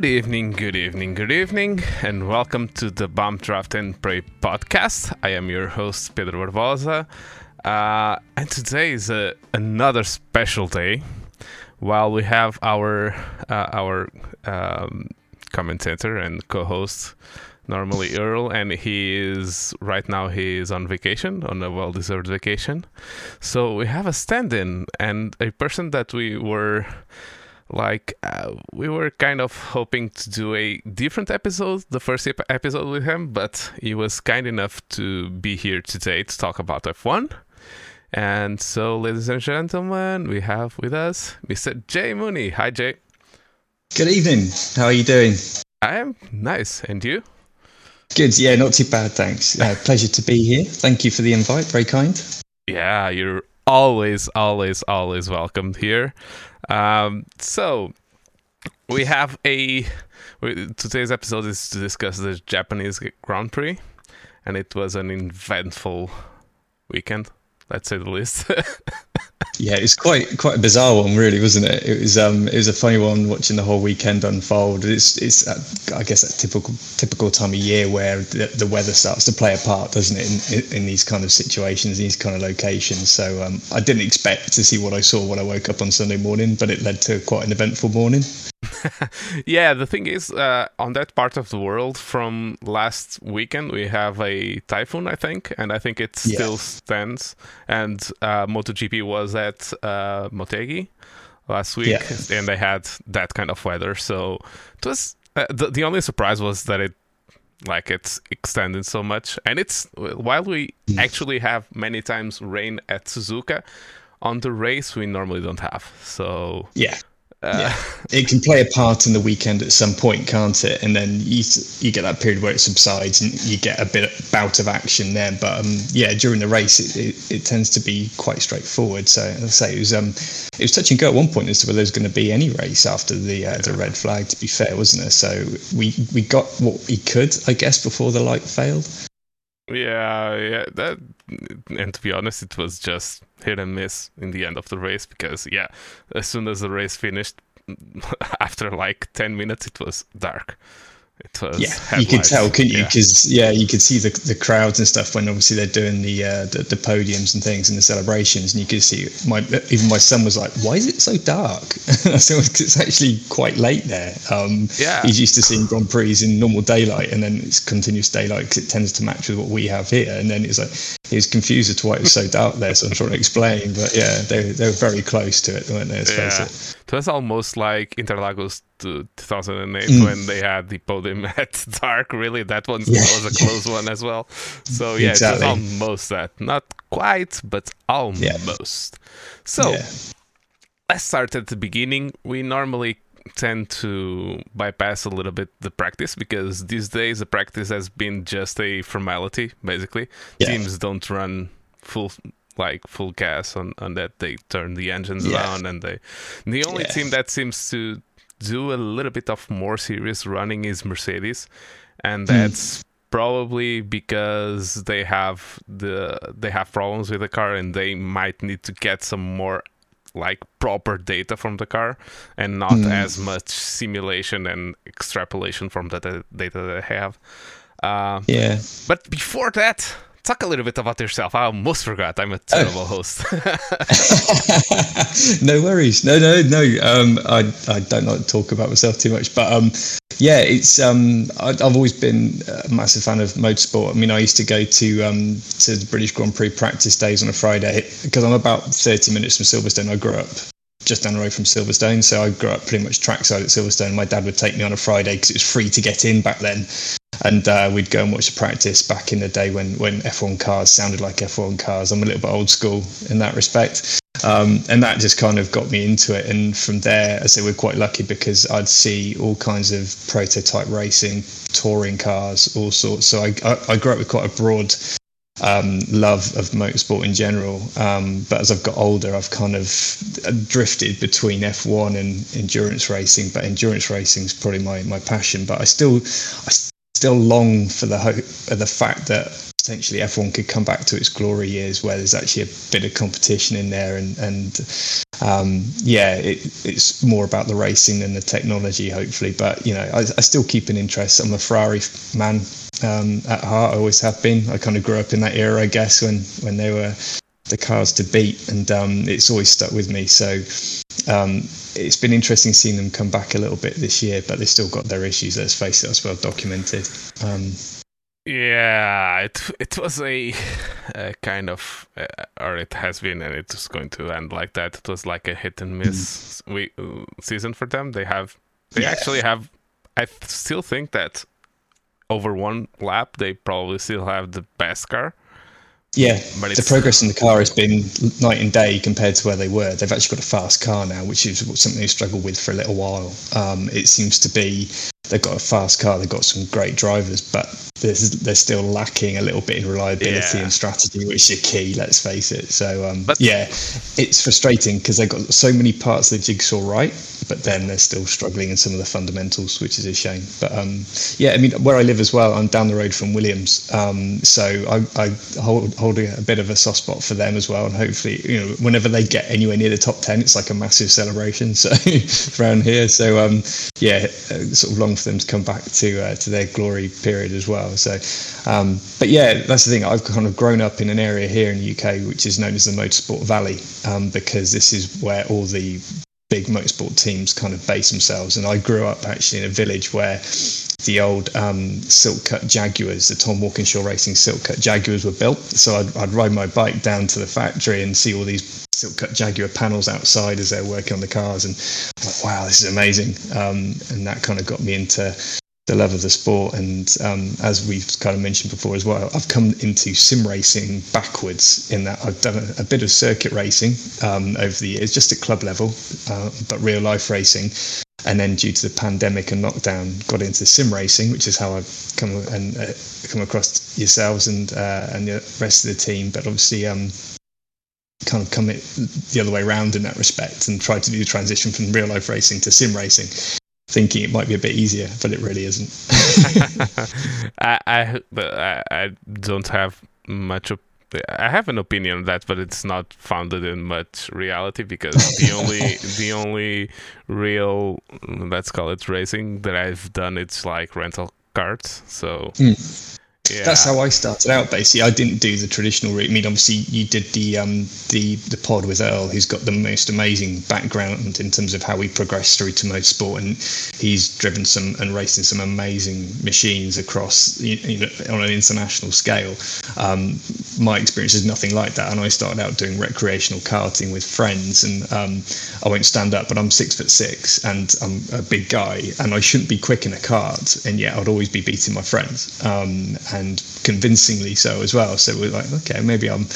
Good evening, good evening, good evening, and welcome to the Bump Draft and Pray podcast. I am your host, Pedro Barbosa, uh, and today is a, another special day. While we have our uh, our um, commentator and co-host, normally Earl, and he is right now he is on vacation, on a well-deserved vacation. So we have a stand-in and a person that we were like uh, we were kind of hoping to do a different episode the first ep- episode with him but he was kind enough to be here today to talk about f1 and so ladies and gentlemen we have with us mr jay mooney. Hi jay good evening. How are you doing? I am nice. And you? Good. Yeah not too bad thanks. Uh, pleasure to be here. Thank you for the invite. Very kind. Yeah you're always always always welcome here um, so we have a today's episode is to discuss the Japanese Grand Prix, and it was an eventful weekend, let's say the least. yeah, it's quite quite a bizarre one, really, wasn't it? It was um it was a funny one watching the whole weekend unfold. It's it's uh, I guess that typical typical time of year where the, the weather starts to play a part, doesn't it, in, in these kind of situations, these kind of locations. So um, I didn't expect to see what I saw when I woke up on Sunday morning, but it led to quite an eventful morning. yeah, the thing is, uh, on that part of the world, from last weekend, we have a typhoon, I think, and I think it still stands. And uh, MotoGP was at uh, Motegi last week, yeah. and they had that kind of weather. So it was uh, the the only surprise was that it like it's extended so much, and it's while we actually have many times rain at Suzuka. On the race, we normally don't have. So yeah, uh, yeah. It can play a part in the weekend at some point, can't it? And then you you get that period where it subsides and you get a bit bout of action there. But um, yeah, during the race, it, it, it, tends to be quite straightforward. So as I say, it was um, it was touch and go at one point as to whether there was going to be any race after the uh, the red flag. To be fair, wasn't there? So we we got what we could, I guess, before the light failed. Yeah, yeah. That and to be honest, it was just hit and miss in the end of the race because yeah, as soon as the race finished, after like ten minutes, it was dark. It was yeah, you could tell, couldn't you? Because yeah. yeah. you could see the, the crowds and stuff when obviously they're doing the, uh, the, the podiums and things and the celebrations, and you could see my even my son was like, "Why is it so dark?" so it's actually quite late there. Um, yeah, he's used to seeing Grand Prix in normal daylight, and then it's continuous daylight because it tends to match with what we have here. And then it's like he was confused as to why it was so dark there. So I'm trying to explain, but yeah, they they were very close to it, weren't they? Let's yeah. face it. It was almost like Interlagos 2008 mm. when they had the podium at dark. Really, that one yeah. was a close one as well. So yeah, exactly. it was almost that. Not quite, but almost. Yeah. So yeah. let's start at the beginning. We normally tend to bypass a little bit the practice because these days the practice has been just a formality. Basically, teams don't run full like full gas on, on that. They turn the engines yeah. down and they. The only yeah. team that seems to do a little bit of more serious running is Mercedes, and hmm. that's. Mm. Probably because they have the they have problems with the car and they might need to get some more like proper data from the car and not mm. as much simulation and extrapolation from the data they have. Uh, yeah. But before that, talk a little bit about yourself. I almost forgot. I'm a terrible oh. host. no worries. No, no, no. Um, I, I don't like to talk about myself too much, but um, yeah, it's um, I, have always been a massive fan of motorsport. I mean, I used to go to um, to the British Grand Prix practice days on a Friday because I'm about 30 minutes from Silverstone. I grew up just down the road from Silverstone. So I grew up pretty much trackside at Silverstone. My dad would take me on a Friday because it was free to get in back then and uh, we'd go and watch the practice back in the day when when F1 cars sounded like F1 cars. I'm a little bit old school in that respect, um, and that just kind of got me into it. And from there, I say we're quite lucky because I'd see all kinds of prototype racing, touring cars, all sorts. So I I, I grew up with quite a broad um, love of motorsport in general. Um, but as I've got older, I've kind of drifted between F1 and endurance racing. But endurance racing is probably my, my passion. But I still, I still long for the hope, of the fact that potentially F1 could come back to its glory years where there's actually a bit of competition in there and and um, yeah, it, it's more about the racing than the technology, hopefully. But you know, I, I still keep an interest. I'm a Ferrari man um, at heart. I always have been. I kind of grew up in that era, I guess, when when they were the cars to beat, and um, it's always stuck with me. So um, it's been interesting seeing them come back a little bit this year, but they've still got their issues. Let's face it, that's well documented. Um, yeah, it it was a, a kind of, uh, or it has been, and it's going to end like that. It was like a hit and miss mm. week, uh, season for them. They have, they yeah. actually have. I still think that over one lap, they probably still have the best car. Yeah, the progress in the car has been night and day compared to where they were. They've actually got a fast car now, which is something they struggled with for a little while. Um, it seems to be they've got a fast car, they've got some great drivers, but they're, they're still lacking a little bit in reliability yeah. and strategy, which is key. Let's face it. So um, but, yeah, it's frustrating because they've got so many parts of the jigsaw right, but then they're still struggling in some of the fundamentals, which is a shame. But um, yeah, I mean, where I live as well, I'm down the road from Williams, um, so I, I hold holding a bit of a soft spot for them as well. And hopefully, you know, whenever they get anywhere near the top 10, it's like a massive celebration. So around here. So, um, yeah, uh, sort of long for them to come back to, uh, to their glory period as well. So, um, but yeah, that's the thing. I've kind of grown up in an area here in the UK, which is known as the Motorsport Valley, um, because this is where all the big motorsport teams kind of base themselves. And I grew up actually in a village where the old um, silk cut Jaguars, the Tom Walkinshaw Racing silk cut Jaguars were built. So I'd, I'd, ride my bike down to the factory and see all these silk cut Jaguar panels outside as they're working on the cars. And I'm like, wow, this is amazing. Um, and that kind of got me into the love of the sport. And um, as we've kind of mentioned before as well, I've come into sim racing backwards in that I've done a, a bit of circuit racing um, over the years, just at club level, uh, but real life racing. And then due to the pandemic and lockdown, got into sim racing, which is how I've come and uh, come across yourselves and uh, and the rest of the team. But obviously, um, kind of come it the other way around in that respect and try to do the transition from real life racing to sim racing thinking it might be a bit easier, but it really isn't. I, I, I, don't have much. Op- I have an opinion on that, but it's not founded in much reality because the only the only real let's call it racing that I've done it's like rental carts. So mm. Yeah. That's how I started out. Basically, I didn't do the traditional route. I mean, obviously, you did the um, the the pod with Earl, who's got the most amazing background in terms of how he progressed through to motorsport, and he's driven some and racing some amazing machines across you know, on an international scale. Um, my experience is nothing like that, and I started out doing recreational karting with friends, and um, I won't stand up, but I'm six foot six, and I'm a big guy, and I shouldn't be quick in a kart, and yet I'd always be beating my friends. Um, and convincingly so as well. So we're like, okay, maybe I'm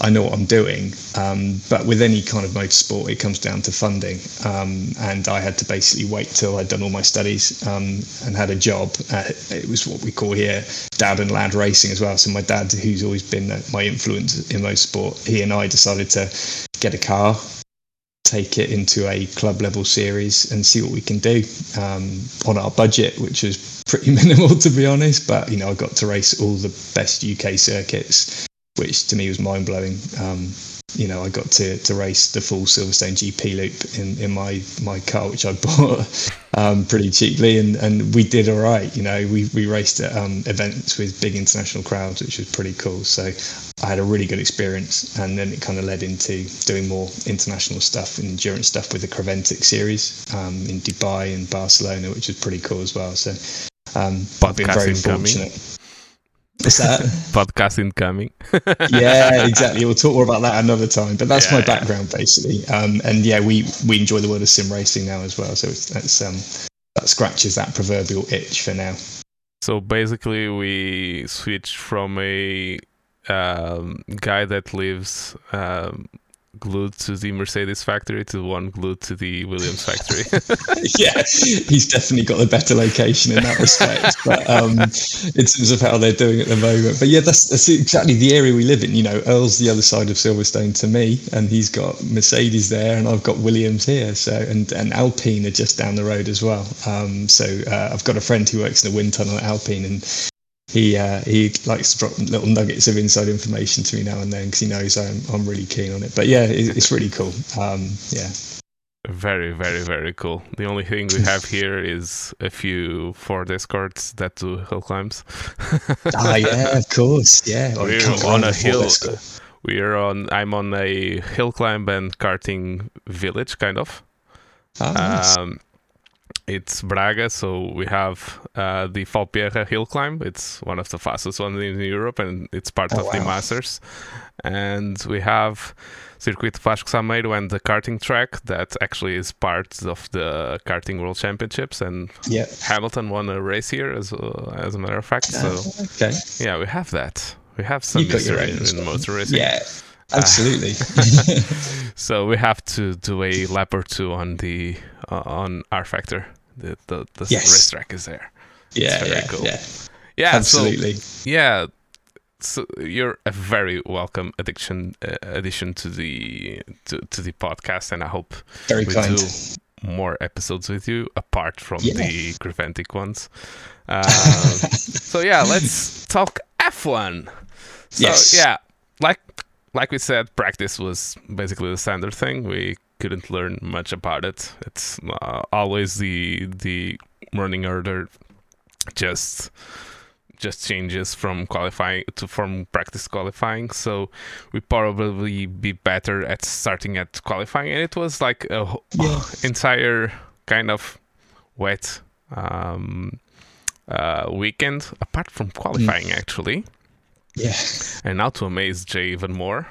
I know what I'm doing. Um, but with any kind of motorsport, it comes down to funding. Um, and I had to basically wait till I'd done all my studies um, and had a job. Uh, it was what we call here dad and lad racing as well. So my dad, who's always been my influence in motorsport, he and I decided to get a car take it into a club level series and see what we can do um, on our budget, which is pretty minimal to be honest. But you know, I got to race all the best UK circuits, which to me was mind blowing. Um, you know, I got to, to race the full Silverstone GP loop in, in my, my car, which I bought um, pretty cheaply, and, and we did all right. You know, we, we raced at um, events with big international crowds, which was pretty cool. So I had a really good experience, and then it kind of led into doing more international stuff and endurance stuff with the Creventic series um, in Dubai and Barcelona, which was pretty cool as well. So um, I've been very fortunate. What's that? Podcast incoming. yeah, exactly. We'll talk more about that another time. But that's yeah, my background basically. Um, and yeah, we we enjoy the world of sim racing now as well. So that's um, that scratches that proverbial itch for now. So basically, we switched from a um, guy that lives um, glued to the Mercedes factory to the one glued to the Williams factory. yeah, he's definitely got a better location in that respect. but um, in terms of how they're doing at the moment, but yeah, that's, that's exactly the area we live in. You know, Earl's the other side of Silverstone to me, and he's got Mercedes there, and I've got Williams here. So and and Alpine are just down the road as well. Um, so uh, I've got a friend who works in the wind tunnel at Alpine, and he uh, he likes to drop little nuggets of inside information to me now and then because he knows I'm I'm really keen on it. But yeah, it, it's really cool. Um, yeah. Very, very, very cool. The only thing we have here is a few Ford Escorts that do hill climbs. ah, yeah, of course, yeah. We're on a hill. We're on. I'm on a hill climb and karting village, kind of. Ah, nice. Um, it's Braga, so we have uh, the Falperra hill climb. It's one of the fastest ones in Europe, and it's part oh, of wow. the Masters. And we have Circuito Vasco Sameiro and the karting track that actually is part of the karting World Championships. And yep. Hamilton won a race here, as uh, as a matter of fact. So okay, yeah, we have that. We have some history in motor racing. Yeah, absolutely. so we have to do a lap or two on the uh, on rFactor. The the, the yes. race track is there. Yeah, yeah, cool. yeah, yeah. Absolutely. So, yeah. So you're a very welcome addiction uh, addition to the to, to the podcast, and I hope very we kind. do more episodes with you apart from yeah. the Creventic ones. Um, so yeah, let's talk F1. So yes. yeah, like like we said, practice was basically the standard thing. We couldn't learn much about it. It's uh, always the the running order just just changes from qualifying to from practice qualifying. So we probably be better at starting at qualifying. And it was like a yeah. entire kind of wet um, uh, weekend, apart from qualifying actually. Yeah. And now to amaze Jay even more,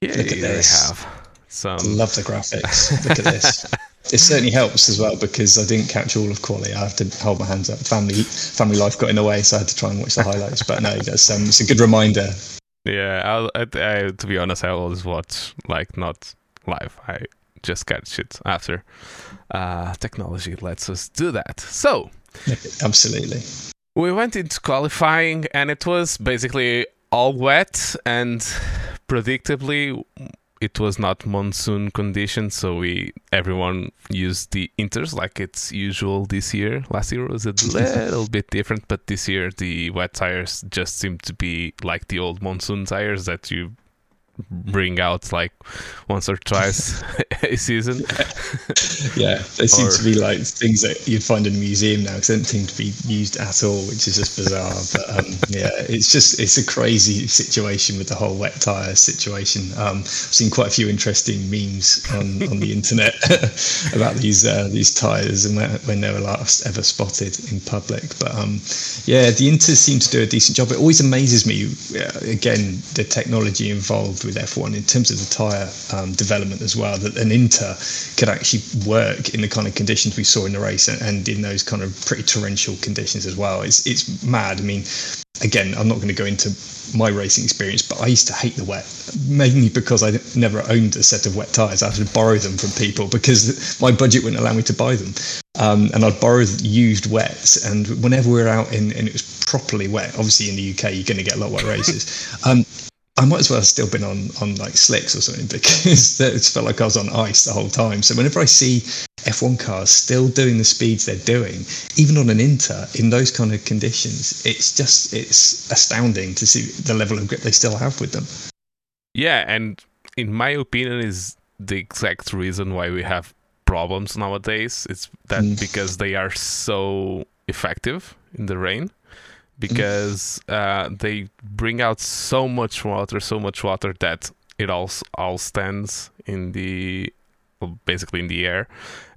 yeah, Look at this. have some. I love the graphics. Look at this. it certainly helps as well because I didn't catch all of quality. I have to hold my hands up. Family family life got in the way, so I had to try and watch the highlights. But no, that's um, it's a good reminder. Yeah, I, I, to be honest, I always watch like not live. I just catch it after. Uh, technology lets us do that. So, absolutely. We went into qualifying and it was basically all wet and predictably it was not monsoon conditions so we everyone used the inters like it's usual this year. Last year was a little bit different but this year the wet tires just seem to be like the old monsoon tires that you bring out like once or twice a season. yeah, they seem or, to be like things that you'd find in a museum now because they don't seem to be used at all, which is just bizarre. But um, yeah, it's just it's a crazy situation with the whole wet tire situation. Um, I've seen quite a few interesting memes on, on the internet about these uh, these tires and when, when they were last ever spotted in public. But um, yeah, the Inters seem to do a decent job. It always amazes me uh, again the technology involved with F1 in terms of the tyre um, development as well, that an Inter could actually work in the kind of conditions we saw in the race and, and in those kind of pretty torrential conditions as well. It's, it's mad. I mean, again, I'm not going to go into my racing experience, but I used to hate the wet, mainly because I never owned a set of wet tyres. I had to borrow them from people because my budget wouldn't allow me to buy them. Um, and I'd borrow used wets. And whenever we were out in, and it was properly wet, obviously in the UK, you're going to get a lot of wet races. Um, I might as well have still been on on like slicks or something because it felt like I was on ice the whole time. So whenever I see F1 cars still doing the speeds they're doing, even on an Inter in those kind of conditions, it's just it's astounding to see the level of grip they still have with them. Yeah, and in my opinion, is the exact reason why we have problems nowadays. It's that mm. because they are so effective in the rain because uh, they bring out so much water, so much water that it all all stands in the well, basically in the air.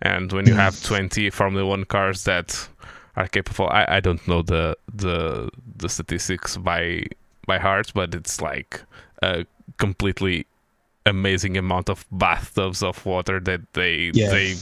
And when you have 20 Formula One cars that are capable, I, I don't know the the the statistics by by heart, but it's like a completely amazing amount of bathtubs of water that they yeah.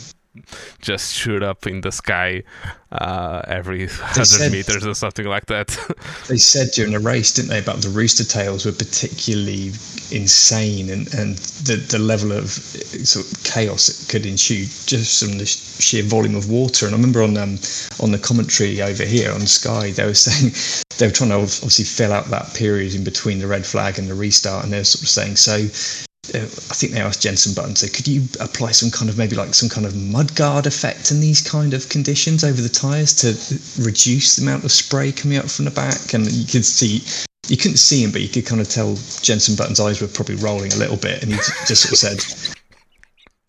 Just shoot up in the sky uh, every hundred said, meters or something like that. they said during the race, didn't they, about the rooster tails were particularly insane and, and the, the level of sort of chaos it could ensue just from the sheer volume of water. And I remember on um, on the commentary over here on Sky, they were saying they were trying to obviously fill out that period in between the red flag and the restart, and they were sort of saying so I think they asked Jensen Button, so could you apply some kind of maybe like some kind of mudguard effect in these kind of conditions over the tyres to reduce the amount of spray coming up from the back? And you could see, you couldn't see him, but you could kind of tell Jensen Button's eyes were probably rolling a little bit, and he just sort of said,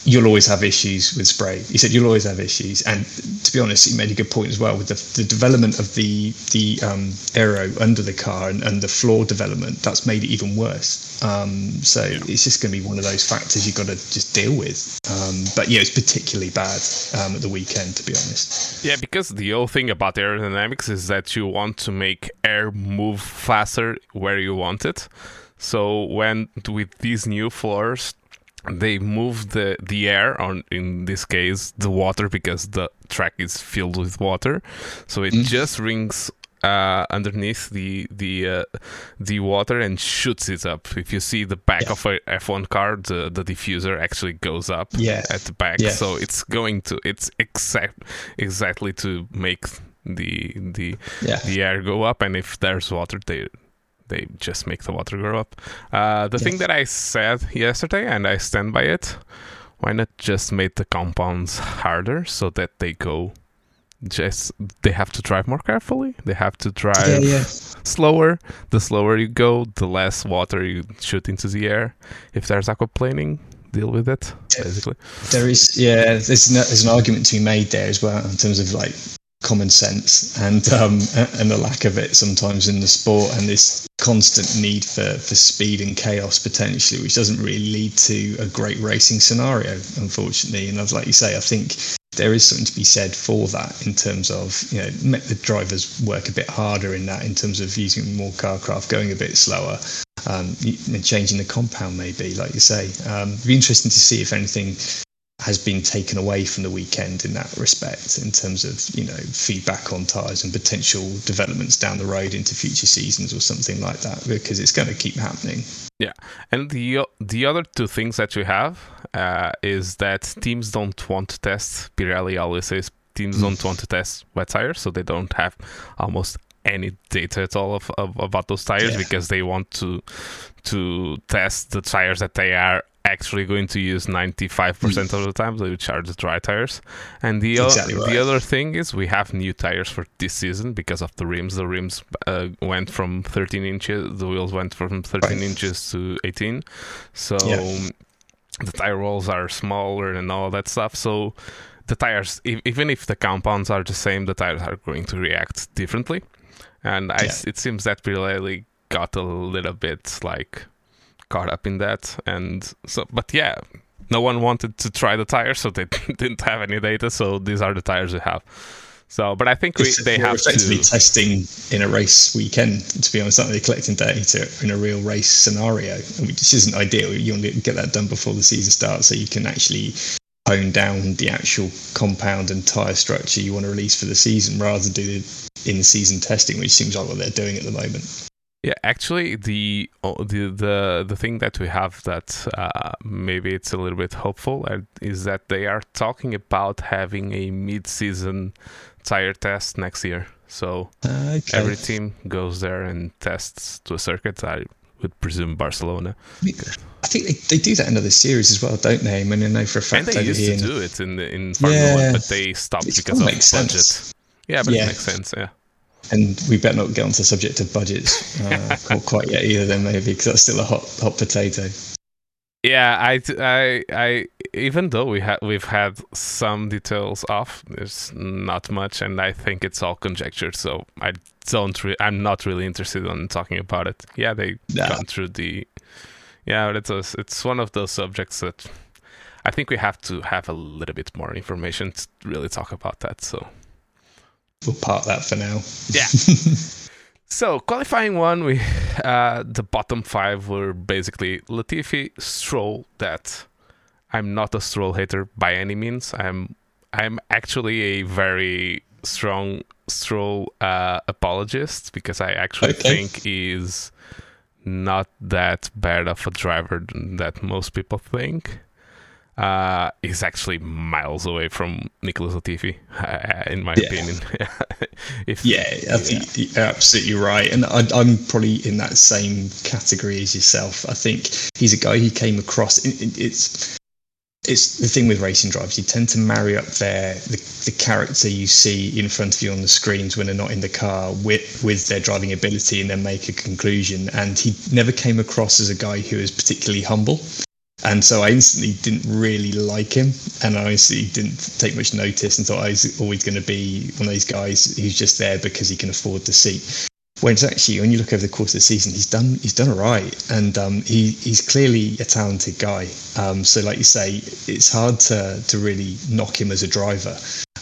you'll always have issues with spray. He said you'll always have issues, and to be honest, he made a good point as well with the, the development of the the um, aero under the car and, and, the floor development. That's made it even worse. Um, so yeah. it's just going to be one of those factors you've got to just deal with. Um, but yeah, it's particularly bad um, at the weekend, to be honest. Yeah, because the whole thing about aerodynamics is that you want to make air move faster where you want it. So when with these new floors they move the the air on in this case the water because the track is filled with water so it mm. just rings uh, underneath the the uh, the water and shoots it up. If you see the back yeah. of a F1 car, the, the diffuser actually goes up yeah. at the back. Yeah. So it's going to it's exact exactly to make the the the air go up. And if there's water, they they just make the water grow up. Uh, the yes. thing that I said yesterday, and I stand by it, why not just make the compounds harder so that they go just they have to drive more carefully they have to drive yeah, yeah. slower the slower you go the less water you shoot into the air if there's aquaplaning deal with it basically there is yeah there's, no, there's an argument to be made there as well in terms of like common sense and um, and the lack of it sometimes in the sport and this constant need for, for speed and chaos potentially which doesn't really lead to a great racing scenario unfortunately. And as like you say I think there is something to be said for that in terms of you know make the drivers work a bit harder in that in terms of using more carcraft going a bit slower um, changing the compound maybe like you say. Um, it'd be interesting to see if anything has been taken away from the weekend in that respect in terms of you know feedback on tyres and potential developments down the road into future seasons or something like that because it's going to keep happening. Yeah. And the the other two things that you have uh, is that teams don't want to test. Pirelli always says teams don't want to test wet tires so they don't have almost any data at all of, of about those tires yeah. because they want to to test the tires that they are actually going to use 95% of the time, which are the dry tires. And the, exactly o- right. the other thing is we have new tires for this season because of the rims. The rims uh, went from 13 inches, the wheels went from 13 right. inches to 18. So yeah. the tire rolls are smaller and all that stuff. So the tires, even if the compounds are the same, the tires are going to react differently. And I, yeah. it seems that Pirelli got a little bit like caught up in that. And so, but yeah, no one wanted to try the tires, so they didn't have any data. So these are the tires we have. So, but I think we, they have effectively to... testing in a race weekend. To be honest, aren't they collecting data in a real race scenario, which isn't ideal. You want to get that done before the season starts, so you can actually hone down the actual compound and tire structure you want to release for the season, rather than do the in-season testing, which seems like what they're doing at the moment. Yeah, actually, the the the, the thing that we have that uh, maybe it's a little bit hopeful uh, is that they are talking about having a mid-season tire test next year. So okay. every team goes there and tests to a circuit. I would presume Barcelona. I think they, they do that in other series as well, don't they? I mean, I know for a fact and they used to do it in the, in Formula yeah, One, but they stopped because of budget. Sense. Yeah, but yeah. it makes sense. Yeah and we better not get onto the subject of budgets uh, quite yet either then maybe because that's still a hot hot potato. Yeah i i i even though we had we've had some details off there's not much and i think it's all conjecture so i don't re- i'm not really interested in talking about it. Yeah they nah. gone through the yeah but it's a, it's one of those subjects that i think we have to have a little bit more information to really talk about that so we'll park that for now. Yeah. so qualifying one, we uh, the bottom five were basically Latifi, Stroll. That I'm not a Stroll hater by any means. I'm I'm actually a very strong Stroll uh, apologist because I actually okay. think he's not that bad of a driver that most people think. Uh, is actually miles away from Nicholas Latifi, uh, in my yeah. opinion. if, yeah, I think yeah. you're absolutely right. And I, am probably in that same category as yourself. I think he's a guy who came across. It, it, it's it's the thing with racing drivers. You tend to marry up their the, the character you see in front of you on the screens when they're not in the car with with their driving ability, and then make a conclusion. And he never came across as a guy who is particularly humble. And so I instantly didn't really like him, and I instantly didn't take much notice and thought I was always going to be one of those guys who's just there because he can afford the seat. When it's actually, when you look over the course of the season, he's done he's done all right, and um, he he's clearly a talented guy. Um, so, like you say, it's hard to to really knock him as a driver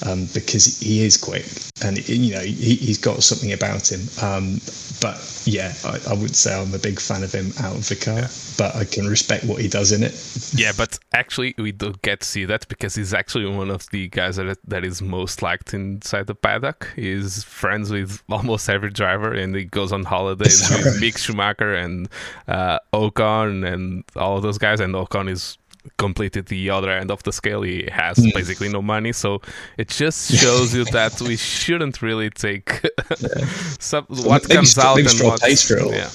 um, because he is quick and you know he, has got something about him. Um, but yeah, I, I would say I'm a big fan of him out of the car, yeah. but I can respect what he does in it. yeah, but actually we don't get to see that because he's actually one of the guys that that is most liked inside the paddock. He's friends with almost every driver, and he goes on holidays with Mick Schumacher and uh, Ocon and all of those guys. And Ocon is completed the other end of the scale he has mm. basically no money so it just shows you that we shouldn't really take some, what maybe comes out maybe and Stroll what pays for it all. yeah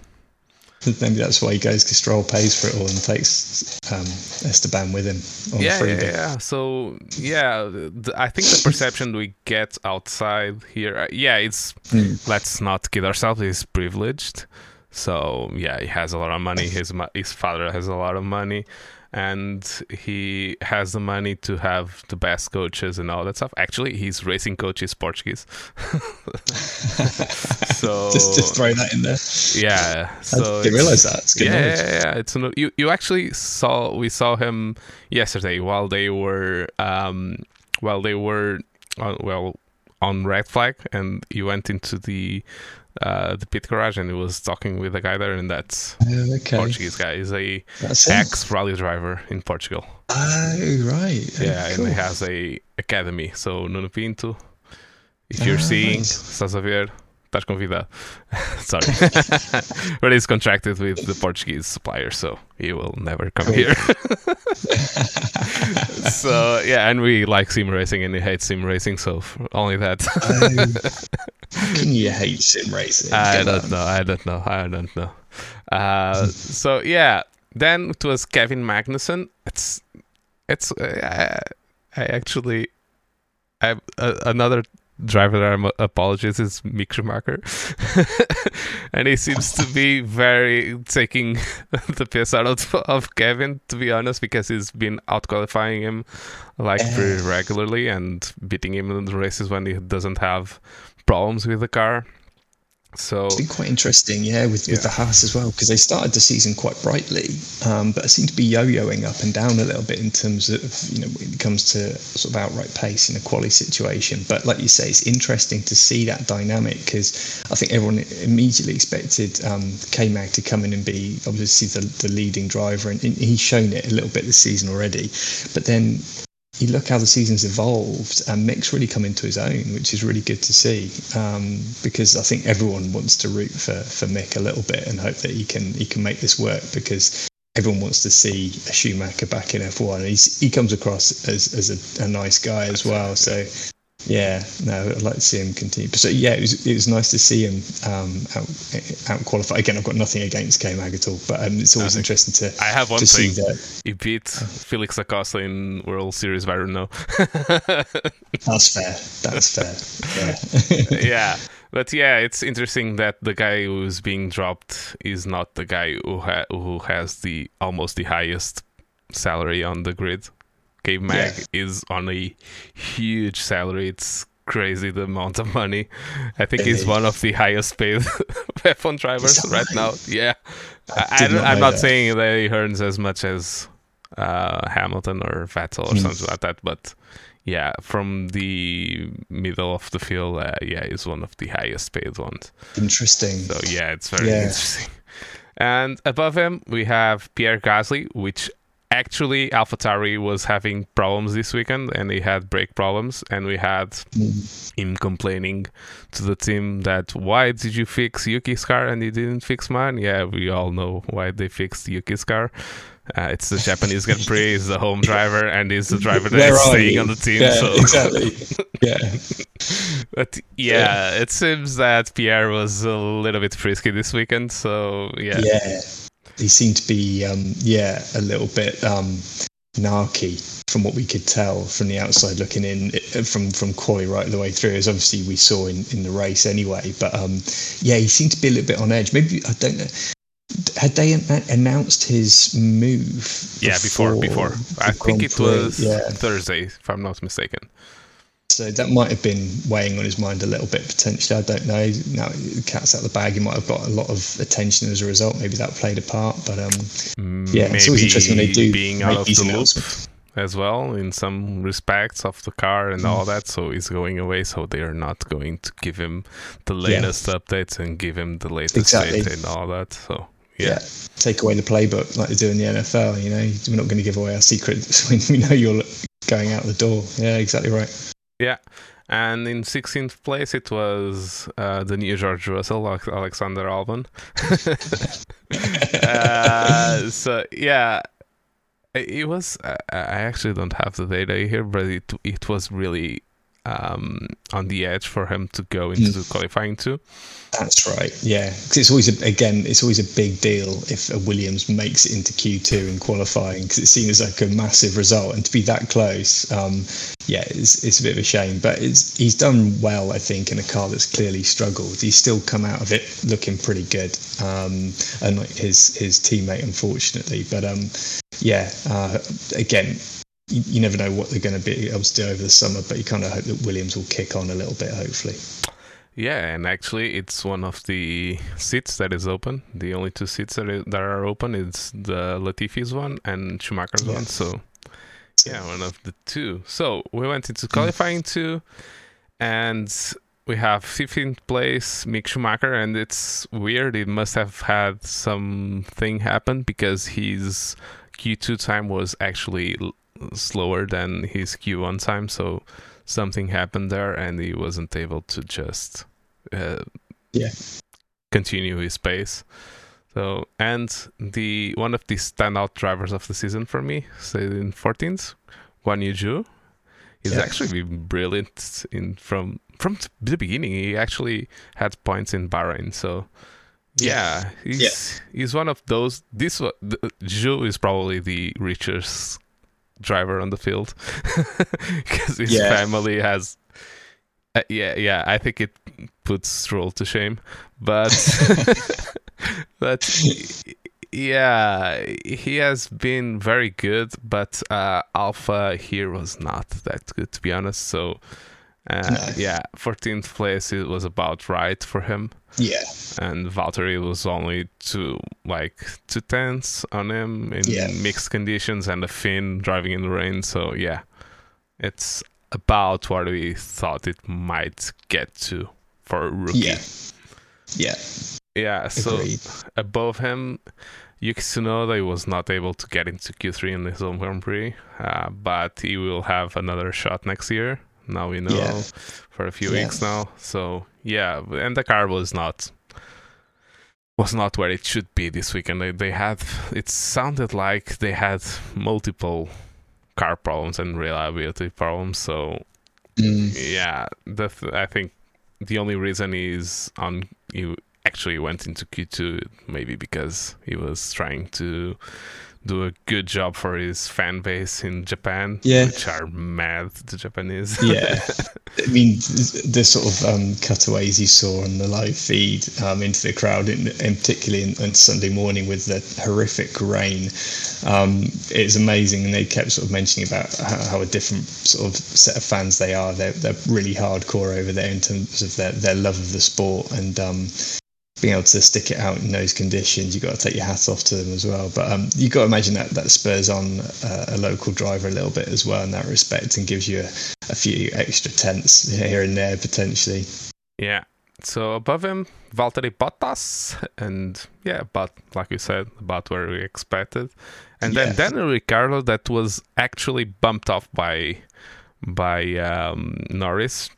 maybe that's why he goes because Stroll pays for it all and takes um, Esteban with him. yeah, yeah, yeah. So yeah, the, I think the perception we get outside here, uh, yeah, it's mm. let's not kid ourselves. He's privileged, so yeah, he has a lot of money. His his father has a lot of money and he has the money to have the best coaches and all that stuff. Actually, his racing coach is Portuguese. so just just throw that in there. Yeah, so I didn't realize that. It's yeah, yeah, yeah, It's you. You actually saw we saw him yesterday while they were um while they were uh, well on red flag, and he went into the uh, the pit garage and he was talking with a guy there, and that's oh, okay. Portuguese guy. He's a ex rally driver in Portugal. Oh right, oh, yeah, cool. and he has a academy. So Nuno Pinto, if you're oh, seeing, nice. estás estás convidado. Sorry, but he's contracted with the Portuguese supplier, so he will never come here. so yeah, and we like sim racing, and he hates sim racing, so only that. How can you hate sim racing? I don't on. know. I don't know. I don't know. Uh, so yeah, then it was Kevin Magnussen. It's it's uh, I actually I uh, another driver that I apologies is Mick Schumacher, and he seems to be very taking the piss out of, of Kevin, to be honest, because he's been out qualifying him like pretty regularly and beating him in the races when he doesn't have problems with the car. So it's been quite interesting, yeah, with, yeah. with the Haas as well, because they started the season quite brightly, um, but it seemed to be yo-yoing up and down a little bit in terms of you know when it comes to sort of outright pace in a quality situation. But like you say, it's interesting to see that dynamic because I think everyone immediately expected um, K Mag to come in and be obviously the, the leading driver, and, and he's shown it a little bit this season already. But then you look how the season's evolved and Mick's really come into his own, which is really good to see. Um, because I think everyone wants to root for, for Mick a little bit and hope that he can he can make this work because everyone wants to see a Schumacher back in F1. He's, he comes across as, as a, a nice guy as well. So yeah, no, I'd like to see him continue. So yeah, it was it was nice to see him um, out out qualify. Again, I've got nothing against K Mag at all, but um, it's always interesting to. I have one thing. He beat Felix da Costa in World Series by Renault. That's fair. That's fair. Yeah. yeah. But yeah, it's interesting that the guy who's being dropped is not the guy who ha- who has the almost the highest salary on the grid. K Mag yeah. is on a huge salary. It's crazy the amount of money. I think he's one of the highest paid F1 drivers right now. Yeah, I, am not saying that he earns as much as uh, Hamilton or Vettel or mm. something like that, but yeah, from the middle of the field, uh, yeah, he's one of the highest paid ones. Interesting. So yeah, it's very yeah. interesting. And above him, we have Pierre Gasly, which actually AlphaTauri was having problems this weekend and he had brake problems and we had mm. him complaining to the team that why did you fix Yuki's car and you didn't fix mine yeah we all know why they fixed Yuki's car Uh, it's the Japanese Grand Prix. He's the home driver, and he's the driver that is staying you? on the team. Yeah, so. exactly. Yeah. but yeah, yeah, it seems that Pierre was a little bit frisky this weekend. So yeah. Yeah. He seemed to be, um, yeah, a little bit um, narky from what we could tell from the outside looking in from from quali right the way through as obviously we saw in, in the race anyway. But um yeah he seemed to be a little bit on edge. Maybe i don't know had they announced his move yeah before before, i think it was yeah. thursday if i'm not mistaken so that might have been weighing on his mind a little bit potentially. I don't know. Now the cat's out of the bag. He might have got a lot of attention as a result. Maybe that played a part. But um, mm, yeah, Maybe it's always interesting when they do being out of the loop as well in some respects of the car and mm. all that. So he's going away. So they are not going to give him the latest yeah. updates and give him the latest exactly. data and all that. So yeah. yeah. take away the playbook like they do in the NFL. You know, we're not going to give away our secrets when we know you're going out the door. Yeah, exactly right. Yeah. And in 16th place, it was uh, the new George Russell, Alexander Albon. uh, so, yeah, it was. I actually don't have the data here, but it it was really um, on the edge for him to go into mm. qualifying too. That's right. Yeah, because it's always a, again, it's always a big deal if a Williams makes it into Q2 in qualifying because it's seen as like a massive result, and to be that close, um, yeah, it's, it's a bit of a shame. But it's he's done well, I think, in a car that's clearly struggled. He's still come out of it looking pretty good, um, unlike his his teammate, unfortunately. But um, yeah, uh, again, you, you never know what they're going to be able to do over the summer, but you kind of hope that Williams will kick on a little bit, hopefully. Yeah, and actually, it's one of the seats that is open. The only two seats that, is, that are open is the Latifi's one and Schumacher's yeah. one. So, yeah, one of the two. So we went into qualifying mm. two, and we have 15th place Mick Schumacher, and it's weird. It must have had something happen because his Q2 time was actually slower than his Q1 time, so something happened there, and he wasn't able to just uh, yeah continue his pace. So and the one of the standout drivers of the season for me, say in 14th, Guan Yu he's yeah. actually been brilliant in from from the beginning. He actually had points in Bahrain, so yeah, he's he's one of those. This Zhou is probably the richest driver on the field because his yeah. family has. Uh, yeah, yeah, I think it puts Stroll to shame, but but yeah, he has been very good, but uh, Alfa here was not that good to be honest. So uh, no. yeah, 14th place it was about right for him. Yeah. And Valtteri was only two like two tenths on him in yeah. mixed conditions and a Finn driving in the rain. So yeah, it's about what we thought it might get to for a rookie. Yeah. Yeah. Yeah. So Agreed. above him, Yuki Tsunoda was not able to get into Q3 in his own Grand Prix, uh, but he will have another shot next year. Now we know yeah. for a few yeah. weeks now. So yeah, and the car was not was not where it should be this weekend. They, they had it sounded like they had multiple car problems and reliability problems. So mm. yeah, the, I think the only reason is on you actually went into Q2 maybe because he was trying to do a good job for his fan base in Japan, yeah. which are mad, the Japanese. yeah. I mean, the sort of um, cutaways you saw on the live feed um, into the crowd, in, in particularly in, on Sunday morning with the horrific rain, um, it's amazing. And they kept sort of mentioning about how, how, a different sort of set of fans they are. They're, they're really hardcore over there in terms of their, their love of the sport. And um, being able to stick it out in those conditions, you've got to take your hat off to them as well. But um, you've got to imagine that that spurs on uh, a local driver a little bit as well in that respect and gives you a, a few extra tenths here and there potentially. Yeah. So above him, Valtteri Bottas, and yeah, but like you said, about where we expected, and then Daniel Ricciardo that was actually bumped off by by um, Norris,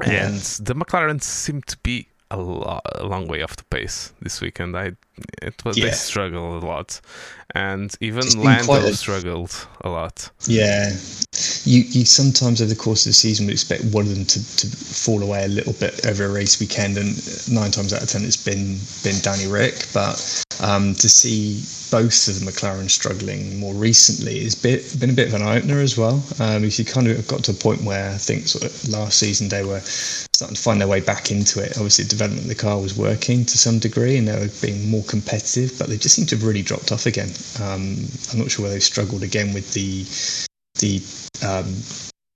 and yeah. the McLaren seemed to be a, lot, a long way off the pace this weekend. I it was yeah. they struggled a lot, and even Lando a, struggled a lot. Yeah, you you sometimes over the course of the season would expect one of them to, to fall away a little bit over a race weekend, and nine times out of ten it's been been Danny Ric. But um, to see both of the McLaren struggling more recently has been, been a bit of an eye opener as well. Um, you kind of got to a point where I think sort of last season they were starting to find their way back into it. Obviously, the development of the car was working to some degree, and they were being more competitive, but they just seem to have really dropped off again. Um, I'm not sure whether they've struggled again with the the um,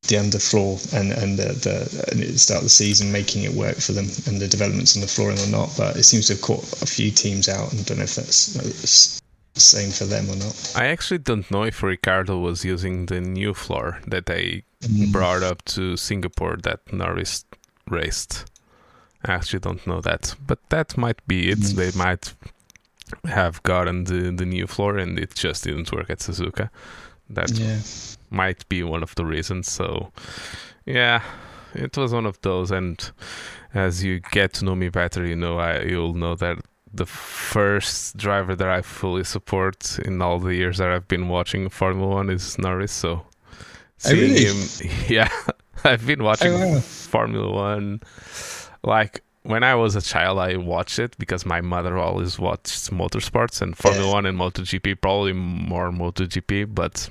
the underfloor and and the, the and the start of the season making it work for them and the developments on the flooring or not. But it seems to have caught a few teams out, and I don't know if that's the same for them or not. I actually don't know if Ricciardo was using the new floor that they mm. brought up to Singapore that Norris raced. I actually don't know that, but that might be it. Mm. They might have gotten the, the new floor and it just didn't work at Suzuka. That yeah. might be one of the reasons. So, yeah, it was one of those. And as you get to know me better, you know, I you'll know that the first driver that I fully support in all the years that I've been watching Formula One is Norris. So, oh, seeing really? him, yeah, I've been watching oh. Formula One like when I was a child, I watched it because my mother always watched motorsports and Formula yeah. One and MotoGP, probably more MotoGP. But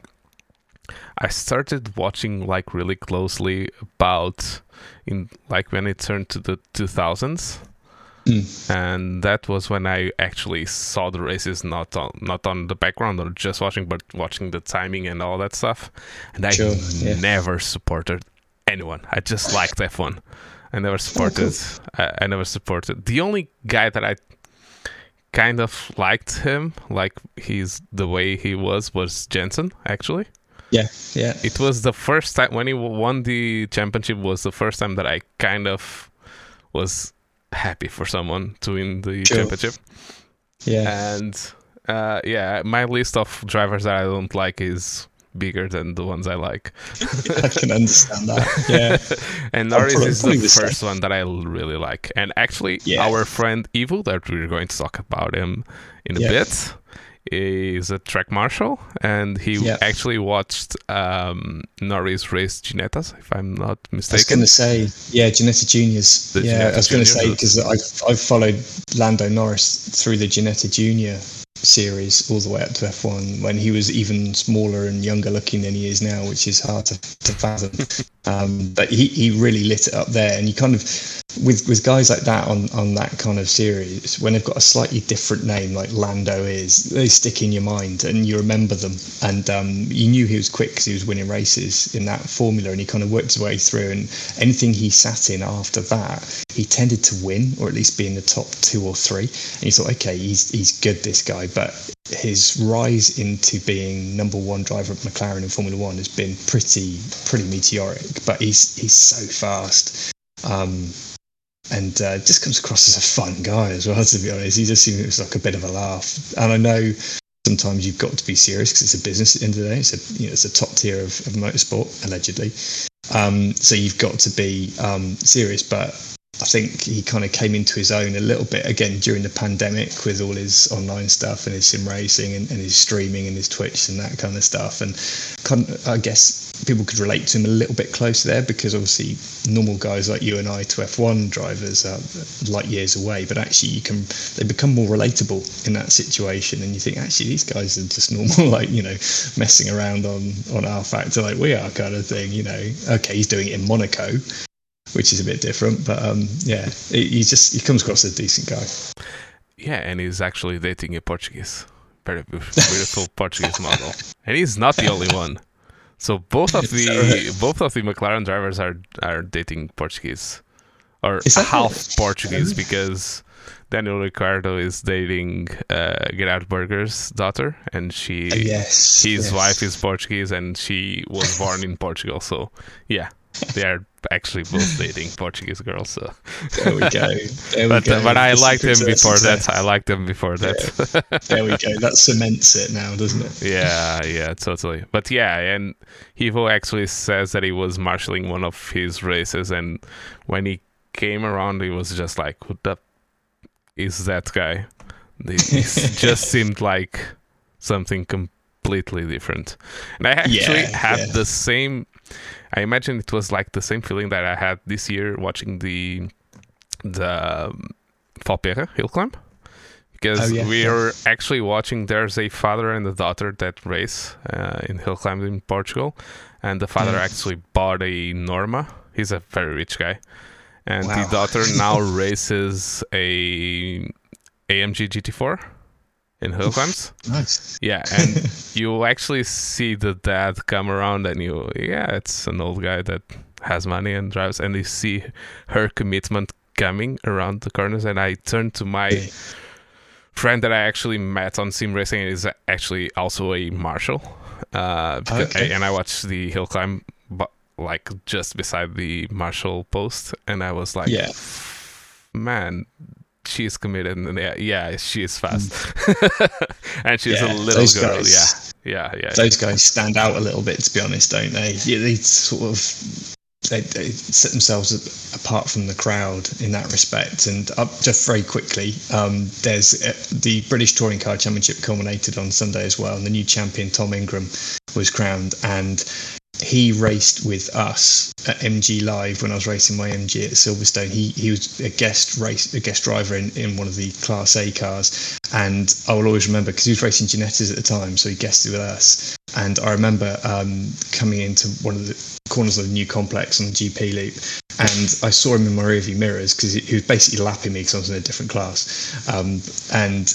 I started watching like really closely about in like when it turned to the 2000s. Mm. And that was when I actually saw the races, not on not on the background or just watching, but watching the timing and all that stuff. And I sure, yeah. never supported anyone. I just liked F1. I never supported. I, I never supported. The only guy that I kind of liked him, like he's the way he was, was Jenson. Actually. Yeah, yeah. It was the first time when he won the championship. Was the first time that I kind of was happy for someone to win the sure. championship. Yeah, and uh, yeah, my list of drivers that I don't like is bigger than the ones I like. I can understand that. Yeah. and Norris is the, first one that I really like. And actually, yeah. our friend Evo, that we're going to talk about him in a yeah. bit, is a track marshal, and he yeah. actually watched um, Norris race Ginettas, if I'm not mistaken. I was going to say, yeah, Ginetta Juniors. The yeah, Ginetta I was going to say because I've, I've followed Lando Norris through the Ginetta Junior series all the way up to F1 when he was even smaller and younger looking than he is now, which is hard to, to fathom. Um, but he, he really lit it up there. And you kind of, with, with guys like that on, on that kind of series, when they've got a slightly different name like Lando is, they stick in your mind and you remember them. And um, you knew he was quick because he was winning races in that formula and he kind of worked his way through. And anything he sat in after that, he tended to win or at least be in the top two or three. And you thought, okay, he's, he's good, this guy but his rise into being number one driver at McLaren in Formula One has been pretty pretty meteoric. But he's he's so fast, um, and uh, just comes across as a fun guy as well. To be honest, he just seems like a bit of a laugh. And I know sometimes you've got to be serious because it's a business at the end of the day. It's a you know it's a top tier of, of motorsport allegedly. Um, so you've got to be um, serious, but I think he kind of came into his own a little bit again during the pandemic with all his online stuff and his sim racing and, and his streaming and his Twitch and that kind of stuff. And kind of, I guess people could relate to him a little bit closer there because obviously normal guys like you and I to F1 drivers are light years away, but actually you can they become more relatable in that situation. And you think actually these guys are just normal, like you know, messing around on on rFactor like we are kind of thing. You know, okay, he's doing it in Monaco which is a bit different. But um, yeah, he just he comes across as a decent guy. Yeah, and he's actually dating a Portuguese, very beautiful Portuguese model, and he's not the only one. So both of the right? both of the McLaren drivers are are dating Portuguese, or half right? Portuguese because Daniel Ricciardo is dating uh, Gerhard Berger's daughter, and she uh, yes, his yes. wife is Portuguese, and she was born in Portugal. So yeah, they are actually both dating Portuguese girls. So there we go. There but we go. But I liked him before that. I liked him before that. Yeah. there we go. That cements it now, doesn't it? Yeah, yeah, totally. But yeah, and Evo actually says that he was marshalling one of his races, and when he came around, he was just like, who the is that guy? It just seemed like something completely different. And I actually yeah, had yeah. the same. I imagine it was like the same feeling that I had this year watching the the um, Falperra hill climb because oh, yeah, we are actually watching. There's a father and a daughter that race uh, in hill climbing in Portugal, and the father actually bought a Norma. He's a very rich guy, and wow. the daughter now races a AMG GT4 in hill climbs. nice. Yeah, and you actually see the dad come around, and you, yeah, it's an old guy that has money and drives, and you see her commitment coming around the corners, and I turn to my friend that I actually met on sim racing is actually also a marshal, uh, okay. And I watched the hill climb, but like just beside the marshal post, and I was like, yeah. man, she's committed, and yeah, yeah she is fast, and she's yeah, a little girl, guys, yeah, yeah, yeah. Those guys stand out a little bit, to be honest, don't they? Yeah, they sort of they, they, set themselves apart from the crowd in that respect. And uh, just very quickly, um, there's uh, the British Touring Car Championship culminated on Sunday as well, and the new champion Tom Ingram was crowned. And he raced with us at MG Live when I was racing my MG at Silverstone. He he was a guest race a guest driver in, in one of the Class A cars, and I will always remember because he was racing Ginettas at the time, so he guested with us. And I remember um, coming into one of the corners of the new complex on the GP loop, and I saw him in my rearview mirrors because he, he, was basically lapping me because I was in a different class, um, and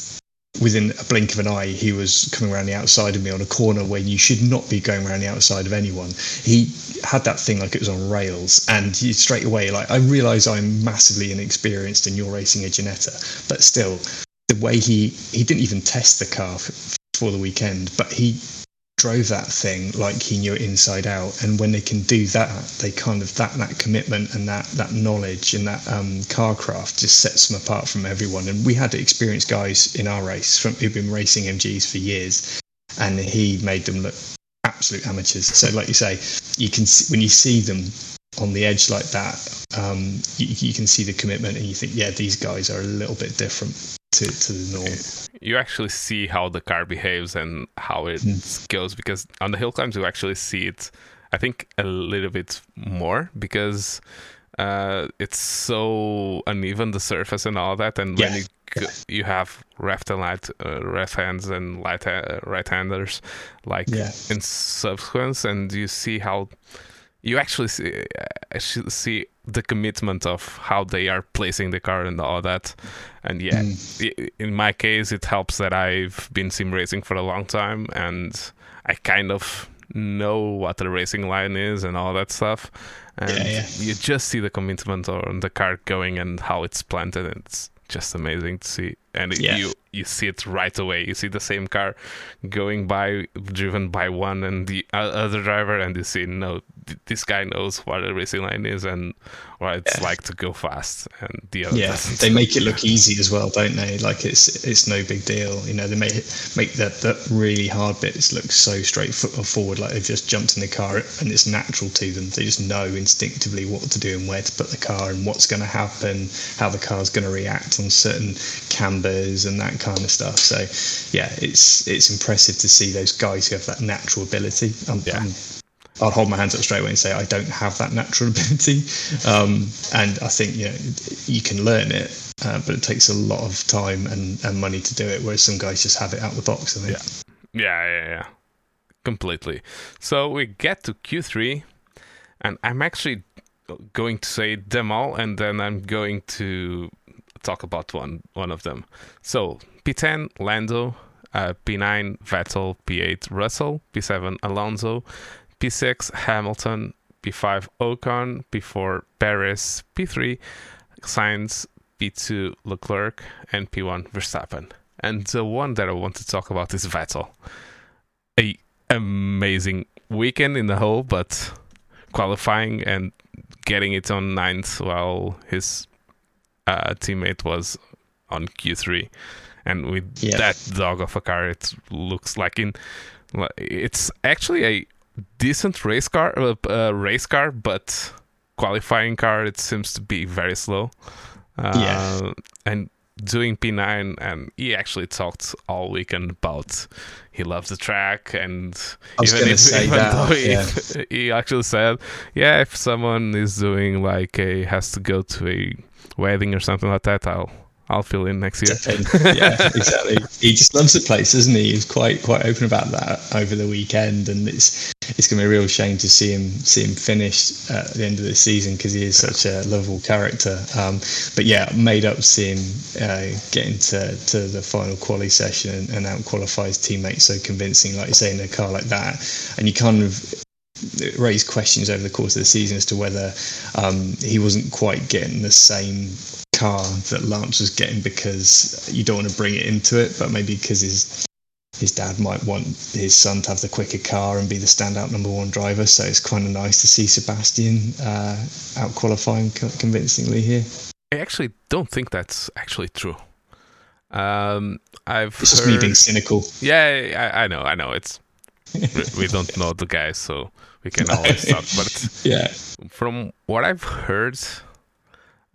within a blink of an eye, he was coming around the outside of me on a corner where you should not be going around the outside of anyone. He had that thing like it was on rails, and straight away, like I realise I'm massively inexperienced and you're racing a Ginetta, but still, the way he he didn't even test the car for the weekend, but he drove that thing like he knew it inside out. And when they can do that, they kind of that that commitment and that that knowledge and that um, car craft just sets them apart from everyone. And we had experienced guys in our race from who've been racing MGs for years, and he made them look absolute amateurs. So, like you say, you can see, when you see them on the edge like that, um, you, you can see the commitment, and you think, yeah, these guys are a little bit different to, to the norm. You actually see how the car behaves and how it mm. goes because on the hill climbs you actually see it. I think a little bit more because uh, it's so uneven the surface and all that, and yeah. when you you have left and right uh, left hands and light uh, right handers like yeah. in subsequence, and you see how you actually see, uh, see the commitment of how they are placing the car and all that. And yeah, mm. in my case, it helps that I've been sim racing for a long time and I kind of know what the racing line is and all that stuff. And yeah, yeah. you just see the commitment on the car going and how it's planted. It's just amazing to see. And yeah. you you see it right away. You see the same car going by, driven by one and the other driver, and you see no, this guy knows what a racing line is and what it's yeah. like to go fast. And the other yeah, doesn't. they make it look easy as well, don't they? Like it's it's no big deal. You know, they make make that that really hard bits look so straightforward. Uh, forward like they've just jumped in the car and it's natural to them. They just know instinctively what to do and where to put the car and what's going to happen, how the car's going to react on certain cambers and that kind of stuff. So yeah, it's it's impressive to see those guys who have that natural ability. I'm, yeah. I'll hold my hands up straight away and say I don't have that natural ability, um, and I think you know you can learn it, uh, but it takes a lot of time and, and money to do it. Whereas some guys just have it out the box. I think. Yeah, yeah, yeah, yeah, completely. So we get to Q3, and I'm actually going to say them all, and then I'm going to talk about one one of them. So P10 Lando, uh, P9 Vettel, P8 Russell, P7 Alonso, P6 Hamilton, P5 Ocon, P4 Perez, P3 Sainz, P2 Leclerc, and P1 Verstappen. And the one that I want to talk about is Vettel. A amazing weekend in the whole, but qualifying and getting it on ninth while his uh, teammate was on Q3, and with yeah. that dog of a car, it looks like in it's actually a decent race car, uh, uh, race car, but qualifying car, it seems to be very slow. Uh, yeah. And doing P9, and he actually talked all weekend about he loves the track, and even, if, even that, though he, yeah. he actually said, yeah, if someone is doing like a has to go to a wedding or something like that, I'll I'll fill in next year. yeah, exactly. He just loves the place, doesn't he? He's quite quite open about that over the weekend, and it's it's going to be a real shame to see him see him finish at the end of the season because he is such a lovable character. Um, but yeah, made up seeing uh, get into to the final quali session and, and out qualify his teammates so convincing, like you say, in a car like that, and you kind of raised questions over the course of the season as to whether um, he wasn't quite getting the same car that Lance was getting because you don't want to bring it into it, but maybe because his his dad might want his son to have the quicker car and be the standout number one driver. So it's kind of nice to see Sebastian uh, out qualifying convincingly here. I actually don't think that's actually true. Um, I've it's just me being cynical. Yeah, I, I know, I know. It's we don't know the guy, so we can always talk. But yeah, from what I've heard,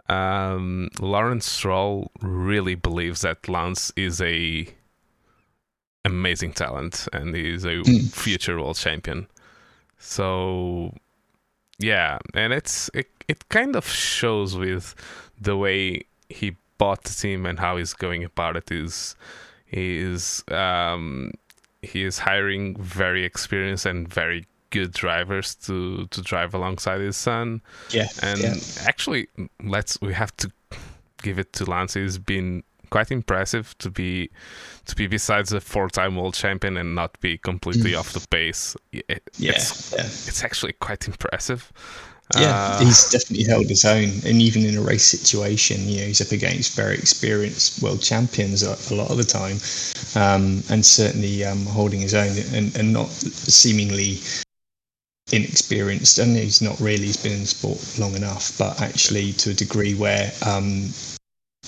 um, Lawrence Stroll really believes that Lance is a amazing talent and he's a mm. future world champion. So yeah, and it's it, it kind of shows with the way he bought the team and how he's going about it is he is um he is hiring very experienced and very good drivers to to drive alongside his son. Yeah, and yeah. actually, let's we have to give it to Lance. He's been quite impressive to be to be besides a four-time world champion and not be completely mm. off the pace. It, yeah, it's, yeah, it's actually quite impressive. Yeah, uh, he's definitely held his own, and even in a race situation, you know, he's up against very experienced world champions a, a lot of the time, um, and certainly um, holding his own and, and not seemingly inexperienced and he's not really he's been in sport long enough but actually to a degree where um,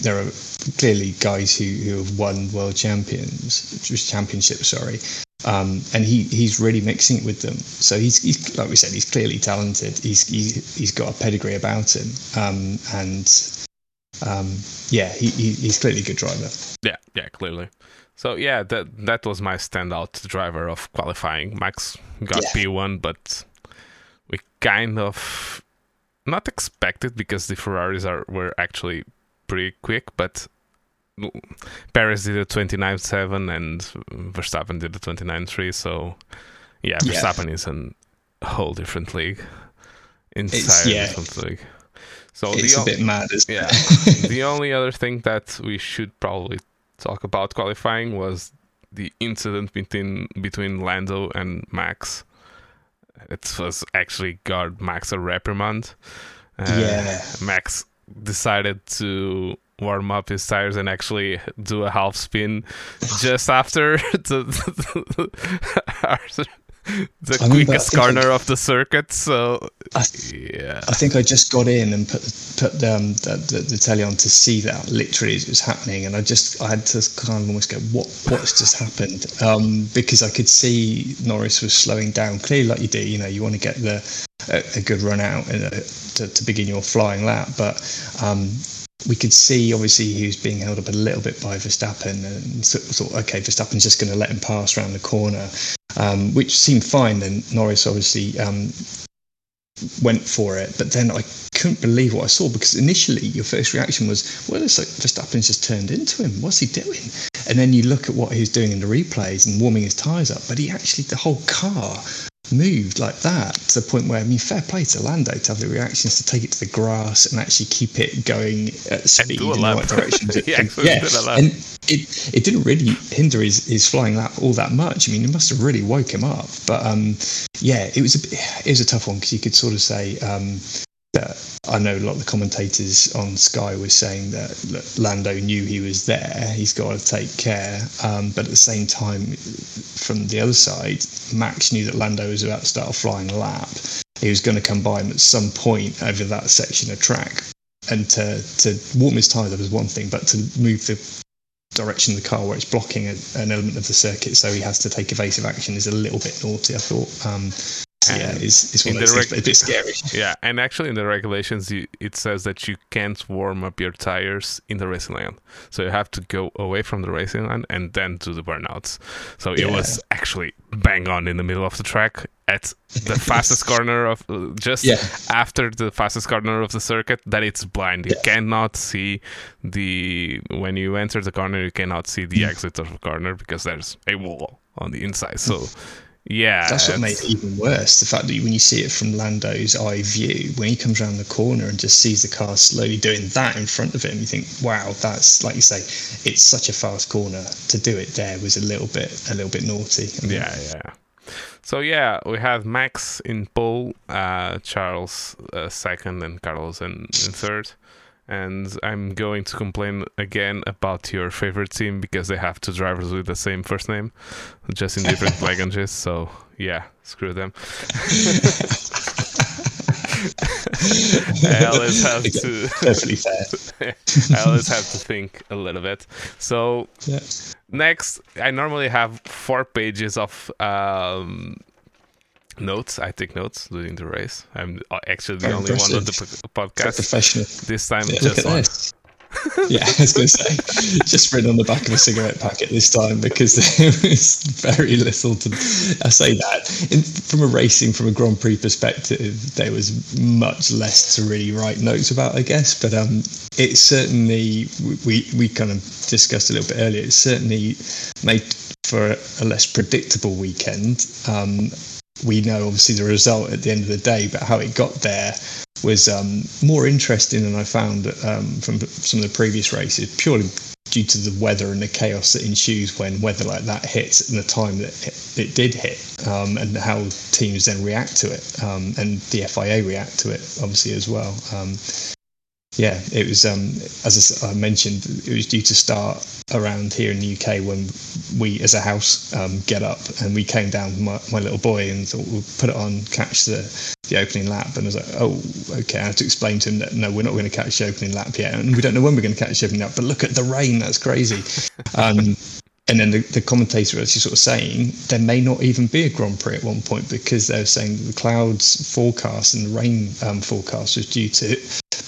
there are clearly guys who, who have won world champions championships sorry um, and he, he's really mixing it with them. So he's, he's like we said he's clearly talented. He's, he's, he's got a pedigree about him um, and um, yeah he, he, he's clearly a good driver. Yeah yeah clearly so yeah, that that was my standout driver of qualifying. Max got yeah. P1, but we kind of not expected because the Ferraris are were actually pretty quick, but Perez did a 29.7 and Verstappen did a 29.3. So yeah, Verstappen yeah. is a whole different league. Inside yeah. different league. So it's the a bit mad, yeah. the only other thing that we should probably talk about qualifying was the incident between between Lando and Max. It was actually got Max a reprimand. Uh, yeah, Max decided to warm up his tires and actually do a half spin just after the, the, I quickest corner I, of the circuit. So I, yeah, I think I just got in and put put um, the, the, the telly on to see that literally it was happening, and I just I had to kind of almost go, what what's just happened? Um, because I could see Norris was slowing down. Clearly, like you do, you know, you want to get the a, a good run out and, uh, to, to begin your flying lap, but um, we could see obviously he was being held up a little bit by Verstappen and thought, okay, Verstappen's just going to let him pass around the corner, um, which seemed fine. Then Norris obviously um, went for it, but then I couldn't believe what I saw because initially your first reaction was, well, it's like Verstappen's just turned into him. What's he doing? And then you look at what he was doing in the replays and warming his tyres up, but he actually, the whole car moved like that to the point where I mean, fair play to Lando to have the reactions to take it to the grass and actually keep it going at speed in the right direction. yeah, yeah. and it it didn't really hinder his, his flying lap all that much. I mean, it must have really woke him up. But um, yeah, it was a it was a tough one because you could sort of say um, that I know a lot of the commentators on Sky were saying that Lando knew he was there. He's got to take care. Um, but at the same time, from the other side, Max knew that Lando was about to start a flying lap. He was going to come by him at some point over that section of track. And to, to warm his tyre was one thing, but to move the direction of the car where it's blocking a, an element of the circuit, so he has to take evasive action, is a little bit naughty, I thought. Um, yeah, it's, it's one of those reg- things, a bit scary. Yeah, and actually in the regulations, you, it says that you can't warm up your tires in the racing lane. So you have to go away from the racing lane and then do the burnouts. So yeah. it was actually bang on in the middle of the track at the fastest corner of just yeah. after the fastest corner of the circuit that it's blind you yeah. cannot see the when you enter the corner you cannot see the mm. exit of the corner because there's a wall on the inside so yeah, that's what made it even worse. The fact that when you see it from Lando's eye view, when he comes around the corner and just sees the car slowly doing that in front of him, you think, "Wow, that's like you say, it's such a fast corner. To do it there was a little bit, a little bit naughty." I mean, yeah, yeah. So yeah, we have Max in pole, uh, Charles uh, second, and Carlos in, in third and I'm going to complain again about your favorite team because they have two drivers with the same first name, just in different languages. So yeah, screw them. I always have to definitely fair. I always have to think a little bit. So yeah. next, I normally have four pages of um, notes. I take notes during the race. I'm uh, actually the only impressive. one on the podcast. professional. This time, yeah, just one. yeah, I was going to say, just written on the back of a cigarette packet this time because there was very little to. I say that In, from a racing, from a Grand Prix perspective, there was much less to really write notes about, I guess. But um, it certainly we we kind of discussed a little bit earlier. It certainly made for a less predictable weekend. Um, we know obviously the result at the end of the day, but how it got there was um, more interesting than I found um, from some of the previous races, purely due to the weather and the chaos that ensues when weather like that hits and the time that it, did hit, um, and how teams then react to it, um, and the FIA react to it obviously as well. Yeah, it was um, as I mentioned, it was due to start around here in the UK when we, as a house, um, get up and we came down with my, my little boy and thought we'll put it on, catch the the opening lap, and I was like, oh, okay. I had to explain to him that no, we're not going to catch the opening lap yet, and we don't know when we're going to catch the opening lap. But look at the rain, that's crazy. Um, and then the, the commentator was sort of saying there may not even be a Grand Prix at one point because they were saying the clouds forecast and the rain um, forecast was due to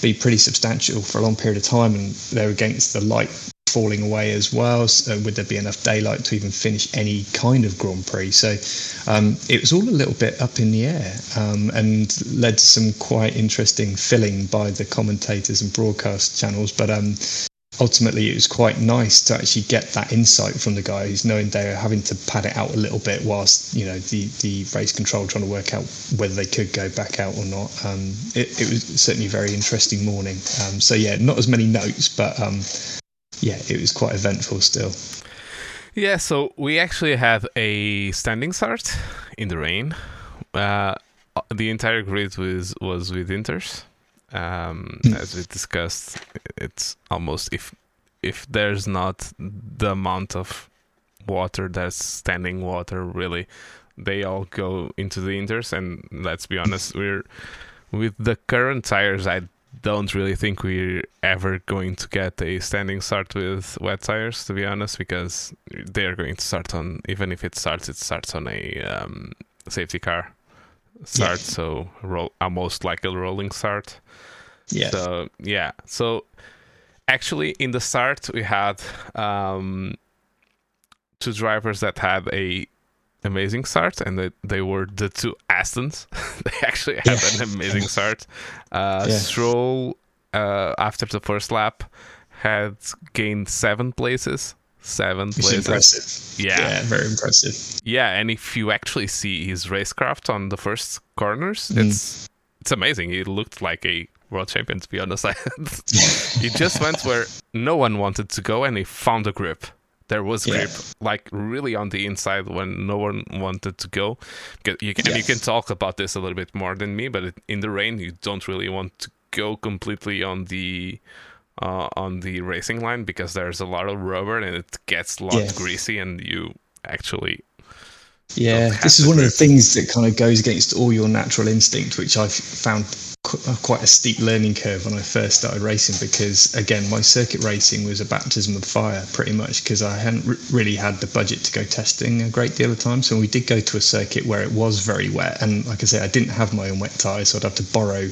be pretty substantial for a long period of time, and they're against the light falling away as well. So would there be enough daylight to even finish any kind of Grand Prix? So um, it was all a little bit up in the air um, and led to some quite interesting filling by the commentators and broadcast channels. But um, ultimately it was quite nice to actually get that insight from the guys, knowing they're having to pad it out a little bit whilst you know the the race control trying to work out whether they could go back out or not. Um, it, it, was certainly a very interesting morning. Um, so yeah, not as many notes, but um, yeah, it was quite eventful still. Yeah, so we actually have a standing start in the rain. Uh, the entire grid was was with Inters. Um, hmm. as we discussed, it's almost if if there's not the amount of water that's standing water really they all go into the inters and let's be honest we're with the current tires i don't really think we're ever going to get a standing start with wet tires to be honest because they're going to start on even if it starts it starts on a um, safety car start. So roll almost like a rolling start yeah. So yeah. So actually, in the start, we had um, two drivers that had a amazing start, and they, they were the two Astons. they actually had yeah. an amazing start. Uh, yeah. Stroll, uh, after the first lap, had gained seven places. Seven it's places. impressive. Yeah. yeah, very impressive. Yeah, and if you actually see his racecraft on the first corners, mm. it's it's amazing. It looked like a world champion, to be honest. he just went where no one wanted to go and he found a grip. There was grip, yeah. like really on the inside when no one wanted to go. You can, yes. you can talk about this a little bit more than me, but in the rain, you don't really want to go completely on the uh, on the racing line because there's a lot of rubber and it gets a lot yes. greasy, and you actually yeah, this is one of the things that kind of goes against all your natural instinct, which I've found quite a steep learning curve when I first started racing because, again, my circuit racing was a baptism of fire pretty much because I hadn't r- really had the budget to go testing a great deal of time. So we did go to a circuit where it was very wet, and like I say, I didn't have my own wet tyres, so I'd have to borrow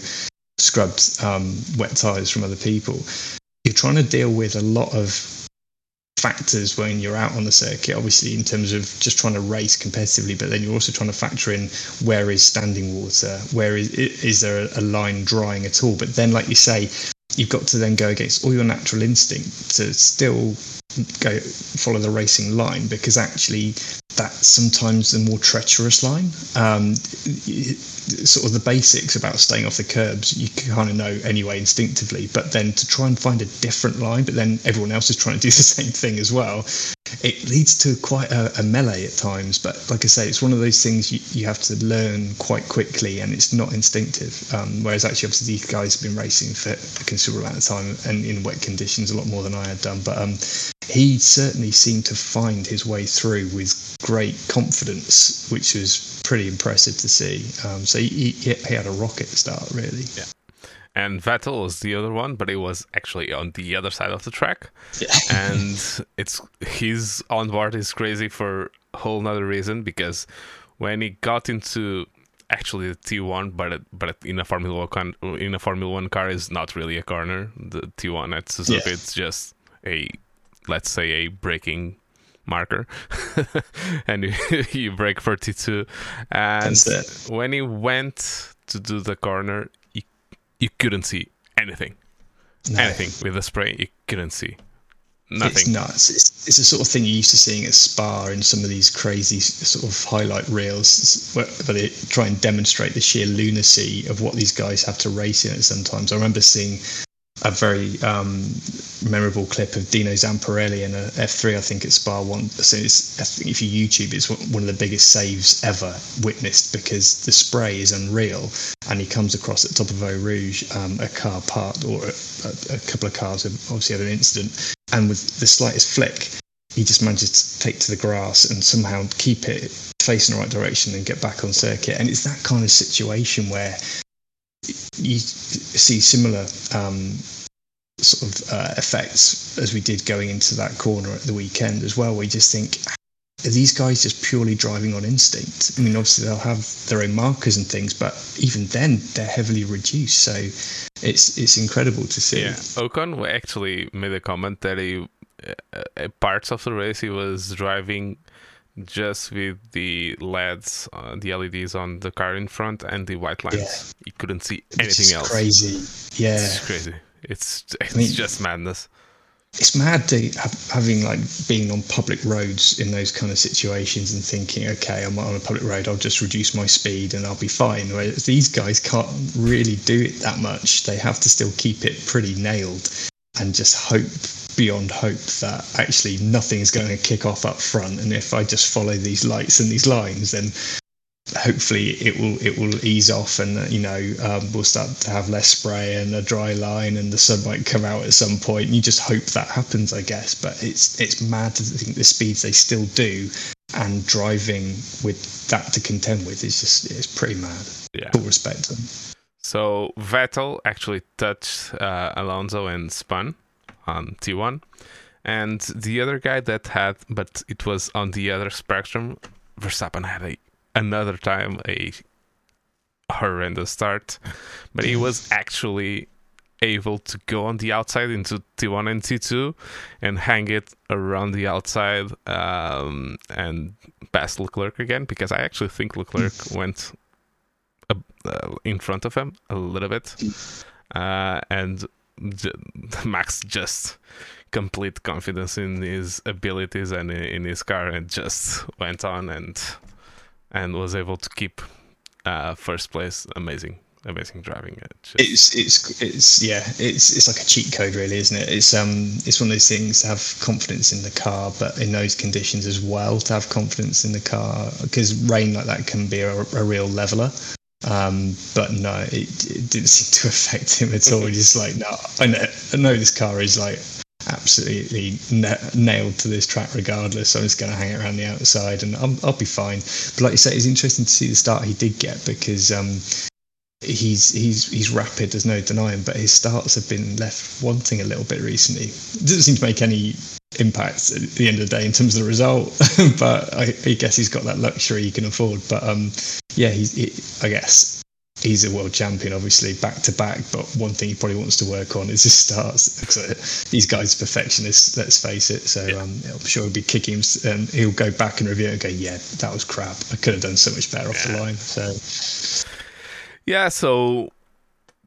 scrubbed um, wet tyres from other people. You're trying to deal with a lot of factors when you're out on the circuit, obviously, in terms of just trying to race competitively, but then you're also trying to factor in where is standing water, where is is there a line drying at all? But then, like you say, you've got to then go against all your natural instinct to still go follow the racing line because actually that's sometimes the more treacherous line. Um, sort of the basics about staying off the curbs you kind of know anyway instinctively but then to try and find a different line but then everyone else is trying to do the same thing as well it leads to quite a, a melee at times. But like i say it's one of those things you, you have to learn quite quickly and it's not instinctive. Um, whereas actually obviously these guys have been racing for a considerable amount of time and in wet conditions a lot more than i had done. But um, he certainly seemed to find his way through with great confidence which was pretty impressive to see um, so he, he, he had a rocket start, really. Yeah. And Vettel was the other one, but he was actually on the other side of the track. Yeah. and it's his onboard is crazy for a whole nother reason because when he got into actually the T1, but it, but in a Formula One in a Formula One car is not really a corner. The T1 at Suzuka, yeah. it's just a let's say a braking marker and you, you brake 42 and when he went to do the corner you, you couldn't see anything. No. anything with the spray you couldn't see. Nothing. It's nuts. It's, it's the sort of thing you're used to seeing at spa in some of these crazy sort of highlight reels where, they try and demonstrate the sheer lunacy of what these guys have to race in it sometimes. I remember seeing a very um, memorable clip of Dino Zamparelli in a F3, I think it's Spa one. So it's, I think if you YouTube, it's one of the biggest saves ever witnessed because the spray is unreal, and he comes across at top of Eau Rouge, um, a car part or a, a, couple of cars obviously had an incident, and with the slightest flick, he just manages to take to the grass and somehow keep it facing the right direction and get back on circuit. And it's that kind of situation where you see similar um, sort of uh, effects as we did going into that corner at the weekend as well. We just think, are these guys just purely driving on instinct? I mean, obviously they'll have their own markers and things, but even then they're heavily reduced. So it's it's incredible to see. Yeah, Ocon actually made a comment that he uh, uh parts of the race he was driving just with the LEDs, uh, the LEDs on the car in front and the white lines. Yeah. You couldn't see anything else. Crazy, yeah, it's crazy. It's it's I mean, just madness. It's mad to have, having like being on public roads in those kind of situations and thinking, okay, I'm on a public road, I'll just reduce my speed and I'll be fine. Whereas these guys can't really do it that much. They have to still keep it pretty nailed and just hope beyond hope that actually nothing is going to kick off up front. And if I just follow these lights and these lines, then hopefully it will it will ease off and you know um, we'll start to have less spray and a dry line and the sun might come out at some point. And you just hope that happens i guess but it's it's mad to think the speeds they still do and driving with that to contend with is just it's pretty mad. Yeah. Full respect to them. So vettel actually touched uh, alonso and spun on T1. And the other guy that had, but it was on the other spectrum, Verstappen had a another time a horrendous start, but he was actually able to go on the outside into T1 and T2 and hang it around the outside um, and pass Leclerc again because I actually think Leclerc went uh, uh, in front of him a little bit. Uh, and Max just complete confidence in his abilities and in his car and just went on and and was able to keep uh, first place. Amazing, amazing driving. Just... It's it's it's yeah. It's it's like a cheat code, really, isn't it? It's um it's one of those things to have confidence in the car, but in those conditions as well to have confidence in the car because rain like that can be a, a real leveler. Um, but no, it, it, didn't seem to affect him at all. He's like, no, I know, I know this car is like absolutely na- nailed to this track regardless. So I'm just going to hang it around the outside and I'll, I'll, be fine. But like you say, it's interesting to see the start he did get because um, he's he's he's rapid. There's no denying, but his starts have been left wanting a little bit recently. It doesn't seem to make any impact at the end of the day in terms of the result, but I, I, guess he's got that luxury he can afford. But um, yeah, he's he, I guess he's a world champion, obviously back to back. But one thing he probably wants to work on is his starts. these guys are perfectionists. Let's face it. So yeah. um, I'm sure he'll be kicking him, and he'll go back and review it and go, "Yeah, that was crap. I could have done so much better off the line." So yeah, so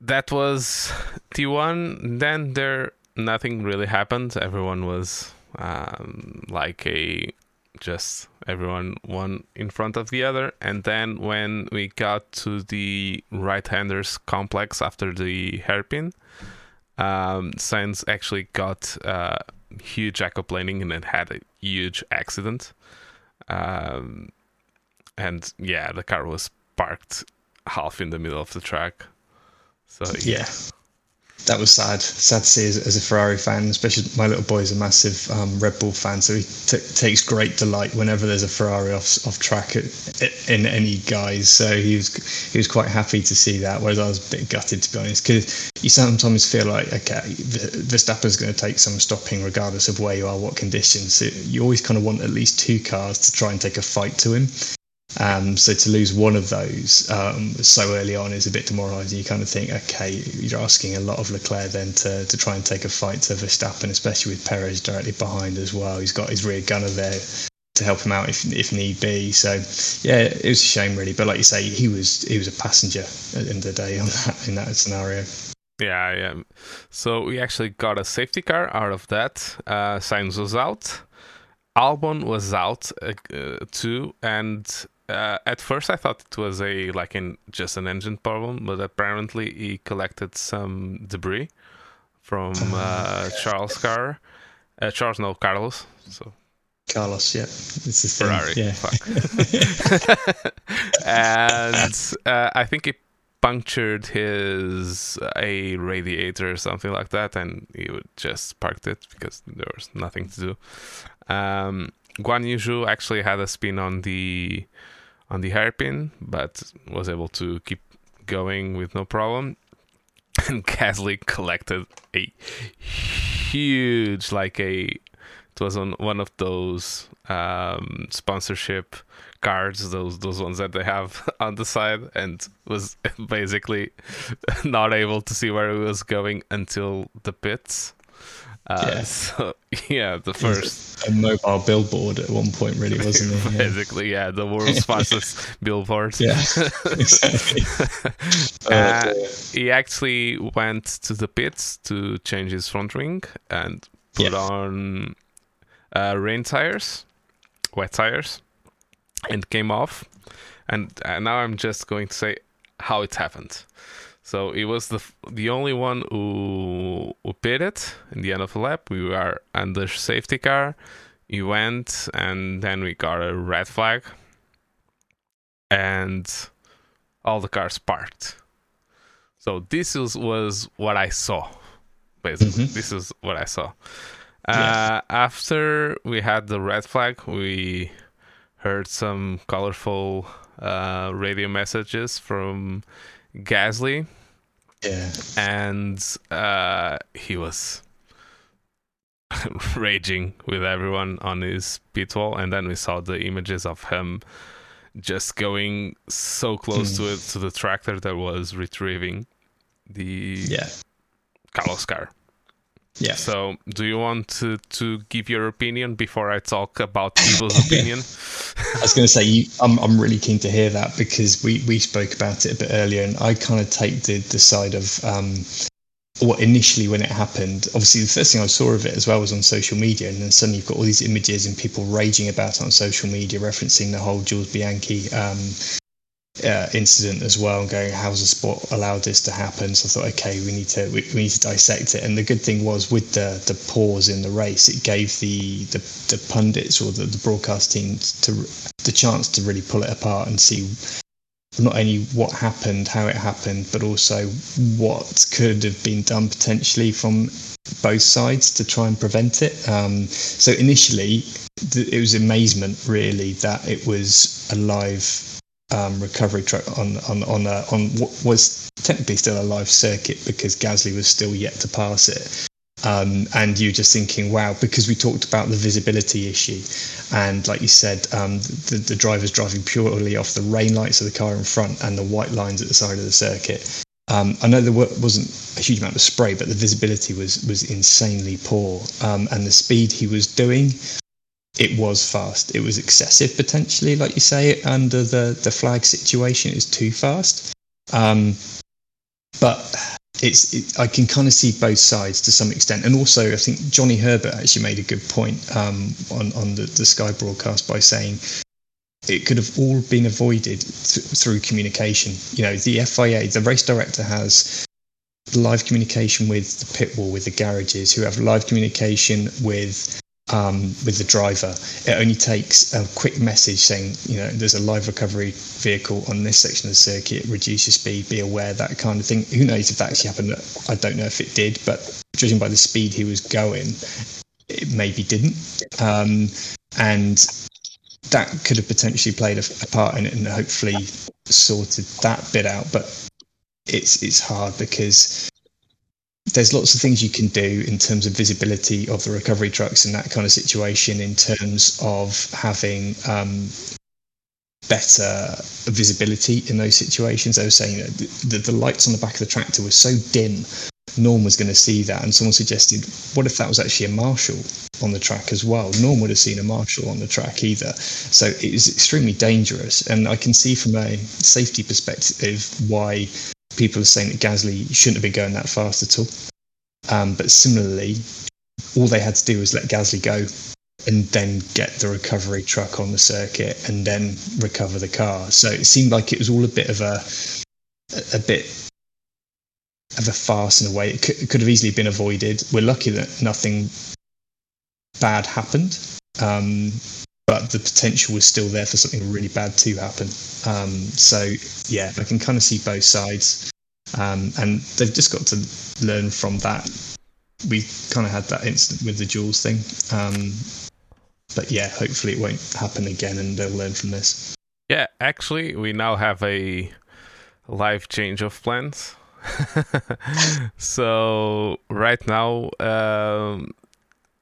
that was T1. Then there nothing really happened. Everyone was um, like a just everyone one in front of the other. And then when we got to the right-handers complex after the hairpin, um, Sainz actually got uh, huge aquaplaning and it had a huge accident. Um, and yeah, the car was parked half in the middle of the track. So yeah, that was sad. Sad to see as, as, a Ferrari fan, especially my little boy is a massive um, Red Bull fan, so he t- takes great delight whenever there's a Ferrari off off track at, in any guise. So he was he was quite happy to see that. Whereas I was a bit gutted to be honest, because you sometimes feel like okay, Verstappen's going to take some stopping regardless of where you are, what conditions. So you always kind of want at least two cars to try and take a fight to him. Um, so to lose one of those um, so early on is a bit demoralising. You kind of think, okay, you're asking a lot of Leclerc then to, to try and take a fight to Verstappen, especially with Perez directly behind as well. He's got his rear gunner there to help him out if, if need be. So yeah, it was a shame really. But like you say, he was he was a passenger at the end of the day on that, in that scenario. Yeah, yeah. So we actually got a safety car out of that. Uh, Sainz was out. Albon was out uh, too, and uh, at first I thought it was a like in just an engine problem, but apparently he collected some debris from uh, Charles' car. Uh, Charles, no, Carlos. So Carlos, yeah, it's a Ferrari. Yeah. and uh, I think he punctured his a radiator or something like that, and he would just parked it because there was nothing to do. Um, Guan Yu actually had a spin on the on the hairpin, but was able to keep going with no problem. And Gasly collected a huge, like a, it was on one of those um, sponsorship cards, those those ones that they have on the side, and was basically not able to see where he was going until the pits. Uh, yeah. So yeah, the first a mobile billboard at one point, really, wasn't it? Yeah. Basically, yeah, the world's fastest billboard. Yeah, exactly. uh, oh, he actually went to the pits to change his front wing and put yeah. on uh, rain tires, wet tires, and came off. And uh, now I'm just going to say how it happened. So he was the the only one who who pitted in the end of the lap. We were under safety car. He went, and then we got a red flag, and all the cars parked. So this is, was what I saw. Basically, mm-hmm. this is what I saw. Uh, After we had the red flag, we heard some colorful uh, radio messages from Gasly. Yeah. And uh, he was raging with everyone on his pit wall. And then we saw the images of him just going so close to it to the tractor that was retrieving the yeah. Carlos car. Yeah. So, do you want to, to give your opinion before I talk about people's opinion? I was going to say, you, I'm, I'm really keen to hear that because we, we spoke about it a bit earlier, and I kind of take the, the side of um, what initially when it happened. Obviously, the first thing I saw of it as well was on social media, and then suddenly you've got all these images and people raging about it on social media, referencing the whole Jules Bianchi um, uh, incident as well, and going, "How's the sport allowed this to happen?" So I thought, okay, we need to we, we, need to dissect it. And the good thing was with the the pause in the race, it gave the the, the pundits or the, the broadcast team to the chance to really pull it apart and see not only what happened, how it happened, but also what could have been done potentially from both sides to try and prevent it. Um, so initially, it was amazement really that it was a live um, recovery truck on on on uh, on what was technically still a live circuit because Gasly was still yet to pass it. Um, and you're just thinking, wow, because we talked about the visibility issue, and like you said, um, the, the driver's driving purely off the rain lights of the car in front and the white lines at the side of the circuit. Um, I know there wasn't a huge amount of spray, but the visibility was was insanely poor, um, and the speed he was doing, it was fast. It was excessive potentially, like you say, under the the flag situation. Is too fast, um, but it's it, I can kind of see both sides to some extent, and also I think Johnny Herbert actually made a good point um, on on the, the Sky broadcast by saying it could have all been avoided th- through communication. You know, the FIA, the race director has live communication with the pit wall, with the garages, who have live communication with um, with the driver. It only takes a quick message saying, you know, there's a live recovery vehicle on this section of the circuit, reduce your speed, be aware, that kind of thing. Who knows if that actually happened? I don't know if it did, but judging by the speed he was going, it maybe didn't. Um, and that could have potentially played a, a part in it and hopefully sorted that bit out. But it's it's hard because there's lots of things you can do in terms of visibility of the recovery trucks in that kind of situation in terms of having um, better visibility in those situations. I was saying that the, the, lights on the back of the tractor were so dim, Norm was going to see that. And someone suggested, what if that was actually a marshal on the track as well? Norm would have seen a marshal on the track either. So it is extremely dangerous. And I can see from a safety perspective why people are saying that Gasly shouldn't have been going that fast at all. Um, but similarly, all they had to do was let Gasly go and then get the recovery truck on the circuit and then recover the car. So it seemed like it was all a bit of a a bit of a farce in a way. It could, it could have easily been avoided. We're lucky that nothing bad happened. Um, but the potential was still there for something really bad to happen. Um, so yeah, I can kind of see both sides, um, and they've just got to learn from that. We kind of had that incident with the Jules thing, um, but yeah, hopefully it won't happen again, and they'll learn from this. Yeah, actually, we now have a live change of plans. so right now, um,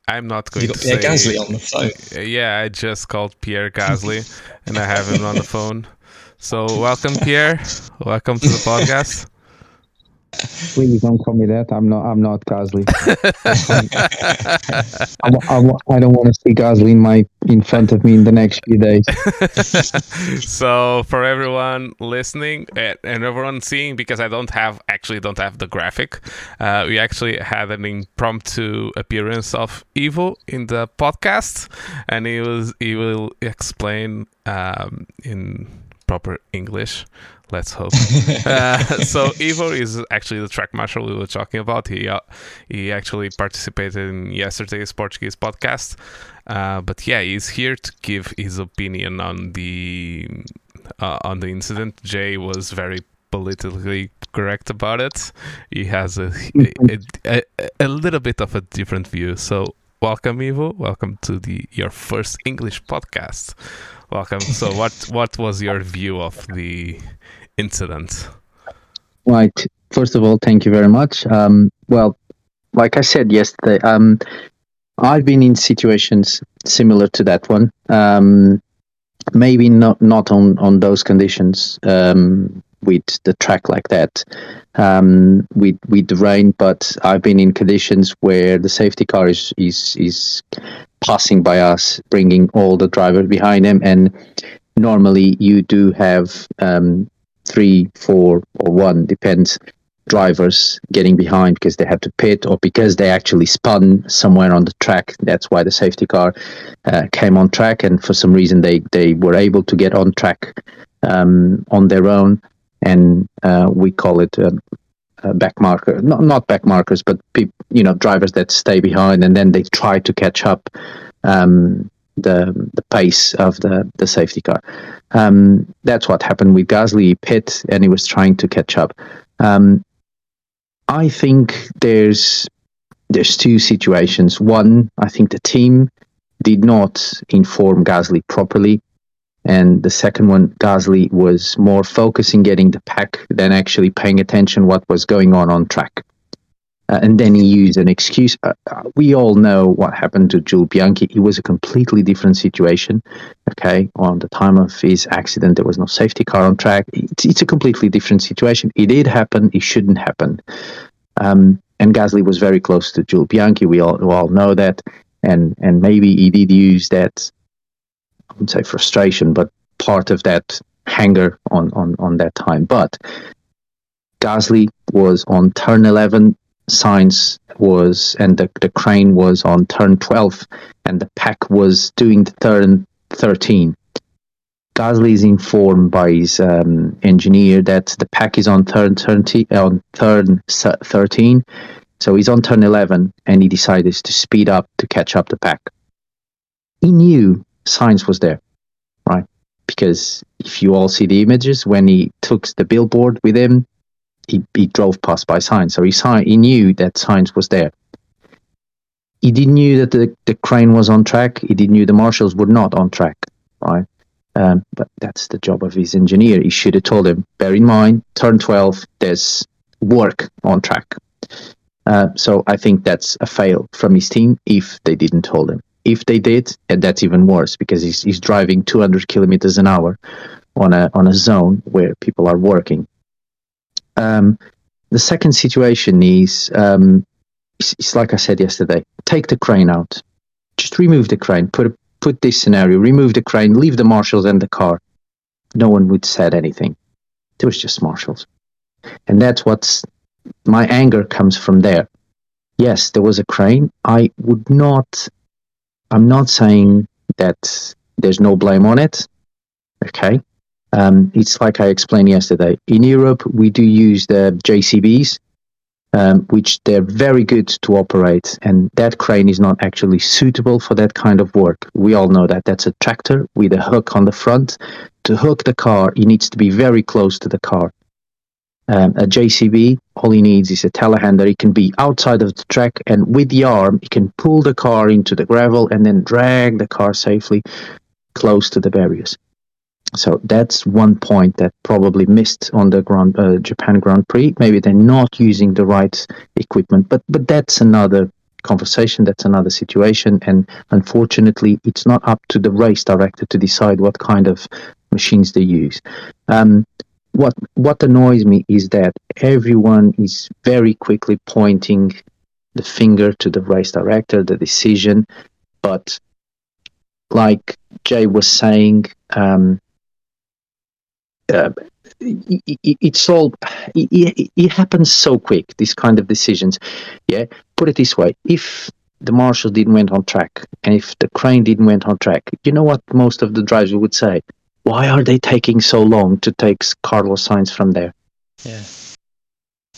I'm not going you got to Pierre say. Gasly on the phone. Yeah, I just called Pierre Gasly, and I have him on the phone. So welcome, Pierre. Welcome to the podcast. Please don't call me that. I'm not. I'm not. I'm, I'm, I do not want to see Gasly in my in front of me in the next few days. so for everyone listening and, and, everyone seeing, because I don't have actually don't have the graphic, uh, we actually had an impromptu appearance of Ivo in the podcast, and he was he will explain um, in proper English Let's hope. uh, so Ivo is actually the track marshal we were talking about. He uh, he actually participated in yesterday's Portuguese podcast. Uh, but yeah, he's here to give his opinion on the uh, on the incident. Jay was very politically correct about it. He has a, a, a, a little bit of a different view. So welcome, Ivo. Welcome to the your first English podcast. Welcome. So what what was your view of the incident? Right. First of all, thank you very much. Um, well, like I said yesterday, um, I've been in situations similar to that one. Um, maybe not not on on those conditions um, with the track like that um, with with the rain, but I've been in conditions where the safety car is is is passing by us, bringing all the drivers behind them, and normally you do have um, three, four, or one depends. Drivers getting behind because they have to pit or because they actually spun somewhere on the track. That's why the safety car uh, came on track, and for some reason they they were able to get on track um, on their own, and uh, we call it. Um, uh, back marker, not not back markers, but pe- you know drivers that stay behind and then they try to catch up um, the the pace of the the safety car. Um, that's what happened with Gasly pit, and he was trying to catch up. Um, I think there's there's two situations. One, I think the team did not inform Gasly properly, and the second one, Gasly, was more focusing getting the pack than actually paying attention what was going on on track. Uh, and then he used an excuse. Uh, uh, we all know what happened to Jules Bianchi. It was a completely different situation. Okay, on the time of his accident, there was no safety car on track. It's, it's a completely different situation. It did happen. It shouldn't happen. Um, and Gasly was very close to Jules Bianchi. We all, we all know that. And and maybe he did use that. I wouldn't say frustration, but part of that hanger on on on that time. But Gasly was on turn 11 Sainz was and the, the crane was on turn 12 and the pack was doing the turn 13 Gasly is informed by his um, engineer that the pack is on turn 30, on turn 13 so he's on turn 11 and he decided to speed up to catch up the pack. He knew Sainz was there right? Because if you all see the images when he took the billboard with him he, he drove past by Sainz, so he saw, he knew that Sainz was there. He didn't knew that the, the crane was on track. He didn't knew the marshals were not on track, right? Um, but that's the job of his engineer. He should have told him. Bear in mind, turn twelve, there's work on track. Uh, so I think that's a fail from his team if they didn't told him. If they did, and that's even worse because he's he's driving 200 kilometers an hour on a on a zone where people are working. Um, the second situation is um, it's, it's, like I said yesterday. Take the crane out. Just remove the crane. Put put this scenario. Remove the crane. Leave the marshals and the car. No one would said anything. It was just marshals, and that's what's my anger comes from there. Yes, there was a crane. I would not. I'm not saying that there's no blame on it. Okay, um, it's like I explained yesterday. In Europe, we do use the JCBs, um, which they're very good to operate, and that crane is not actually suitable for that kind of work. We all know that. That's a tractor with a hook on the front. To hook the car, it needs to be very close to the car. Um, a JCB, all he needs is a telehandler. He can be outside of the track, and with the arm, he can pull the car into the gravel and then drag the car safely close to the barriers. So that's one point that probably missed on the Grand, uh, Japan Grand Prix. Maybe they're not using the right equipment, but but that's another conversation. That's another situation, and unfortunately, it's not up to the race director to decide what kind of machines they use. Um, what what annoys me is that everyone is very quickly pointing the finger to the race director, the decision, but like Jay was saying. Um, uh, it, it, it's all it, it, happens so quick these kind of decisions. Yeah put it this way if the marshal didn't went on track and if the crane didn't went on track you know what most of the drivers would say? Why are they taking so long to take carlos sainz from there? Yeah.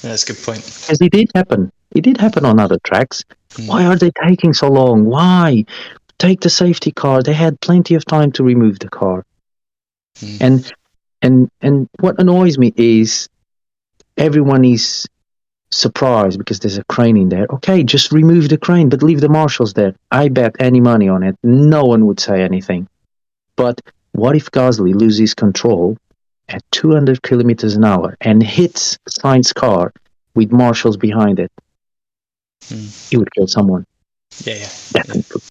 That's a good point. Because it did happen. It did happen on other tracks. Mm. why are they taking so long? Why? Take the safety car. They had plenty of time to remove the car. Mm. and and and what annoys me is everyone is surprised because there's a crane in there. Okay, just remove the crane, but leave the marshals there. I bet any money on it. No one would say anything. But what if Gasly loses control at 200 kilometers an hour and hits Sainz's car with marshals behind it? Hmm. He would kill someone. Yeah, yeah. Definitely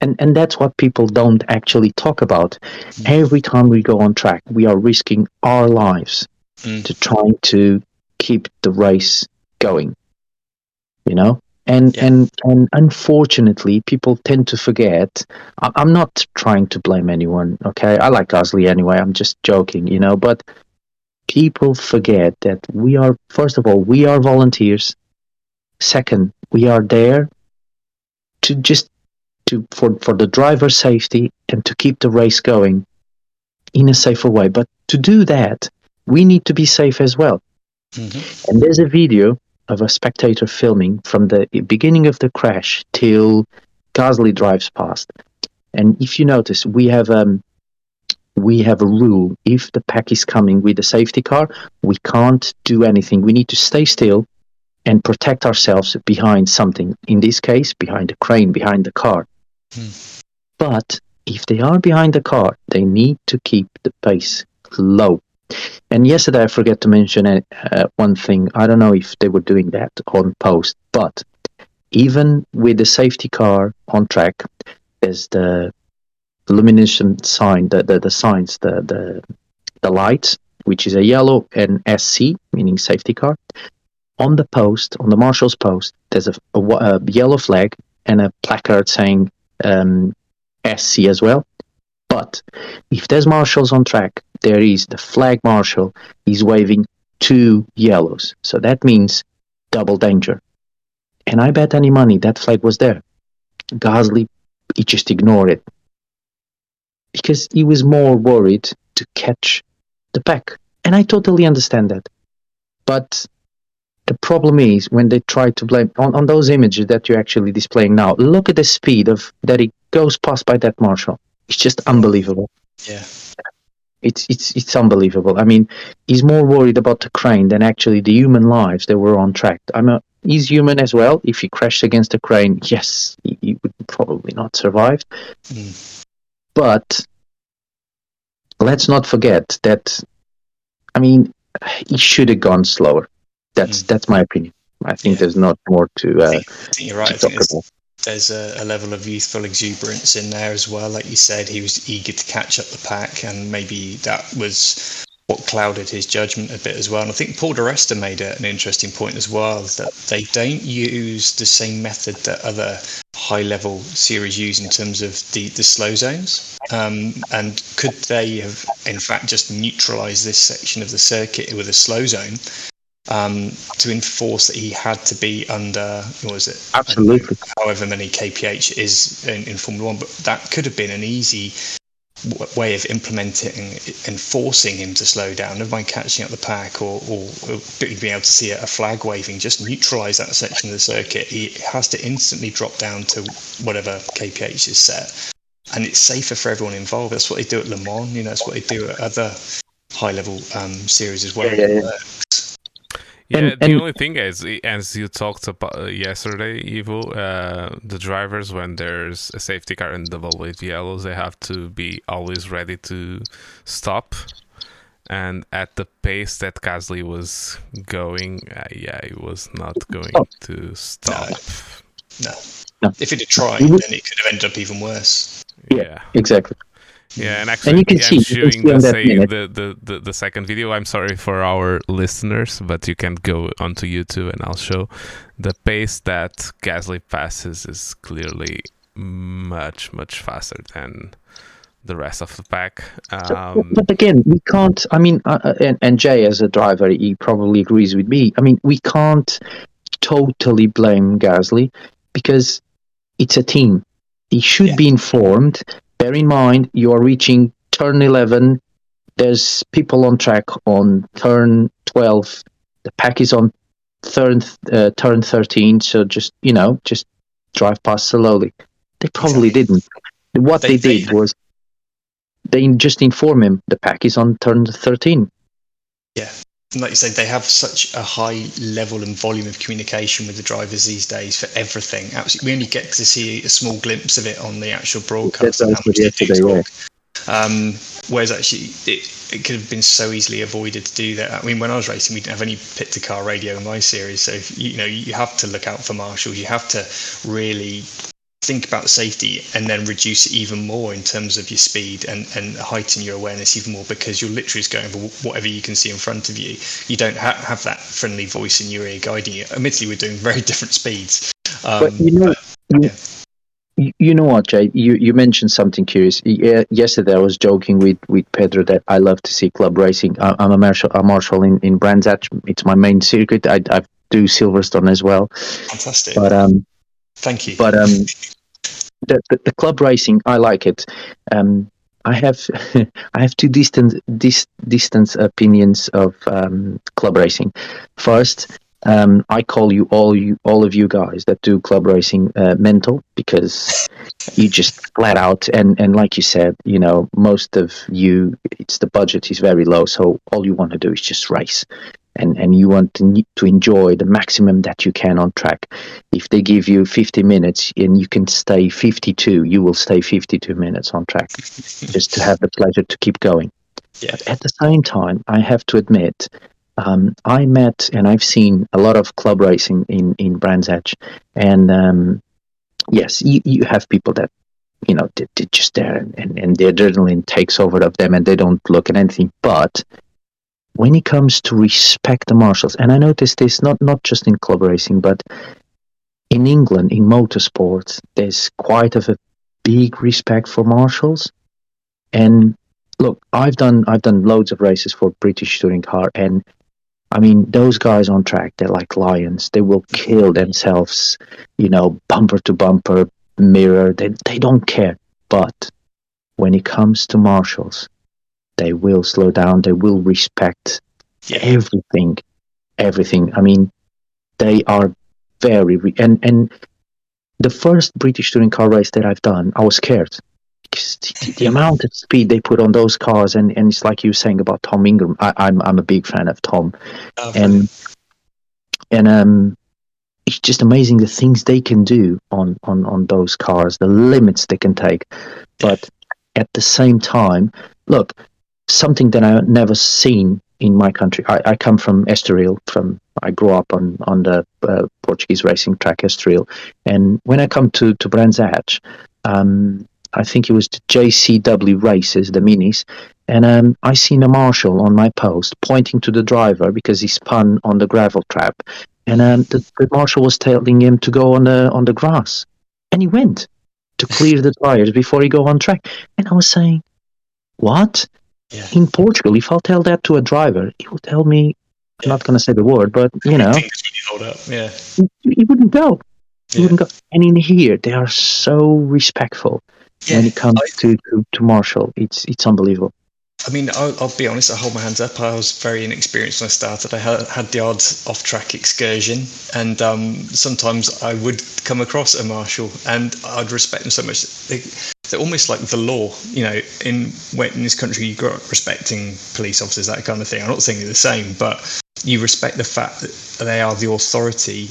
and and that's what people don't actually talk about. Mm. every time we go on track we are risking our lives mm. to trying to keep the race going you know? And yeah. and and unfortunately people tend to forget. I'm not trying to blame anyone okay? I like Gasly anyway. I'm just joking you know? But people forget that we are first of all we are volunteers. Second we are there to just to for, for the driver's safety and to keep the race going in a safer way. But to do that, we need to be safe as well. Mm-hmm. And there's a video of a spectator filming from the beginning of the crash till Gasly drives past. And if you notice, we have um, we have a rule: if the pack is coming with a safety car, we can't do anything. We need to stay still and protect ourselves behind something. In this case, behind a crane, behind the car. But if they are behind the car, they need to keep the pace low. And yesterday, I forget to mention uh, one thing. I don't know if they were doing that on post, but even with the safety car on track, there's the luminescent sign, the, the, the signs, the, the, the lights, which is a yellow and SC, meaning safety car. On the post, on the marshal's post, there's a, a, a yellow flag and a placard saying um, SC as well. But if there's marshals on track, there is the flag marshal. He's waving two yellows. So that means double danger. And I bet any money that flag was there. Gasly, he just ignored it because he was more worried to catch the pack. And I totally understand that. But the problem is when they try to blame on, on those images that you're actually displaying now, look at the speed of that it goes past by that marshal. It's just unbelievable. Yeah. It's it's it's unbelievable. I mean, he's more worried about the crane than actually the human lives that were on track. I'm a, he's human as well. If he crashed against a crane, yes, he, he would probably not survive. Mm. But let's not forget that. I mean, he should have gone slower. That's mm. that's my opinion. I think yeah. there's not more to. Uh, I, think, I think you're right. Think there's, there's a, a, level of youthful exuberance in there as well. Like you said, he was eager to catch up the pack, and maybe that was what clouded his judgment a bit as well. And I think Paul di Resta made an interesting point as well that they don't use the same method that other high level series use in terms of the, the slow zones. Um, and could they have, in fact, just neutralized this section of the circuit with a slow zone um, to enforce that he had to be under what was it? Absolutely. However many kph is in, in Formula One, but that could have been an easy way of implementing enforcing him to slow down never mind catching up the pack or, or, or being able to see a flag waving just neutralize that section of the circuit he has to instantly drop down to whatever kph is set and it's safer for everyone involved that's what they do at le mans you know that's what they do at other high level um, series as well yeah, yeah, yeah. Yeah, and, the and, only thing is, as you talked about uh, yesterday, Ivo, uh, the drivers when there's a safety car and double with yellows, they have to be always ready to stop. And at the pace that Gasly was going, uh, yeah, he was not going oh. to stop. No. no. If it had tried, then it could have ended up even worse. Yeah, exactly. Yeah, and actually, and you can see, I'm showing the, the, the, the, the second video. I'm sorry for our listeners, but you can go onto YouTube and I'll show the pace that Gasly passes is clearly much, much faster than the rest of the pack. Um, but again, we can't. I mean, uh, uh, and, and Jay, as a driver, he probably agrees with me. I mean, we can't totally blame Gasly because it's a team. He should yeah. be informed bear in mind you are reaching turn 11 there's people on track on turn 12 the pack is on turn uh, turn 13 so just you know just drive past slowly. They probably didn't. What they, they did they, was they just inform him the pack is on turn 13 yeah like you said, they have such a high level and volume of communication with the drivers these days for everything. Absolutely, we only get to see a small glimpse of it on the actual broadcast. Um, whereas actually, it, it could have been so easily avoided to do that. I mean, when I was racing, we didn't have any pit to car radio in my series, so if, you know you have to look out for marshals. You have to really think about safety and then reduce it even more in terms of your speed and, and heighten your awareness even more because you're literally just going for whatever you can see in front of you. You don't ha- have that friendly voice in your ear guiding you. Admittedly, we're doing very different speeds. Um, but you know, but, yeah. you know what, Jay? You you mentioned something curious. Yesterday, I was joking with, with Pedro that I love to see club racing. I'm a marshal, a marshal in in Brands Hatch. It's my main circuit. I, I do Silverstone as well. Fantastic. But um, Thank you. But um, the, the, the club racing, I like it. Um, I have I have two distant dis, distance opinions of um, club racing. First, um, I call you all you all of you guys that do club racing uh, mental because you just flat out and and like you said, you know, most of you it's the budget is very low, so all you want to do is just race and, and you want to, to enjoy the maximum that you can on track. If they give you 50 minutes and you can stay 52, you will stay 52 minutes on track just to have the pleasure to keep going. Yeah. But at the same time, I have to admit, um, I met and I've seen a lot of club racing in, in Brands Hatch. And um, yes, you, you have people that, you know, they're, they're just there and, and, and the adrenaline takes over of them and they don't look at anything. But when it comes to respect the marshals, and I noticed this not, not just in club racing, but in England, in motorsports, there's quite of a big respect for marshals. And look, I've done I've done loads of races for British touring car, and I mean those guys on track, they're like lions. They will kill themselves, you know, bumper to bumper, mirror. They they don't care. But when it comes to marshals, they will slow down. They will respect yeah. everything, everything. I mean, they are very re- and and the first British touring car race that I've done, I was scared the, the, amount of speed they put on those cars, and, and it's like you were saying about Tom Ingram. I, am I'm, I'm a big fan of Tom, oh, and and um, it's just amazing the things they can do on on on those cars, the limits they can take. But at the same time, look, something that I've never seen in my country. I, I come from Estoril. From I grew up on on the uh, Portuguese racing track Estoril, and when I come to to Brands Hatch, um, I think it was the JCW races, the minis, and um, I seen a marshal on my post pointing to the driver because he spun on the gravel trap, and um, the, the marshal was telling him to go on the on the grass, and he went to clear the tires before he go on track, and I was saying, what? Yeah. In Portugal, if I'll tell that to a driver, he will tell me, I'm not going to say the word, but you know, yeah, he, he wouldn't go. He yeah. wouldn't go. And in here, they are so respectful yeah, when it comes I, to, to, to Marshall. It's it's unbelievable. I mean, I'll, I'll, be honest. I hold my hands up. I was very inexperienced when I started. I had, had the odd off-track excursion, and um, sometimes I would come across a marshal, and I'd respect them so much. They, are almost like the law. You know, in in this country, you grow up respecting police officers, that kind of thing. I'm not saying they're the same, but you respect the fact that they are the authority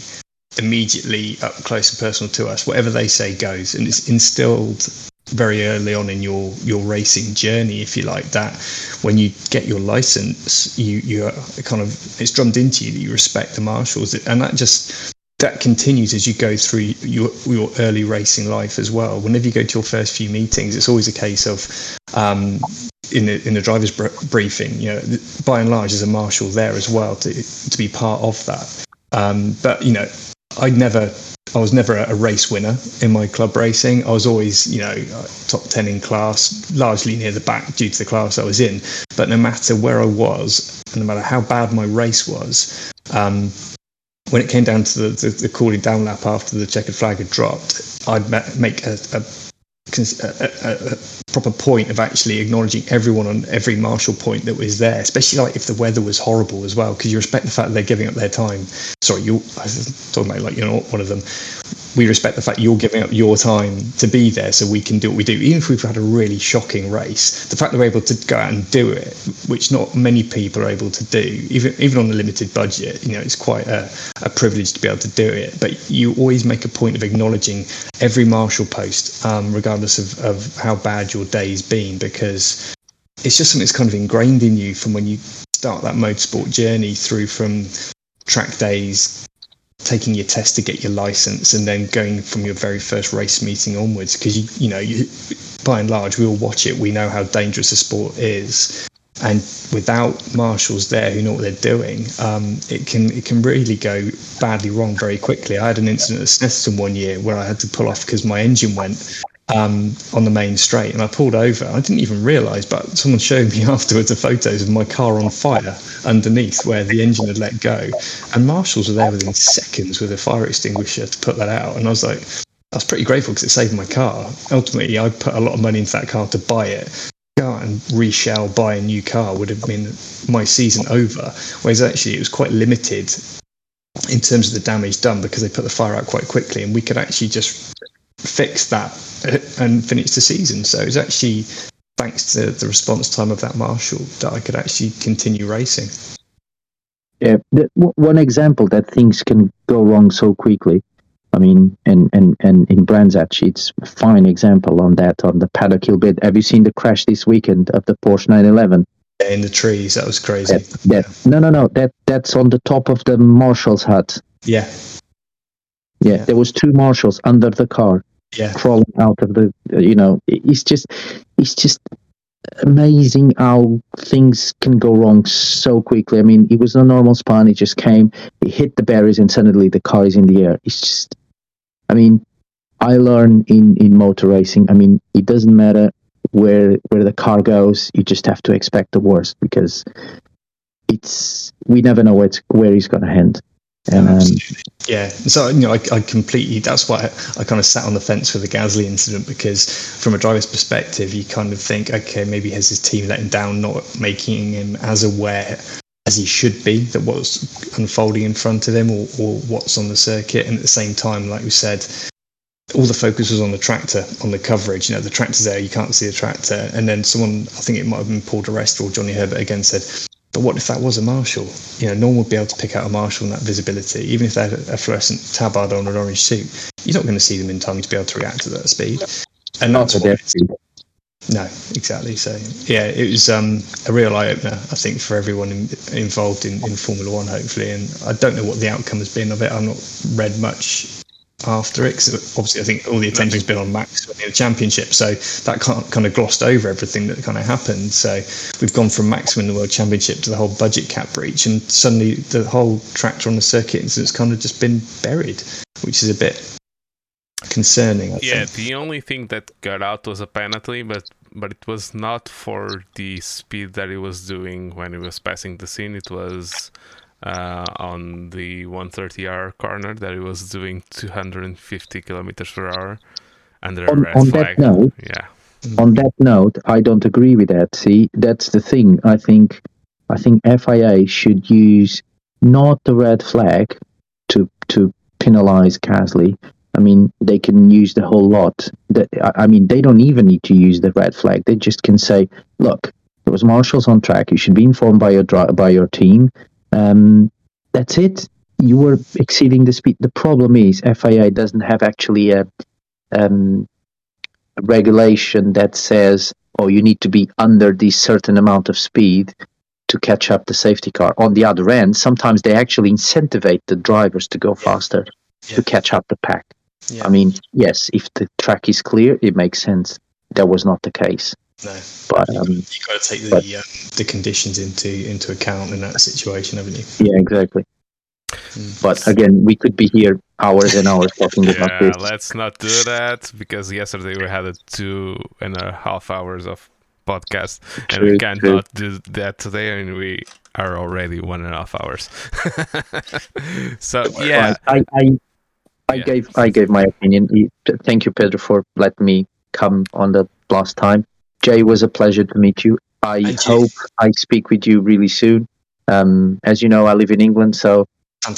immediately up close and personal to us. Whatever they say goes, and it's instilled very early on in your your racing journey, if you like that, when you get your license, you you kind of it's drummed into you that you respect the marshals, and that just that continues as you go through your your early racing life as well. Whenever you go to your first few meetings, it's always a case of um, in the in the driver's briefing, you know, by and large, there's a marshal there as well to to be part of that. Um, but you know, I never I was never a race winner in my club racing. I was always, you know, top 10 in class, largely near the back due to the class I was in. But no matter where I was, no matter how bad my race was, um, when it came down to the, the, the, cooling down lap after the checkered flag had dropped, I'd make a, a a, a, proper point of actually acknowledging everyone on every marshal point that was there, especially like if the weather was horrible as well, because you respect the fact that they're giving up their time. Sorry, you I was talking about like you're not one of them we respect the fact you're giving up your time to be there so we can do what we do. Even if we've had a really shocking race, the fact that we're able to go out and do it, which not many people are able to do, even even on a limited budget, you know, it's quite a, a privilege to be able to do it. But you always make a point of acknowledging every marshal post, um, regardless of, of how bad your day's been, because it's just something that's kind of ingrained in you from when you start that motorsport journey through from track days taking your test to get your license and then going from your very first race meeting onwards because you you know you by and large we all watch it. We know how dangerous the sport is. And without marshals there who know what they're doing um, it can it can really go badly wrong very quickly. I had an incident at Snetterton one year where i had to pull off because my engine went um, on the main straight and I pulled over. I didn't even realise, but someone showed me afterwards the photos of my car on fire underneath where the engine had let go. And marshals were there within seconds with a fire extinguisher to put that out. And I was like, I was pretty grateful because it saved my car. Ultimately, I put a lot of money into that car to buy it. Go out and reshell, buy a new car would have been my season over. Whereas actually, it was quite limited in terms of the damage done because they put the fire out quite quickly and we could actually just fix that uh, and finish the season. So it's actually thanks to the response time of that marshal that I could actually continue racing. Yeah, the, one example that things can go wrong so quickly. I mean, and and and in Brands it's a fine example on that on the paddock hill bit. Have you seen the crash this weekend of the Porsche 911? In the trees, that was crazy. That, that, no, no, no. That that's on the top of the marshal's hut. Yeah. yeah. yeah. there was two marshals under the car. Yeah, crawling out of the. You know, it's just, it's just amazing how things can go wrong so quickly. I mean, it was a normal spin. It just came, it hit the barriers, and suddenly the car is in the air. It's just, I mean, I learn in in motor racing. I mean, it doesn't matter where where the car goes. You just have to expect the worst because it's we never know where where he's going to end. Um, yeah, so you know, I, I completely. That's why I, I, kind of sat on the fence for the Gasly incident because, from a driver's perspective, you kind of think, okay, maybe has his team let him down, not making him as aware as he should be that what's unfolding in front of him or, or what's on the circuit. And at the same time, like we said, all the focus was on the tractor, on the coverage. You know, the tractor's there, you can't see the tractor. And then someone, I think it might have been Paul di or Johnny Herbert again, said, but what if that was a marshal? You know, no one would be able to pick out a marshal in that visibility. Even if they had a fluorescent tabard on an orange suit, you're not going to see them in time to be able to react to that speed. And not that's what, no, exactly. So yeah, it was um, a real eye opener, I think, for everyone in, involved in, in Formula One, hopefully. And I don't know what the outcome has been of it. I've not read much after it because obviously I think all the attention's been on Max winning the championship, so that kind of glossed over everything that kind of happened. So we've gone from Max winning the world championship to the whole budget cap breach, and suddenly the whole tractor on the circuit incident's kind of just been buried, which is a bit concerning. I yeah, think. the only thing that got out was a penalty, but but it was not for the speed that he was doing when he was passing the scene. It was uh, on the 130R corner that he was doing 250 kilometers per hour under on, a red on flag. That note, yeah. On that note, I don't agree with that. See, that's the thing. I think I think FIA should use not the red flag to to penalize Gasly. I mean, they can use the whole lot. That I mean, they don't even need to use the red flag. They just can say, "Look, there was marshals on track. You should be informed by your by your team. Um, that's it. You were exceeding the speed. The problem is FIA doesn't have actually a, um, a regulation that says, "Oh, you need to be under this certain amount of speed." to catch up the safety car. On the other end, sometimes they actually incentivize the drivers to go faster yeah. to catch up the pack. Yeah. I mean, yes, if the track is clear, it makes sense. That was not the case. No, but um, you got to take the but, uh, the conditions into into account in that situation, haven't you? Yeah, exactly. Mm. But again, we could be here hours and hours talking yeah, about this. Let's not do that because yesterday we had a two and a half hours of podcast, and we cannot do that today. I mean, we are already one and a half hours. so yeah, I I, I yeah. gave I gave my opinion. Thank you, Pedro, for letting me come on the last time. Jay, was a pleasure to meet you. I Thank hope you. I speak with you really soon. Um, as you know, I live in England, so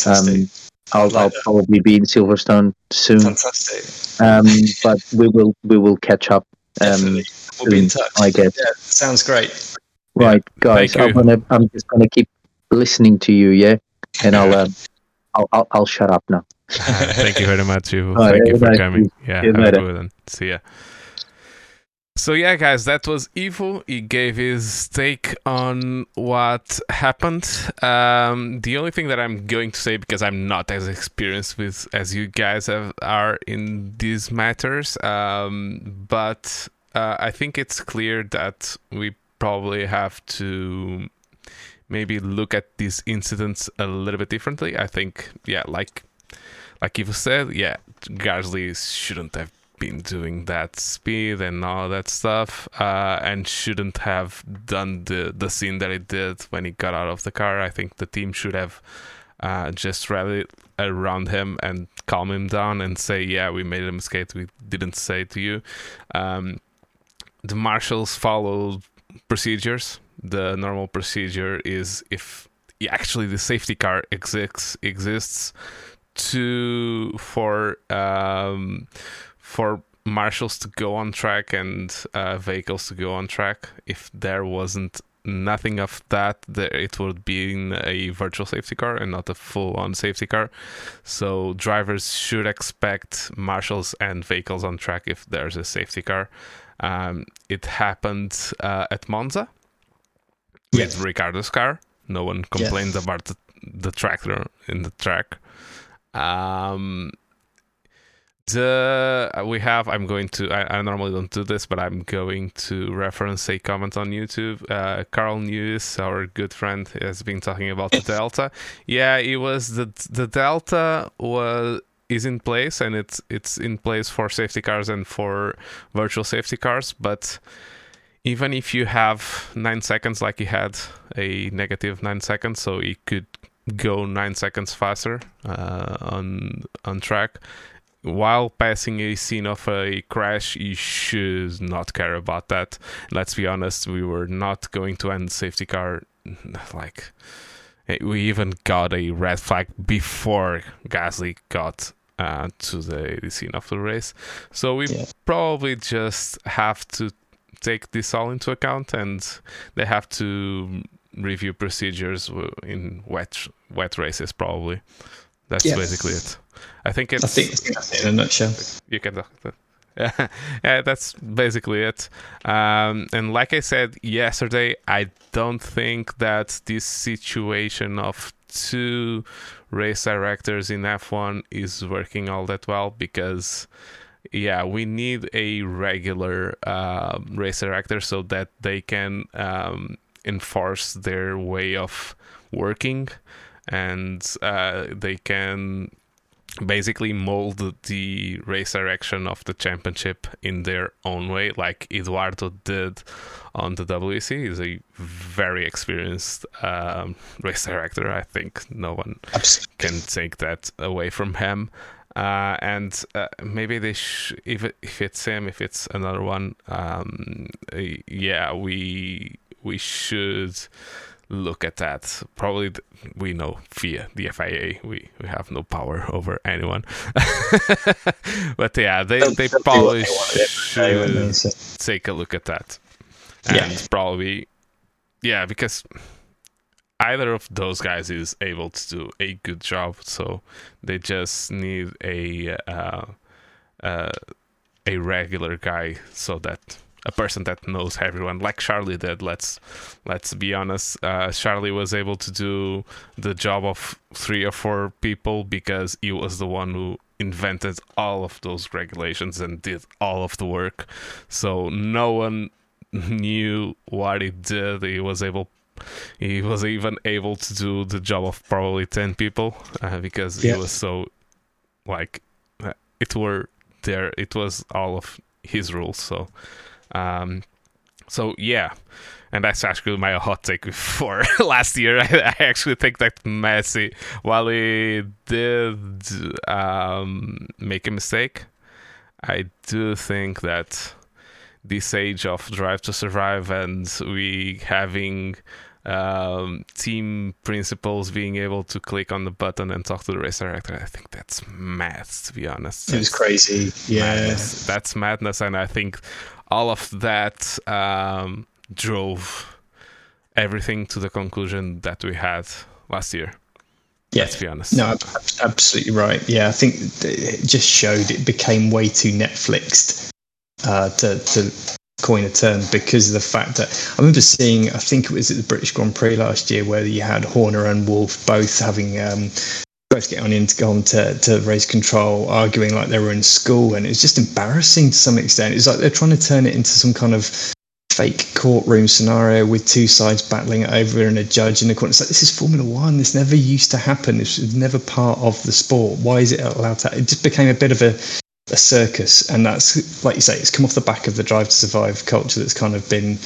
um, I'll, I'll probably be in Silverstone soon. Fantastic. Um, but we will we will catch up. Um, we'll soon, be in touch. I guess. Yeah, sounds great. Right, guys. I'm gonna. I'm just gonna keep listening to you. Yeah, and I'll. Um, I'll, I'll, I'll shut up now. Thank you very much. You. Thank you for coming. Yeah, have a good one. See ya. So yeah, guys, that was Ivo. He gave his take on what happened. Um, the only thing that I'm going to say, because I'm not as experienced with as you guys have, are in these matters, um, but uh, I think it's clear that we probably have to maybe look at these incidents a little bit differently. I think, yeah, like like Ivo said, yeah, Gasly shouldn't have been doing that speed and all that stuff, uh, and shouldn't have done the the scene that he did when he got out of the car. I think the team should have uh, just rallied around him and calm him down and say, "Yeah, we made a mistake. We didn't say to you." Um, the marshals followed procedures. The normal procedure is if actually the safety car exists exists to for um, for marshals to go on track and uh, vehicles to go on track if there wasn't nothing of that, there, it would be in a virtual safety car and not a full-on safety car. So drivers should expect marshals and vehicles on track if there's a safety car. Um, it happened uh, at Monza with yeah. Ricciardo's car. No one complained yeah. about the, the, tractor in the track. Um, the uh, we have i'm going to I, I, normally don't do this but i'm going to reference a comment on youtube. Uh, carl news our good friend has been talking about the delta. Yeah it was the the delta was is in place and it's it's in place for safety cars and for virtual safety cars. But even if you have nine seconds like he had a negative nine seconds so he could go nine seconds faster uh, on on track while passing a scene of a crash, you should not care about that. Let's be honest, we were not going to end safety car. Like, we even got a red flag before Gasly got uh, to the, the, scene of the race. So we yeah. probably just have to take this all into account, and they have to review procedures in wet wet races. Probably, that's yeah. basically it. I think it's. I think that's in a nutshell. You can talk. Yeah, yeah, that's basically it. Um, and like I said yesterday, I don't think that this situation of two race directors in F1 is working all that well because, yeah, we need a regular uh, race director so that they can um, enforce their way of working and uh, they can basically mold the race direction of the championship in their own way, like Eduardo did on the WEC. He's a very experienced um, race director. I think no one Absolutely. can take that away from him. Uh, and uh, maybe they sh- if it, if it's him, if it's another one, um, yeah, we we should look at that. Probably th- we know via the FIA we, we have no power over anyone. but yeah, they, they probably should take a look at that. And yeah. probably, yeah, because either of those guys is able to do a good job. So they just need a uh, uh, a regular guy so that a person that knows everyone like charlie did let's let's be honest. Uh, charlie was able to do the job of three or four people because he was the one who invented all of those regulations and did all of the work. So no one knew what he did. He was able he was even able to do the job of probably 10 people uh, because yeah. he was so like uh, it were there it was all of his rules so um, so yeah, and that's actually my hot take for last year. I, I, actually think that Masi, while he did um, make a mistake, I do think that this age of Drive to Survive and we having um, team principals being able to click on the button and talk to the race director. I think that's mad, to be honest. It was crazy. Yeah. Madness. That's madness. And I think all of that um, drove everything to the conclusion that we had last year. Yeah, let's be honest. No, absolutely right. Yeah, I think it just showed it became way too Netflixed uh, to, to coin a term because of the fact that I remember seeing, I think it was at the British Grand Prix last year, where you had Horner and Wolff both having um, both get on on to, to race control, arguing like they were in school, and it's just embarrassing to some extent. It's like they're trying to turn it into some kind of fake courtroom scenario with two sides battling it over and a judge in the corner. It's like this is Formula One. This never used to happen. This was never part of the sport. Why is it allowed to? It just became a bit of a a circus, and that's like you say, it's come off the back of the drive to survive culture that's kind of been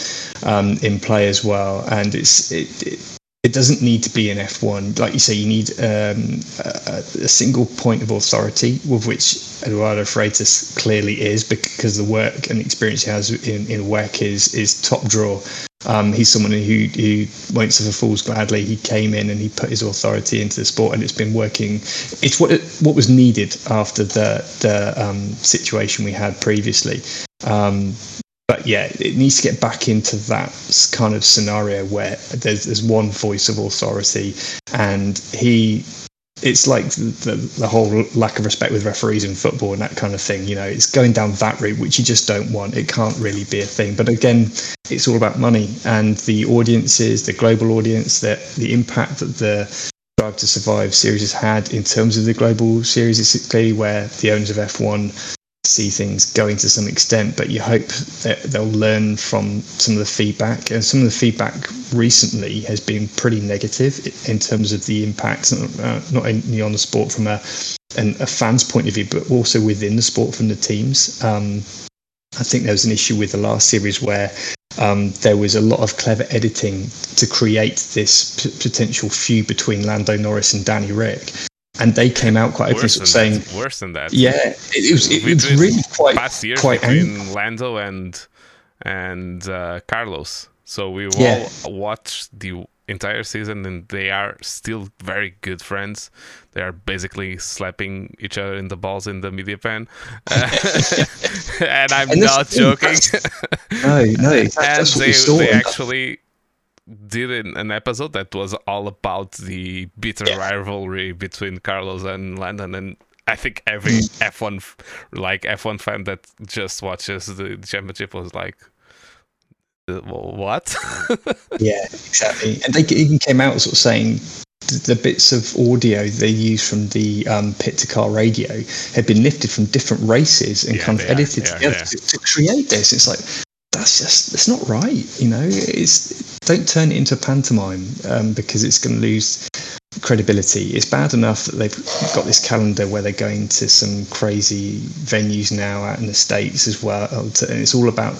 um, in play as well, and it's it, it it doesn't need to be an F1. Like you say, you need um, a, a, single point of authority, with which Eduardo Freitas clearly is, because the work and experience he has in, in WEC is, is top draw. Um, he's someone who, who won't suffer fools gladly. He came in and he put his authority into the sport, and it's been working. It's what it, what was needed after the the um, situation we had previously. Um, but yeah, it needs to get back into that kind of scenario where there's there's one voice of authority, and he. It's like the, the whole lack of respect with referees in football and that kind of thing. You know, it's going down that route, which you just don't want. It can't really be a thing. But again, it's all about money and the audiences, the global audience, that the impact that the Drive to Survive series has had in terms of the global series. It's clearly where the owners of F1 see things going to some extent, but you hope that they'll learn from some of the feedback. And some of the feedback recently has been pretty negative in terms of the impact, uh, not only on the sport from a, an, a fan's point of view, but also within the sport from the teams. Um, I think there was an issue with the last series where um, there was a lot of clever editing to create this p- potential feud between Lando Norris and Danny Ric and they came out quite openly saying that. worse than that. Yeah, it, it was it, was really quite past years quite between ang- Lando and and uh, Carlos. So we yeah. all watched the entire season, and they are still very good friends. They are basically slapping each other in the balls in the media pen, and I'm and not joking. no, no, and they, they actually did an episode that was all about the bitter yeah. rivalry between Carlos and Lando, and I think every F1 like F1 fan that just watches the championship was like, uh, what? yeah, exactly. And they even came out sort of saying the bits of audio they used from the um, pit to car radio had been lifted from different races and yeah, kind of edited are, together to, to, create this. It's like that's just it's not right. You know, it's don't turn it into pantomime um, because it's going to lose credibility. It's bad enough that they've got this calendar where they're going to some crazy venues now out in the states as well, and it's all about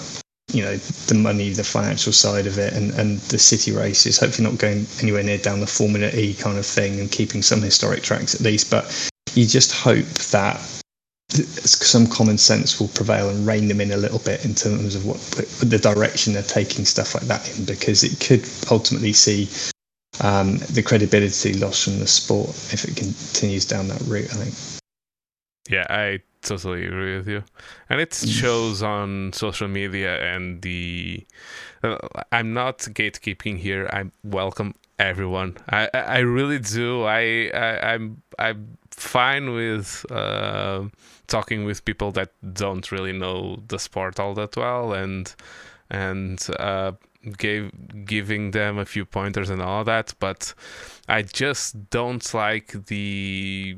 you know the money, the financial side of it, and and the city races. Hopefully, not going anywhere near down the Formula E kind of thing, and keeping some historic tracks at least. But you just hope that some common sense will prevail and rein them in a little bit in terms of what the direction they're taking stuff like that in, because it could ultimately see um, the credibility lost from the sport if it continues down that route. I think. Yeah, I totally agree with you, and it mm. shows on social media and the. Uh, I'm not gatekeeping here. I welcome everyone. I I really do. I, I I'm I'm fine with. Uh, talking with people that don't really know the sport all that well and and uh, gave giving them a few pointers and all that but i just don't like the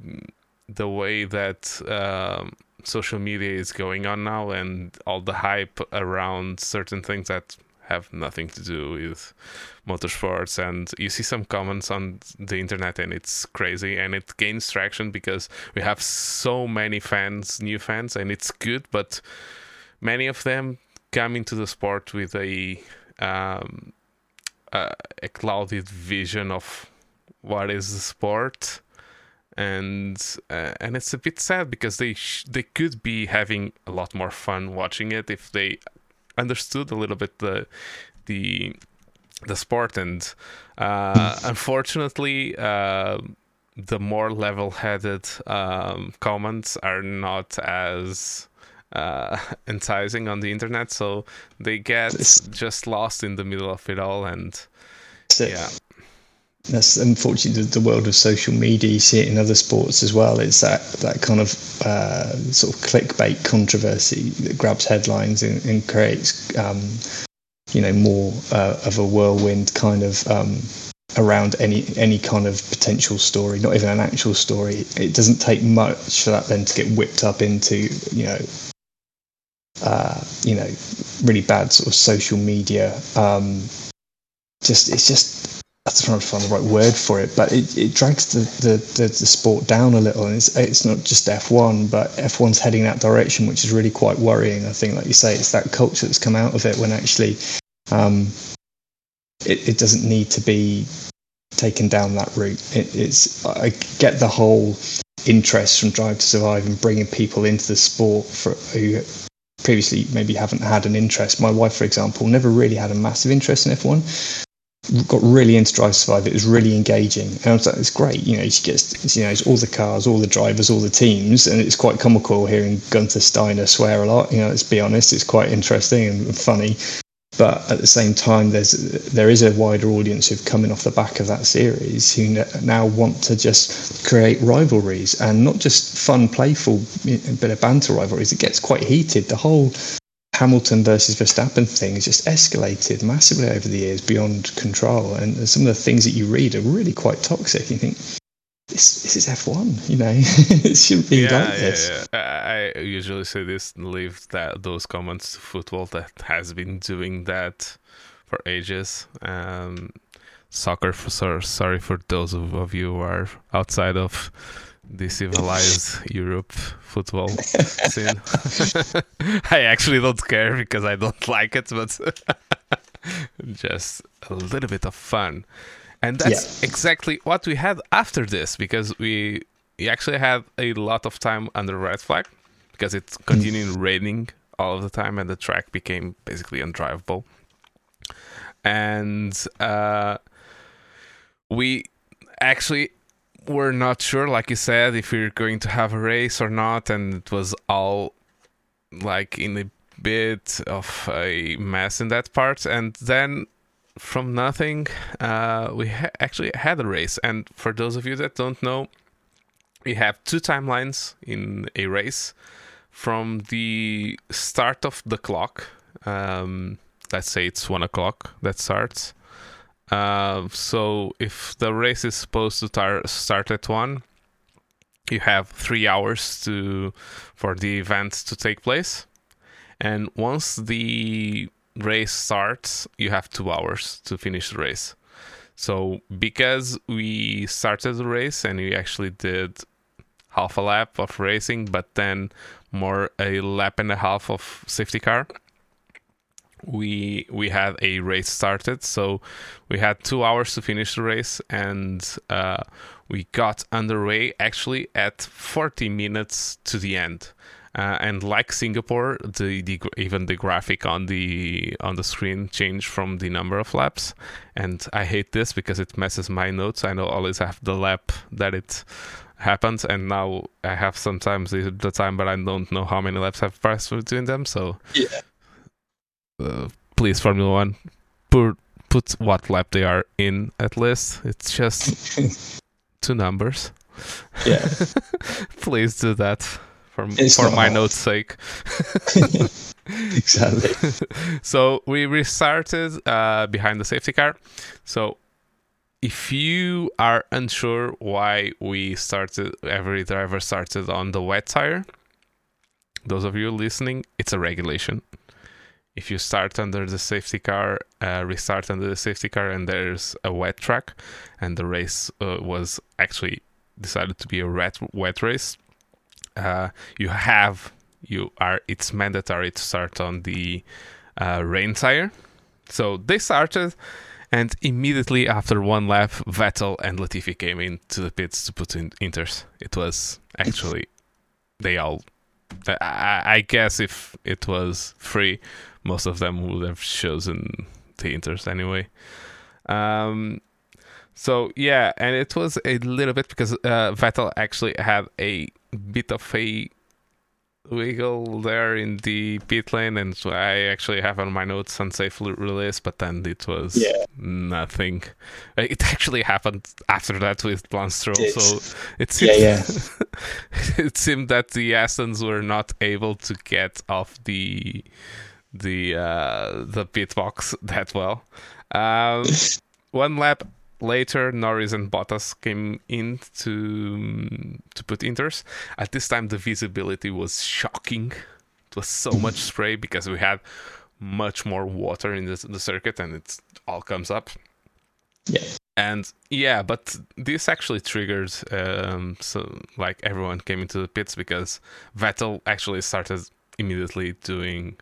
the way that um, social media is going on now and all the hype around certain things that have nothing to do with motorsports and you see some comments on the internet and it's crazy and it gains traction because we have so many fans new fans and it's good but many of them come into the sport with a um, a, a clouded vision of what is the sport and uh, and it's a bit sad because they sh- they could be having a lot more fun watching it if they understood a little bit the the the sport and uh, unfortunately uh, the more level-headed um, comments are not as uh, enticing on the internet. So they get just lost in the middle of it all and yeah that's unfortunately the, the, world of social media. You see it in other sports as well. It's that that kind of uh, sort of clickbait controversy that grabs headlines and, and creates, um, you know, more uh, of a whirlwind kind of um, around any any kind of potential story, not even an actual story. It doesn't take much for that then to get whipped up into, you know. Uh, you know, really bad sort of social media. Um, just it's just I'm trying to find the right word for it, but it, it drags the, the, the, the, sport down a little. And it's, it's not just F1, but F1's heading that direction, which is really quite worrying. I think, like you say, it's that culture that's come out of it when actually um, it, it doesn't need to be taken down that route. It, it's I get the whole interest from Drive to Survive and bringing people into the sport for who previously maybe haven't had an interest. My wife, for example, never really had a massive interest in F1 got really into Drive to Survive. It was really engaging, and I was like, "It's great." You know, she gets you know all the cars, all the drivers, all the teams, and it's quite comical hearing Gunther Steiner swear a lot. You know, let's be honest, it's quite interesting and funny. But at the same time, there's there is a wider audience who've coming off the back of that series who now want to just create rivalries and not just fun, playful bit of banter rivalries. It gets quite heated. The whole Hamilton versus Verstappen thing has just escalated massively over the years beyond control. And some of the things that you read are really quite toxic. You think, this, this is F1, you know, it shouldn't be yeah, like yeah, this. Yeah. I usually say this, leave that those comments to football that has been doing that for ages. Um, soccer, for, sorry for those of you who are outside of the civilized Europe football scene. I actually don't care because I don't like it, but just a little bit of fun. And that's yeah. exactly what we had after this because we, we actually had a lot of time under red flag because it continued mm. raining all of the time and the track became basically undrivable. And uh, we actually were not sure, like you said, if we are going to have a race or not, and it was all like in a bit of a mess in that part. And then from nothing, uh, we ha- actually had a race. And for those of you that don't know, we have two timelines in a race from the start of the clock. Um, let's say it's one o'clock that starts uh, so if the race is supposed to tar- start at one, you have three hours to for the event to take place, and once the race starts, you have two hours to finish the race. So because we started the race and we actually did half a lap of racing, but then more a lap and a half of safety car we we had a race started. So we had two hours to finish the race and uh, we got underway actually at 40 minutes to the end. Uh, and like Singapore, the, the even the graphic on the on the screen changed from the number of laps, and I hate this because it messes my notes. I know always have the lap that it happens, and now I have sometimes the, time, but I don't know how many laps have passed between them. So yeah uh, please Formula One, put put what lap they are in at least. It's just two numbers. Yeah, please do that for it's for my note's sake. exactly. so we restarted uh, behind the safety car. So if you are unsure why we started, every driver started on the wet tire. Those of you listening, it's a regulation if you start under the safety car, uh, restart under the safety car, and there's a wet track, and the race uh, was actually decided to be a wet wet race, uh, you have you are it's mandatory to start on the uh, rain tire. So they started, and immediately after one lap, Vettel and Latifi came into the pits to put in inters. It was actually they all. I, I guess if it was free, most of them would have chosen the Inters anyway. Um, so yeah, and it was a little bit because uh, Vettel actually had a bit of a wiggle there in the pit lane, and so I actually have on my notes unsafe release, but then it was yeah. nothing. Uh, it actually happened after that with Lance Stroll, so it seemed, yeah, yeah. it seemed that the Astons were not able to get off the the uh, the pit box that well. Um, one lap later, Norris and Bottas came in to to put inters. At this time, the visibility was shocking. It was so much spray because we had much more water in the, the circuit, and it all comes up. Yeah. And yeah, but this actually triggered um, so like everyone came into the pits because Vettel actually started immediately doing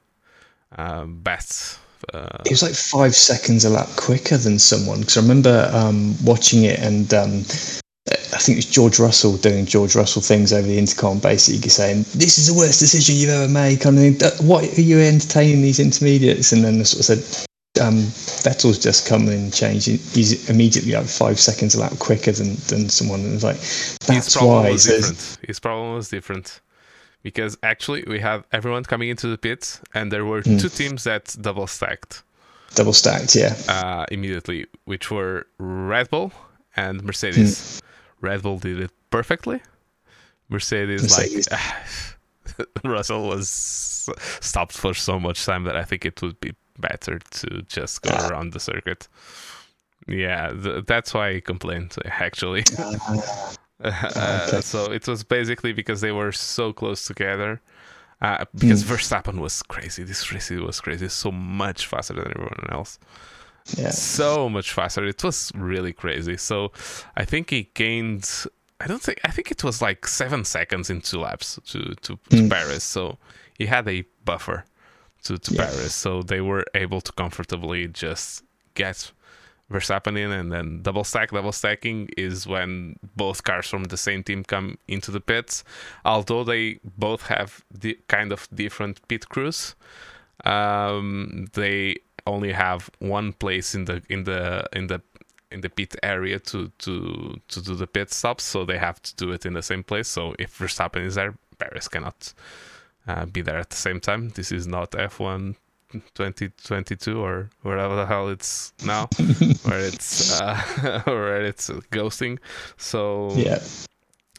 um, best. Uh, it was like five seconds a lap quicker than someone because I remember um, watching it and um, I think it was George Russell doing George Russell things over the intercom, basically saying, "This is the worst decision you've ever made." Kind of thing. What are you entertaining these intermediates? And then sort of said, um, Vettel's just come and changed. He's immediately like five seconds a lap quicker than, than someone. And it's like that's His problem why. was different. His problem was different because actually we have everyone coming into the pits, and there were Hmm. two teams that double stacked double stacked, yeah. uh, immediately, which were Red Bull and Mercedes. Hmm. Red Bull did it perfectly. Mercedes, Mercedes. like Russell was stopped for so much time that I think it would be better to just go Ah. around the circuit. Yeah, th- that's why I complained actually. Uh, okay. so it was basically because they were so close together. Uh, because Hmm. Verstappen was crazy. This race was crazy, so much faster than everyone else. yeah. So much faster. It was really crazy. So I think he gained. I don't think. I think it was like seven seconds in two laps to to, to Hmm. Perez. So he had a buffer to to Yeah. Perez. So they were able to comfortably just get Verstappen in and then double stack. Double stacking is when both cars from the same team come into the pits. Although they both have the kind of different pit crews, um, they only have one place in the in the in the in the pit area to to to do the pit stops. So they have to do it in the same place. So if Verstappen is there, Perez cannot uh, be there at the same time. This is not F1 2022 or wherever the hell it's now, where it's uh, where it's ghosting. So Yeah.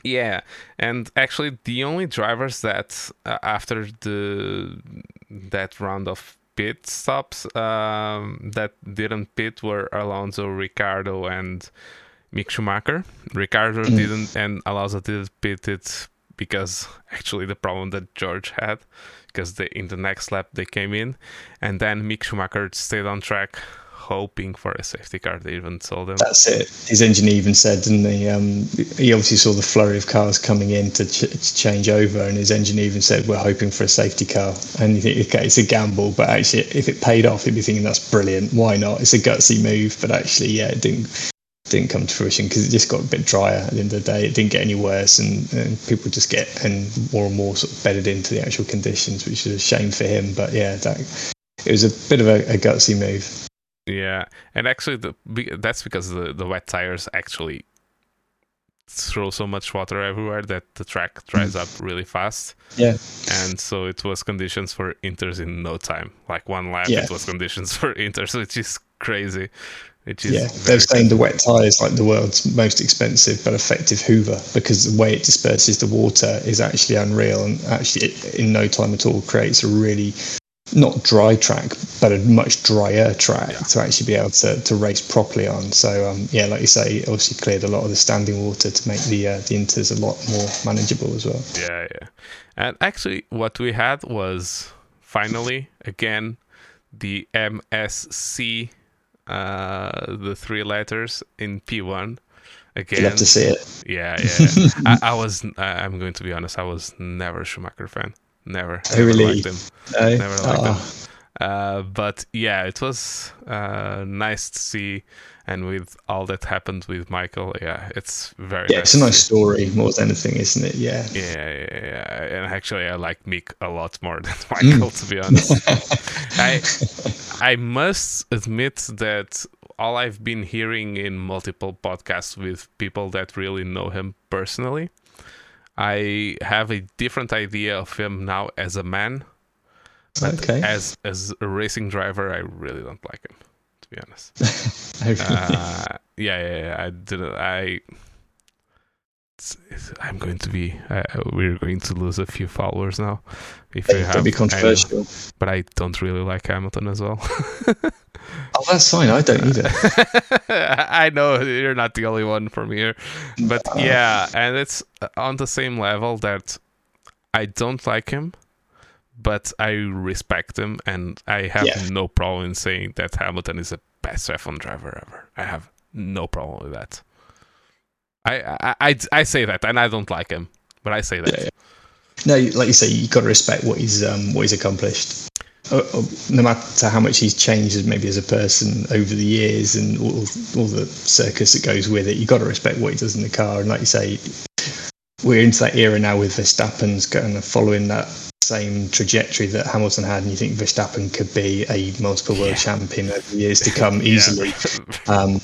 yeah, and actually, the only drivers that uh, after the that round of pit stops um, that didn't pit were Alonso, Ricciardo, and Mick Schumacher. Ricciardo Mm. didn't, and Alonso didn't pit it because actually the problem that George had, because they in the next lap they came in, and then Mick Schumacher stayed on track. Hoping for a safety car, they even told him. That's it. His engineer even said, didn't he? Um, he obviously saw the flurry of cars coming in to, ch- to change over, and his engineer even said, "We're hoping for a safety car." And you think, okay, it's a gamble, but actually, if it paid off, he'd be thinking that's brilliant. Why not? It's a gutsy move, but actually, yeah, it didn't didn't come to fruition because it just got a bit drier at the end of the day. It didn't get any worse, and, and people just get and more and more sort of bedded into the actual conditions, which is a shame for him. But yeah, that it was a bit of a, a gutsy move. Yeah, and actually, the that's because the the wet tires actually throw so much water everywhere that the track dries up really fast, Yeah, and so it was conditions for inters in no time. Like one lap, Yeah. it was conditions for inters, which is crazy. Which is Yeah, they're saying the wet tire is like the world's most expensive but effective Hoover because the way it disperses the water is actually unreal and actually it, in no time at all creates a really not dry track but a much drier track Yeah. to actually be able to, to race properly on. So um, yeah, like you say, it obviously cleared a lot of the standing water to make the uh, the inters a lot more manageable as well. Yeah, yeah. And actually, what we had was finally again the MSC, uh, the three letters in P1 again. You love to see it. Yeah, yeah. I, I was. I'm going to be honest. I was never a Schumacher fan. Never. I never really? liked him. No? Never liked Oh, him. Uh, but yeah, it was uh, nice to see. And with all that happened with Michael, yeah, it's very. yeah, it's a nice story more than anything, isn't it? Yeah. Yeah, yeah, yeah. And actually, I like Mick a lot more than hmm. Michael, to be honest. I I must admit that all I've been hearing in multiple podcasts with people that really know him personally, I have a different idea of him now as a man. Okay. as as a racing driver, I really don't like him, to be honest. Uh, yeah, yeah, yeah, I didn't. I. It's, it's, I'm going to be. Uh, we're going to lose a few followers now. If we have, be I know, controversial. but I don't really like Hamilton as well. Oh, that's fine. I don't either. I know you're not the only one from here, but No. yeah, and it's on the same level that I don't like him, but I respect him, and I have Yeah. no problem in saying that Hamilton is the best F1 driver ever. I have no problem with that. I I, I, I say that, and I don't like him, but I say that. Yeah, No, like you say, you got to respect what he's um, what he's accomplished. Uh, uh, No matter how much he's changed, maybe as a person over the years, and all, all the circus that goes with it, you got to respect what he does in the car. And like you say, we're into that era now with Verstappen's kind of following that same trajectory that Hamilton had, and you think Verstappen could be a multiple world yeah. champion over the years to come easily. um,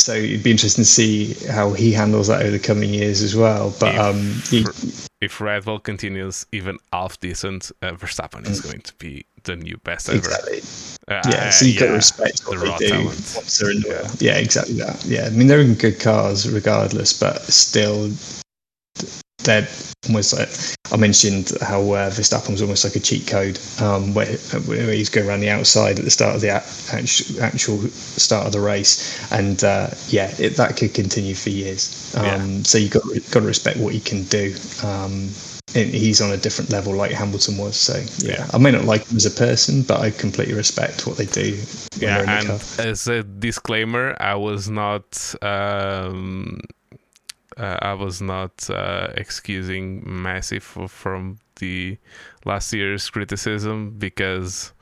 so it'd be interesting to see how he handles that over the coming years as well. But if, um, he, if Red Bull continues even half decent, uh, Verstappen is mm. going to be the new best ever. Exactly. Uh, yeah, so you yeah, got to respect what the they do once they're in the yeah. yeah, exactly that. Yeah, I mean they're in good cars regardless, but still they're almost like I mentioned how uh, Verstappen was almost like a cheat code, um, where, where he's going around the outside at the start of the actual, actual start of the race, and uh, yeah, it, that could continue for years. Um, yeah. So you got got to respect what he can do. Um, he's on a different level like Hamilton was. So yeah, yeah, I may not like him as a person, but I completely respect what they do. Yeah, and as a disclaimer, I was not. Um, uh, I was not uh, excusing Masi from the last year's criticism because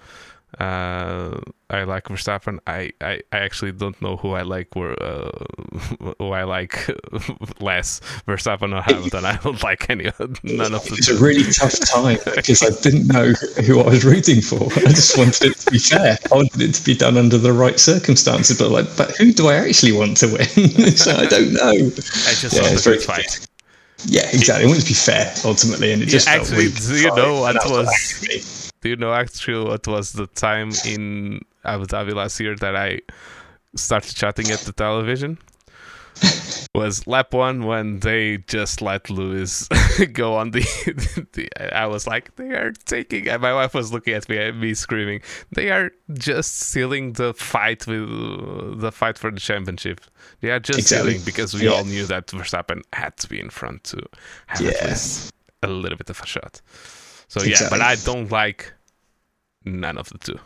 uh, I like Verstappen. I, I, I actually don't know who I like. Where uh, who I like less, Verstappen or Hamilton. I don't like any none of them. It's a really tough time because I didn't know who I was rooting for. I just wanted it to be fair. I wanted it to be done under the right circumstances. But like, but who do I actually want to win? so I don't know. I just yeah, want a good fight. Yeah, exactly. It to be fair ultimately, and it just yeah, actually. You know what was? Do you know actually what was the time in Abu Dhabi last year that I started chatting at the television? was lap one when they just let Lewis go on the, the, I was like, they are taking. And my wife was looking at me, at me screaming. They are just sealing the fight with the fight for the championship. They are just exactly. sealing because we yeah. all knew that Verstappen had to be in front to have yeah. at least a little bit of a shot. So exactly. yeah, but I don't like none of the two.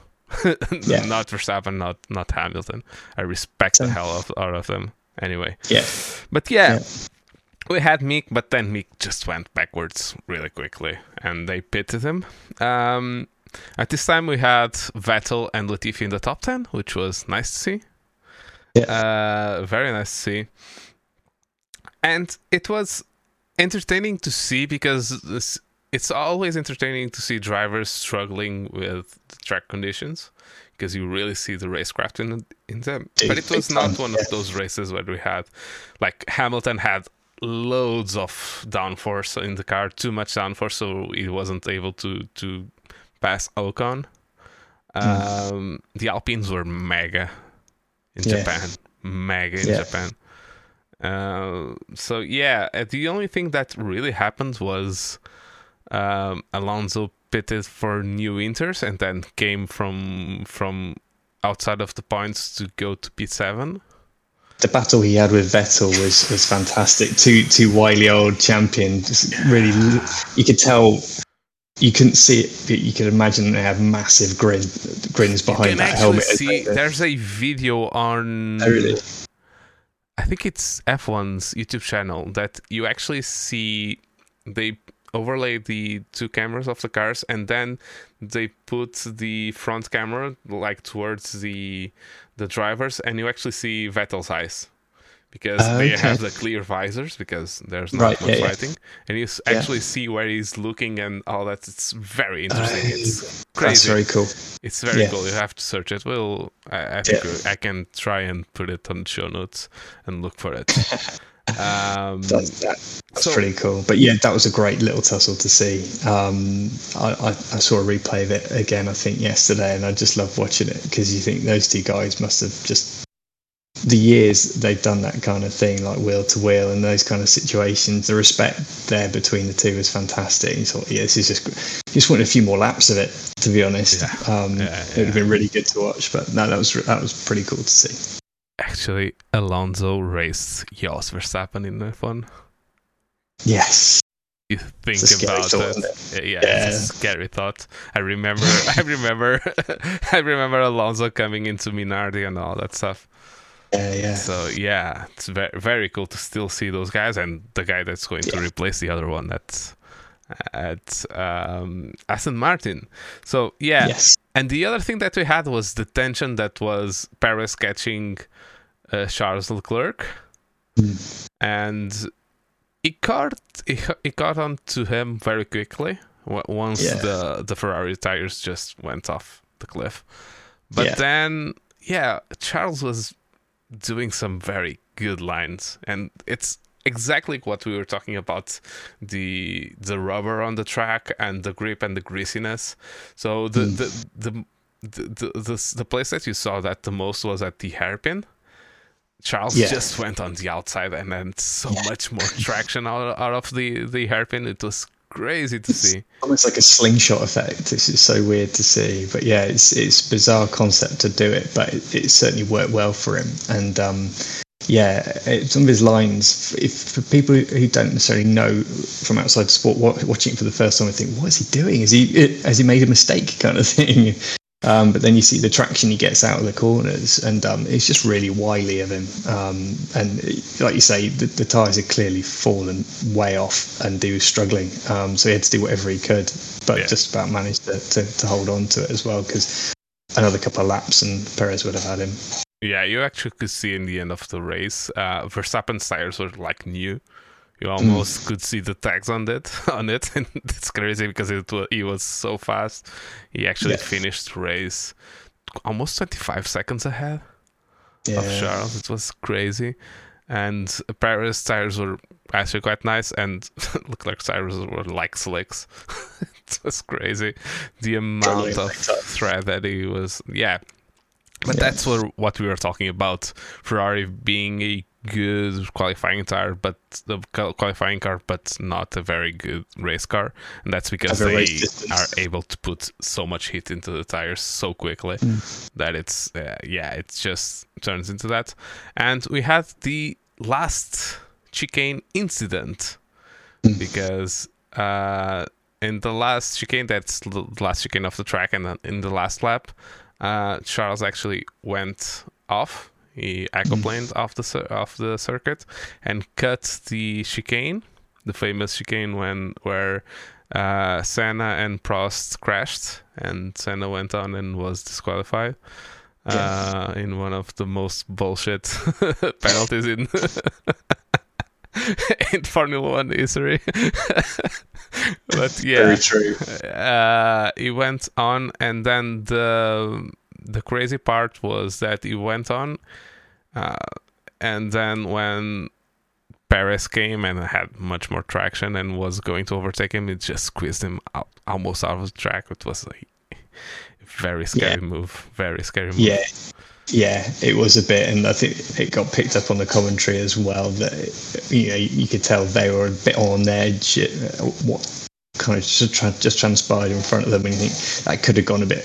yeah. not Verstappen, not not Hamilton. I respect the hell of, out of them. Anyway. Yeah. But yeah, yeah, we had Mick, but then Mick just went backwards really quickly, and they pitted him. Um, at this time, we had Vettel and Latifi in the top ten, which was nice to see. Yeah. Uh, very nice to see. And it was entertaining to see because this, it's always entertaining to see drivers struggling with the track conditions because you really see the racecraft in, in them. But it was not one of those races where we had, like Hamilton had loads of downforce in the car, too much downforce, so he wasn't able to to pass Ocon. Hmm. Um, The Alpines were mega in yeah. Japan, mega in yeah. Japan. Uh, so yeah, uh, the only thing that really happened was um, Alonso pitted for new inters and then came from from outside of the points to go to P7. The battle he had with Vettel was was fantastic. Two two wily old champions. Just really, you could tell. You couldn't see it, but you could imagine they have massive grin, grins behind that helmet. See, there's a video on. Oh, really? I think it's F1's YouTube channel that you actually see they overlay the two cameras of the cars and then they put the front camera like towards the the drivers and you actually see Vettel's eyes because uh, they have the clear visors because there's not right, much yeah, fighting yeah. and you actually yeah. see where he's looking and all that. It's very interesting. Uh, it's crazy. that's very cool. It's very cool. You have to search it. Well I, I think I can try and put it on show notes and look for it Um, that, that, that's so, pretty cool. But yeah, that was a great little tussle to see. Um, I, I, I, saw a replay of it again, I think, yesterday, and I just love watching it because you think those two guys must have just the years they've done that kind of thing, like wheel to wheel, and those kind of situations. The respect there between the two was fantastic. You thought, yeah, this is just just wanted a few more laps of it, to be honest. Yeah. Um, yeah, yeah. It would have been really good to watch, but no, that was that was pretty cool to see actually Alonso raced Jos Verstappen in F1? Yes. You think about thought, it. it? Yeah, yeah, it's a scary thought. I remember I remember I remember Alonso coming into Minardi and all that stuff. Yeah, yeah. So yeah, it's very very cool to still see those guys and the guy that's going yeah. to replace the other one that's at um, Aston Martin. So yeah, yes. And the other thing that we had was the tension that was Perez catching uh, Charles Leclerc, mm. and it caught it, it caught on to him very quickly. once yeah. the the Ferrari tires just went off the cliff. But yeah. then, yeah, Charles was doing some very good lines, and it's exactly what we were talking about the the rubber on the track and the grip and the greasiness. So the mm. the, the the, the, the place that you saw that the most was at the hairpin. Charles yeah. just went on the outside and then so yeah. much more traction out, out of the, the hairpin. It was crazy to it's see. Almost like a slingshot effect. This is so weird to see, but yeah, it's it's bizarre concept to do it, but it, it certainly worked well for him. And um, yeah, some of his lines, if for people who don't necessarily know from outside the sport, watching it for the first time, I think, what is he doing? Is he has he made a mistake, kind of thing? Um, but then you see the traction he gets out of the corners, and um, it's just really wily of him. Um, and like you say, the, the tyres had clearly fallen way off, and he was struggling. Um, so he had to do whatever he could, but yeah. just about managed to, to, to, hold on to it as well. Because another couple of laps, and Perez would have had him. Yeah, you actually could see in the end of the race, uh, Verstappen's tires were like new. You almost mm. could see the tags on it on it, and it's crazy because it was, he was so fast. He actually yes. finished race almost 25 seconds ahead yeah. of Charles. It was crazy, and Perez tires were actually quite nice, and Leclerc tires were like slicks. it was crazy the amount totally of thread that he was. Yeah, but yeah. that's what what we were talking about. Ferrari being a good qualifying tire, but the qualifying car, but not a very good race car, and that's because they are able to put so much heat into the tires so quickly mm. that it's uh, yeah, it just turns into that. And we had the last chicane incident mm. because uh, in the last chicane, that's the last chicane of the track, and in the last lap, uh, Charles actually went off. He aquaplaned off the off the circuit and cut the chicane, the famous chicane when where uh, Senna and Prost crashed, and Senna went on and was disqualified uh, in one of the most bullshit penalties in in Formula One history. but yeah, very true. Uh, he went on, and then the the crazy part was that he went on, uh, and then when Perez came and had much more traction and was going to overtake him, it just squeezed him out, almost out of the track. It was a very scary yeah. move. Very scary move. Yeah. Yeah, it was a bit, and I think it got picked up on the commentary as well. That you know, you could tell they were a bit on edge. What kind of just, just transpired in front of them, and think that could have gone a bit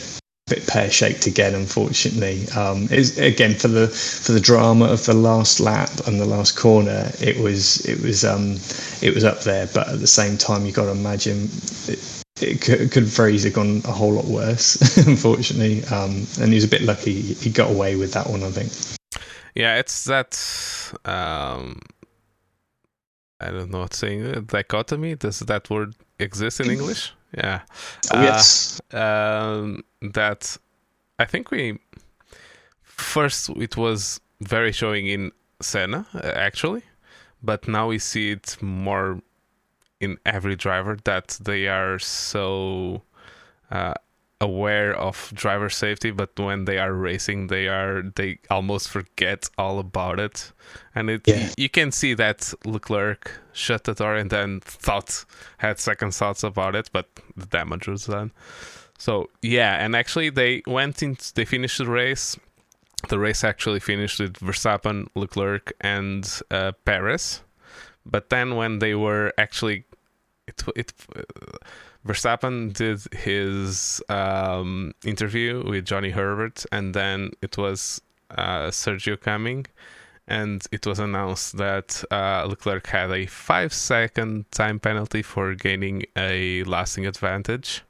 bit pear shaped again, unfortunately. Um, again for the for the drama of the last lap and the last corner, it was it was um, it was up there. But at the same time, you got to imagine it, it could, it could very easily gone a whole lot worse, unfortunately. Um, and he was a bit lucky; he got away with that one, I think. Yeah, it's that. Um, I don't know what saying. Dichotomy. Does that word exist in English? Yeah. Oh, yes. Uh, um, that I think we first it was very showing in Senna uh, actually, but now we see it more in every driver that they are so uh, aware of driver safety but when they are racing they are they almost forget all about it. And it yeah. you can see that leclerc shut the door and then thought had second thoughts about it but the damage was done. So yeah and actually they went in they finished the race. The race actually finished with verstappen leclerc and uh, perez. But then when they were actually it it uh, Verstappen did his um, interview with Johnny Herbert, and then it was uh, Sergio coming, and it was announced that uh, Leclerc had a five second time penalty for gaining a lasting advantage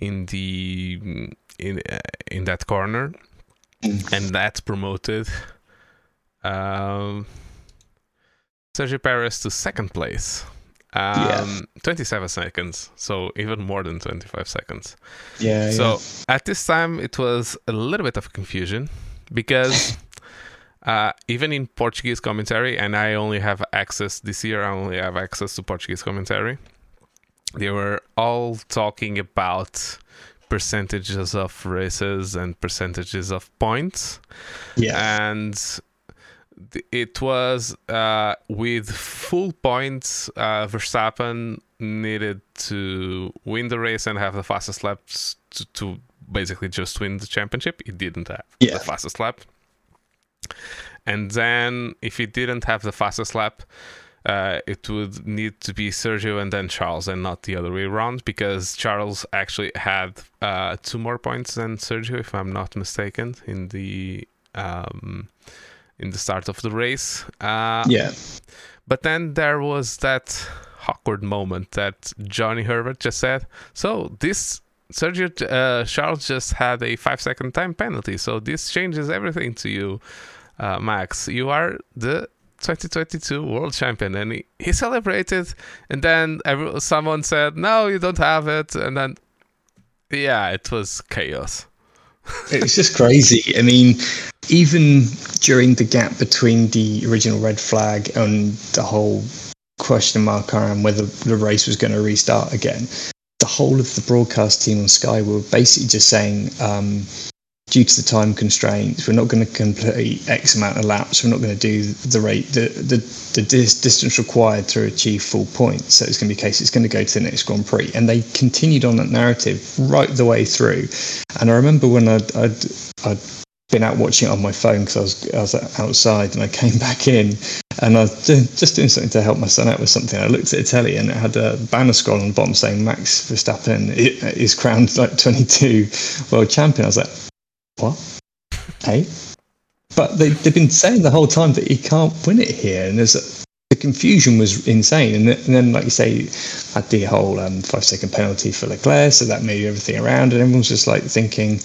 in the in uh, in that corner, and that promoted um, Sergio Perez to second place. Um, yeah. 27 seconds, so even more than 25 seconds. Yeah. So yeah. at this time, it was a little bit of confusion because uh, even in Portuguese commentary, and I only have access this year, I only have access to Portuguese commentary. they were all talking about percentages of races and percentages of points. Yeah. And it was uh, with full points, uh, Verstappen needed to win the race and have the fastest laps to, to basically just win the championship. He didn't have yeah. the fastest lap. And then, if he didn't have the fastest lap, uh, it would need to be Sergio and then Charles, and not the other way around, because Charles actually had uh, two more points than Sergio, if I'm not mistaken, in the um, in the start of the race. Uh, yeah. But then there was that awkward moment that Johnny Herbert just said. So this Sergio uh, Charles just had a five second time penalty. So this changes everything to you, uh, Max. You are the 2022 world champion and he, he celebrated and then every, someone said no you don't have it and then yeah it was chaos it's just crazy. I mean even during the gap between the original red flag and the whole question mark around whether the race was going to restart again the whole of the broadcast team on sky were basically just saying um, due to the time constraints, we're not going to complete X amount of laps. We're not going to do the rate, the the, the dis- distance required to achieve full points. So it's going to be a case. It's going to go to the next Grand Prix, and they continued on that narrative right the way through. And I remember when I'd, I'd, I'd been out watching it on my phone because I was I was outside and I came back in and I was just doing something to help my son out with something. I looked at the telly and it had a banner scroll on the bottom saying Max Verstappen is crowned like 22 world champion. I was like, what? Hey? But they, they've been saying the whole time that he can't win it here. And there's a, the confusion was insane. And, and, then, like you say, had the whole um, five second penalty for Leclerc. So that made everything around. And everyone's just like thinking,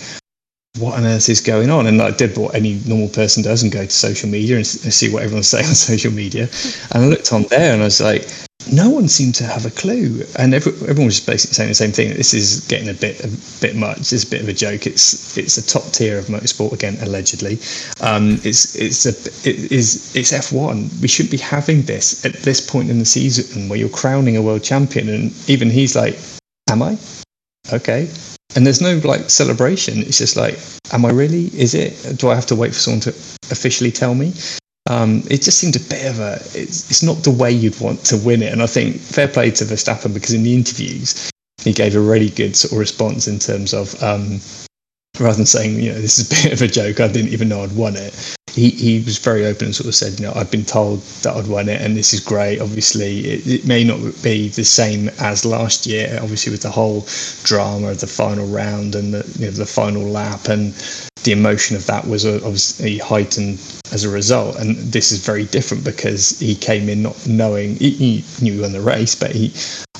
what on earth is going on? And I did what any normal person does and go to social media and see what everyone's saying on social media. And I looked on there and I was like, no one seemed to have a clue, and every, everyone was just basically saying the same thing. This is getting a bit a bit much. It's a bit of a joke. It's it's a top tier of motorsport again, allegedly. Um, it's it's a it is it's F one. We shouldn't be having this at this point in the season where you're crowning a world champion, and even he's like, "Am I? Okay." And there's no like celebration. It's just like, "Am I really? Is it? Do I have to wait for someone to officially tell me?" Um, it just seemed a bit of a. It's, it's not the way you'd want to win it, and I think fair play to Verstappen because in the interviews he gave a really good sort of response in terms of um, rather than saying you know this is a bit of a joke, I didn't even know I'd won it. He he was very open and sort of said you know I've been told that I'd won it, and this is great. Obviously, it, it may not be the same as last year. Obviously, with the whole drama of the final round and the you know, the final lap and the emotion of that was obviously heightened as a result. And this is very different because he came in not knowing he, he knew he won the race, but he,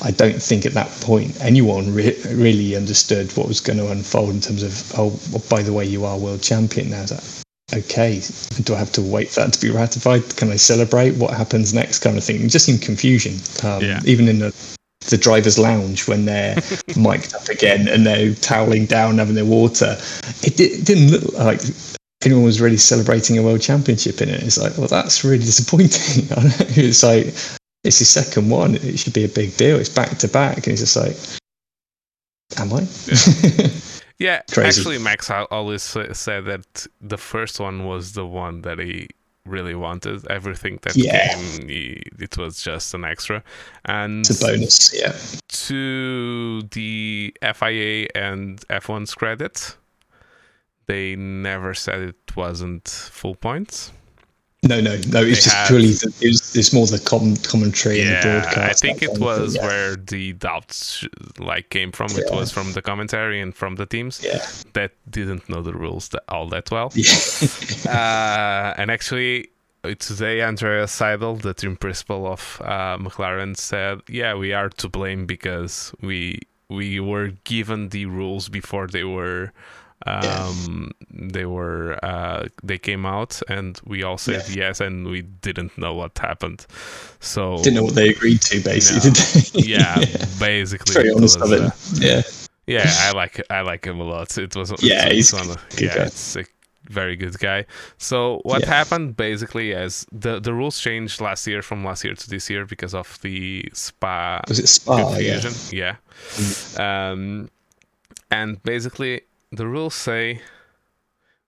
I don't think at that point anyone re- really understood what was going to unfold in terms of oh, well, by the way, you are world champion now. That okay, do I have to wait for that to be ratified? Can I celebrate? What happens next? Kind of thing. Just in confusion. Um, yeah. Even in the the driver's lounge when they're mic'd up again and they're toweling down having their water. It, it, didn't look like anyone was really celebrating a world championship in it. It's like, well, that's really disappointing. it's like it's his second one. It should be a big deal. It's back to back, and he's just like, am I? Yeah, yeah actually, Max always said that the first one was the one that he really wanted. Everything that yeah. came, it was just an extra. And it's a bonus, yeah. To the FIA and F1's credit, they never said it wasn't full points. No, no, no. It's just had, purely the, it's, it's more the com- commentary yeah, and the broadcast. I think it was thing, yeah. where the doubts like came from. Yeah. It was from the commentary and from the teams yeah. that didn't know the rules that, all that well. Yeah. uh, and actually, today Andrea Seidl, the team principal of uh, McLaren, said, "Yeah, we are to blame because we we were given the rules before they were." Um yeah. they were uh they came out and we all said yeah. yes and we didn't know what happened so didn't know what they agreed to basically no. yeah, yeah, basically very honest of it uh, yeah yeah i like i like him a lot it was yeah it's, he's one of, yeah guy. it's a very good guy. So what yeah. happened basically is the the rules changed last year from last year to this year because of the spa. Was it spa? Confusion. Yeah. yeah. Mm. Um, and basically the rules say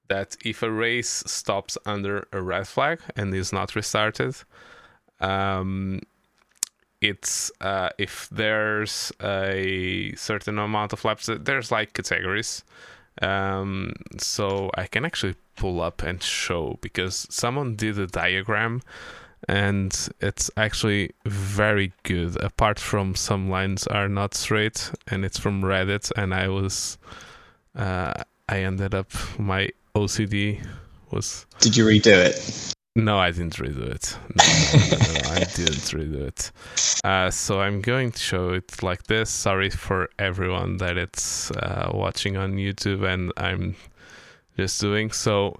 that if a race stops under a red flag and is not restarted, um, it's uh, if there's a certain amount of laps, there's like categories. Um, so I can actually pull up and show because someone did a diagram and it's actually very good apart from some lines are not straight and it's from reddit and i was uh, i ended up my ocd was did you redo it no i didn't redo it no, no, no, i didn't redo it uh, so i'm going to show it like this sorry for everyone that it's uh, watching on youtube and i'm just doing so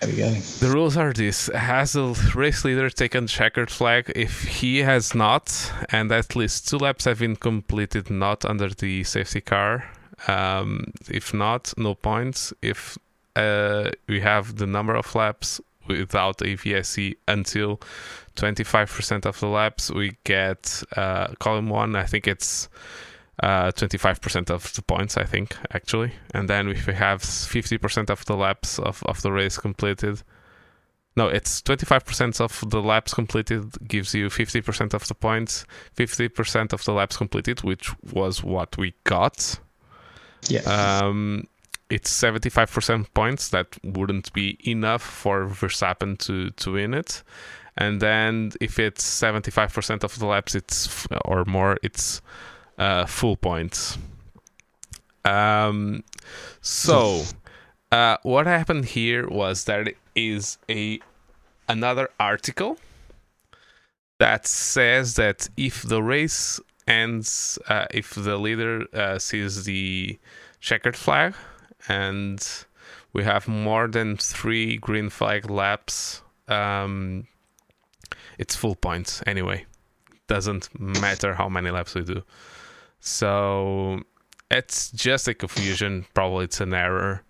there we go. The rules are this: Has a race leader taken checkered flag? If he has not, and at least two laps have been completed not under the safety car. Um, if not, no points. If uh, we have the number of laps without AVSE until 25% of the laps, we get uh, column one. I think it's uh, 25% of the points, I think, actually. And then if we have 50% of the laps of, of the race completed, no, it's 25% of the laps completed gives you 50% of the points, 50% of the laps completed, which was what we got. Yeah. Um, it's 75% points that wouldn't be enough for Verstappen to, to win it. And then if it's 75% of the laps, it's or more, it's uh, full points. Um, so uh, what happened here was there is a another article that says that if the race ends, uh, if the leader uh, sees the checkered flag, and we have more than three green flag laps, um, it's full points anyway. Doesn't matter how many laps we do. So it's just a confusion. Probably it's an error.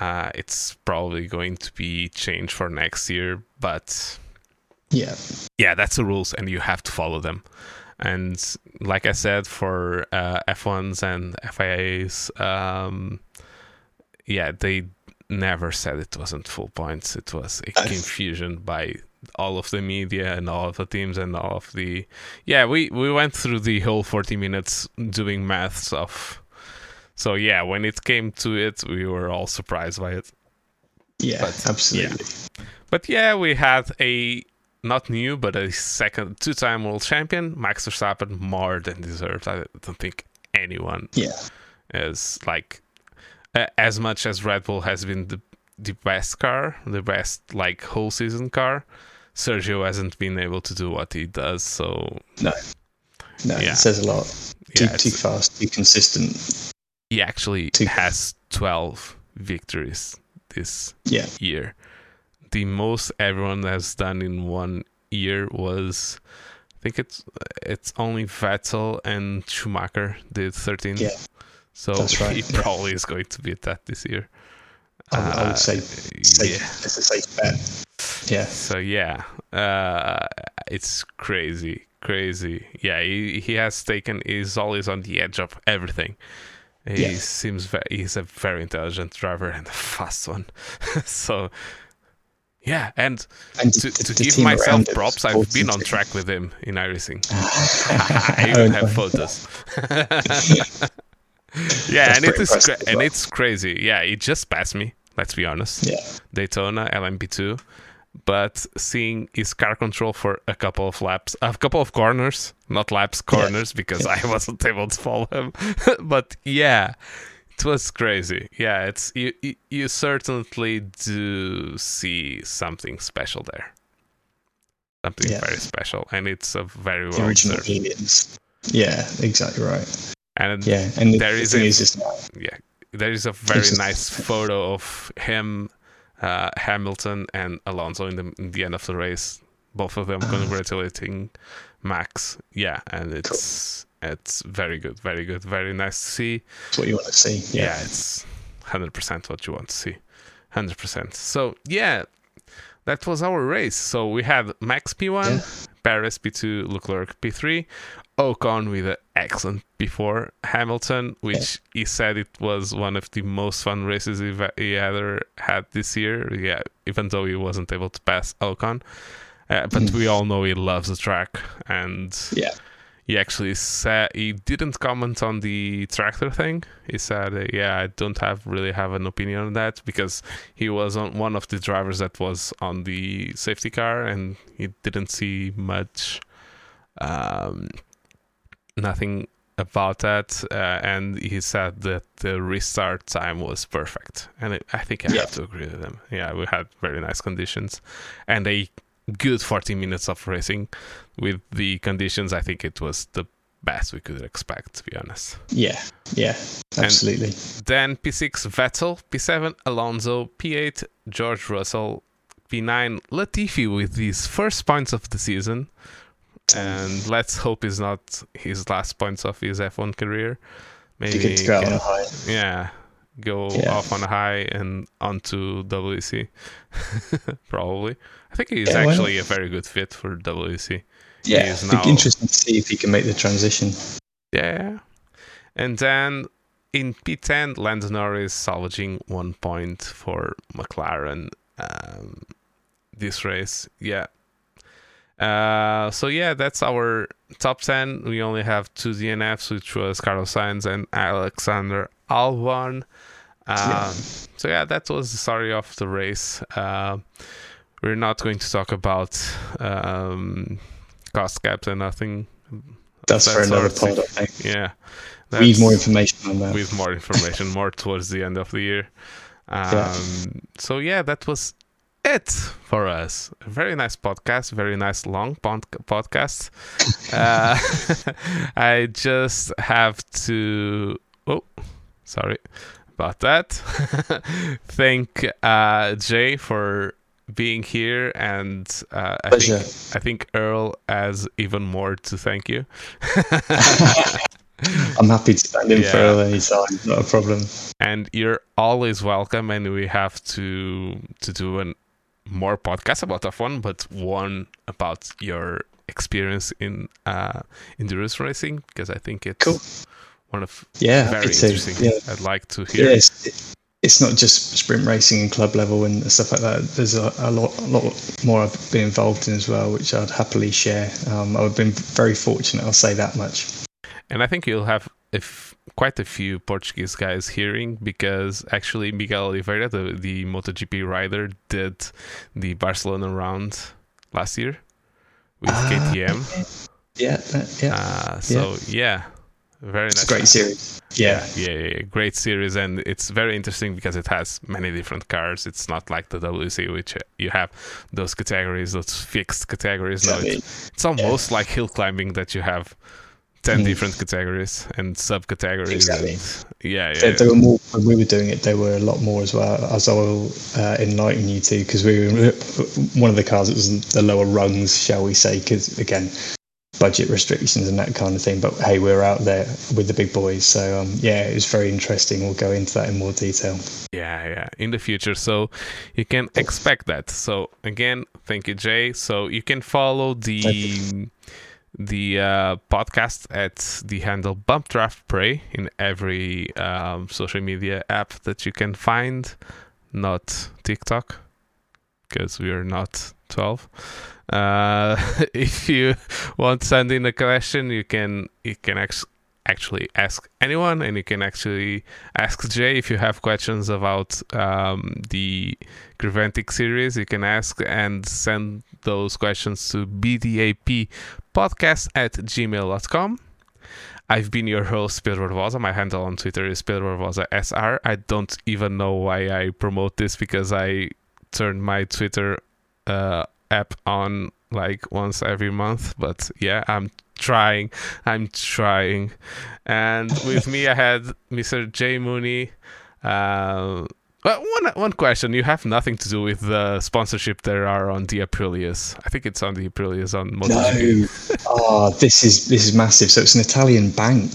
Uh, it's probably going to be changed for next year, but yeah, yeah, that's the rules, and you have to follow them. And like I said, for uh, F1s and FIAs, um, yeah, they never said it wasn't full points. It was a confusion by all of the media and all of the teams and all of the yeah we we went through the whole 40 minutes doing maths of so yeah when it came to it we were all surprised by it yeah but, absolutely yeah. but yeah we had a not new but a second two-time world champion max verstappen more than deserved i don't think anyone yeah is like uh, as much as red bull has been the the best car, the best like whole season car. Sergio hasn't been able to do what he does. So no, no, yeah. it says a lot. Too, yeah, too fast, too consistent. He actually too has twelve victories this yeah. year. The most everyone has done in one year was, I think it's it's only Vettel and Schumacher did thirteen. Yeah, so right. he probably is going to beat that this year. I would, I would say, safe, yeah. it's a safe bet. Yeah. So yeah, uh, it's crazy, crazy. Yeah, he, he has taken. He's always on the edge of everything. He yeah. seems very, he's a very intelligent driver and a fast one. so yeah, and, and to, to, to give myself props, I've been on track with him in iRacing. I even have photos. yeah, That's and it is cra- well. and it's crazy. Yeah, he just passed me. Let's be honest. Yeah, Daytona LMP2 but seeing his car control for a couple of laps, a couple of corners, not laps, corners, yeah. because I wasn't able to follow him. but yeah, it was crazy. Yeah, it's you, you, you. certainly do see something special there. Something yeah. very special, and it's a very well original aliens. Yeah, exactly right. And yeah, and there is a, is yeah, there is a very nice photo of him uh, Hamilton and Alonso in the, in the end of the race. Both of them ah. congratulating Max. Yeah, and it's cool. It's very good, very good, very nice to see. It's what you want to see. Yeah, yeah it's hundred percent what you want to see. hundred percent. So yeah, that was our race. So we had Max P1, yeah. Perez P2, Leclerc P3, Ocon with an excellent P4, Hamilton, which yeah. he said it was one of the most fun races he ever had this year. Yeah, even though he wasn't able to pass Ocon, uh, but we all know he loves the track, and yeah he actually said he didn't comment on the tractor thing. He said, uh, "Yeah, I don't have really have an opinion on that because he was on one of the drivers that was on the safety car and he didn't see much, um, nothing about that. Uh, and he said that the restart time was perfect, and it, I think I yeah. have to agree with him. Yeah, we had very nice conditions, and they good 40 minutes of racing with the conditions i think it was the best we could expect to be honest. Yeah yeah absolutely. and then p6 vettel p7 alonso p8 george russell p9 latifi with his first points of the season. And let's hope it's not his last points of his f1 career. Maybe can, yeah go yeah. off on a high and onto wec probably I think he's yeah, actually well, a very good fit for WEC. Yeah, I think now, interesting to see if he can make the transition. Yeah, and then in P10, Lando Norris salvaging one point for McLaren um, this race. Yeah. Uh, so yeah, that's our top ten. We only have two DNFs, which was Carlos Sainz and Alexander Albon. Um, yeah. So yeah, that was the story of the race. Uh, we're not going to talk about um, cost caps and nothing. That's that for another pod, I think. Yeah. Read more information on that. With more information, more towards the end of the year. Um, yeah. So, yeah, that was it for us. Very nice podcast, very nice long pod- podcast. uh, I just have to. Oh, sorry about that. Thank uh, Jay for being here, and uh, I think I think Earl has even more to thank you. I'm happy to stand in yeah. for Earl anytime, not a problem. And you're always welcome, and we have to to do an more podcast about F1, but one about your experience in uh, endurance racing because I think it's cool. One of yeah, very interesting. Yeah. I'd like to hear. Yes, it's not just sprint racing and club level and stuff like that. There's a, a lot, a lot more I've been involved in as well, which I'd happily share. Um, I've been very fortunate. I'll say that much. And I think you'll have if quite a few Portuguese guys hearing because actually Miguel Oliveira, the the MotoGP rider, did the Barcelona round last year with uh, ah, KTM. Yeah, yeah. Uh, so yeah. yeah very it's nice. great series. Yeah. yeah. yeah, yeah, great series, and it's very interesting because it has many different cars. It's not like the WEC, which uh, you have those categories, those fixed categories. No, it's, it's almost yeah. like hill climbing that you have 10 mm. different categories and subcategories. Exactly. And yeah, yeah. They, they, were more, when we were doing it, they were a lot more as well, as I will uh, enlighten you to, because we were one of the cars that was the lower rungs, shall we say, because again, budget restrictions and that kind of thing. But hey, we're out there with the big boys. So um, yeah, it was very interesting. We'll go into that in more detail. Yeah, yeah, in the future. So you can expect that. So again, thank you, Jay. So you can follow the the uh, podcast at the handle Bump Draft Pray in every um, social media app that you can find, not TikTok, because we are not 12. Uh, if you want to send in a question, you can you can ex- actually ask anyone, and you can actually ask Jay if you have questions about um, the Creventic series. You can ask and send those questions to bdap podcast at gmail.com. I've been your host, Pedro Barbosa. My handle on Twitter is Pedro Barbosa SR. I don't even know why I promote this because I turned my Twitter uh, app on like once every month but yeah i'm trying i'm trying and with me i had mr jay mooney uh, well, one one question. You have nothing to do with the sponsorship there are on the Aprilias. I think it's on the Aprilias on MotoGP. No. oh, this is this is massive. So it's an Italian bank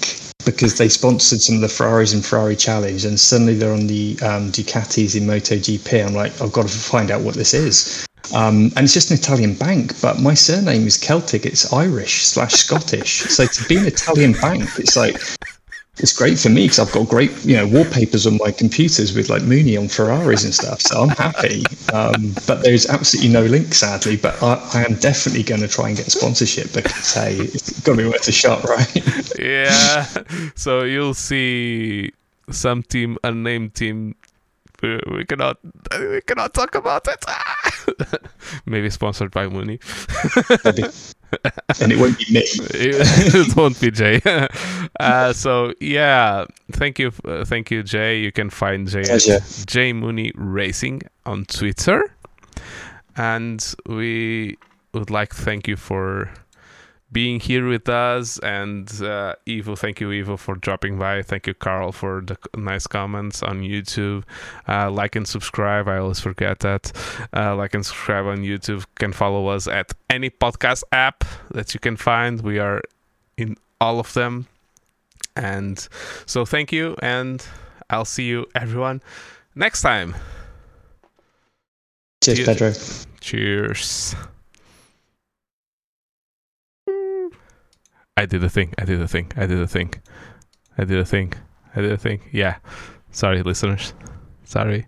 because they sponsored some of the Ferraris and Ferrari Challenge, and suddenly they're on the um, Ducatis in MotoGP. I'm like, I've got to find out what this is. Um, and it's just an Italian bank, but my surname is Celtic. It's Irish slash Scottish. so to be an Italian bank, it's like it's great for me because I've got great, you know, wallpapers on my computers with like Mooney on Ferraris and stuff. So I'm happy. Um, but there's absolutely no link, sadly. But I, I am definitely going to try and get sponsorship because hey, it's got to be worth a shot, right? yeah. So you'll see some team, unnamed team. We cannot, we cannot talk about it. Maybe sponsored by Mooney. and it won't be me. it won't be Jay. Uh, so yeah, thank you, uh, thank you, Jay. You can find Jay at Jay Mooney Racing on Twitter, and we would like to thank you for being here with us. And uh, Evo, thank you, Evo, for dropping by. Thank you, Carl, for the nice comments on YouTube. Uh, like and subscribe. I always forget that. Uh, like and subscribe on YouTube. Can follow us at any podcast app that you can find. We are in all of them. And so, thank you, and I'll see you, everyone, next time. Cheers, Pedro. Cheers. I did a thing. I did a thing. I did a thing. I did a thing. I did a thing. Yeah. Sorry, listeners. Sorry.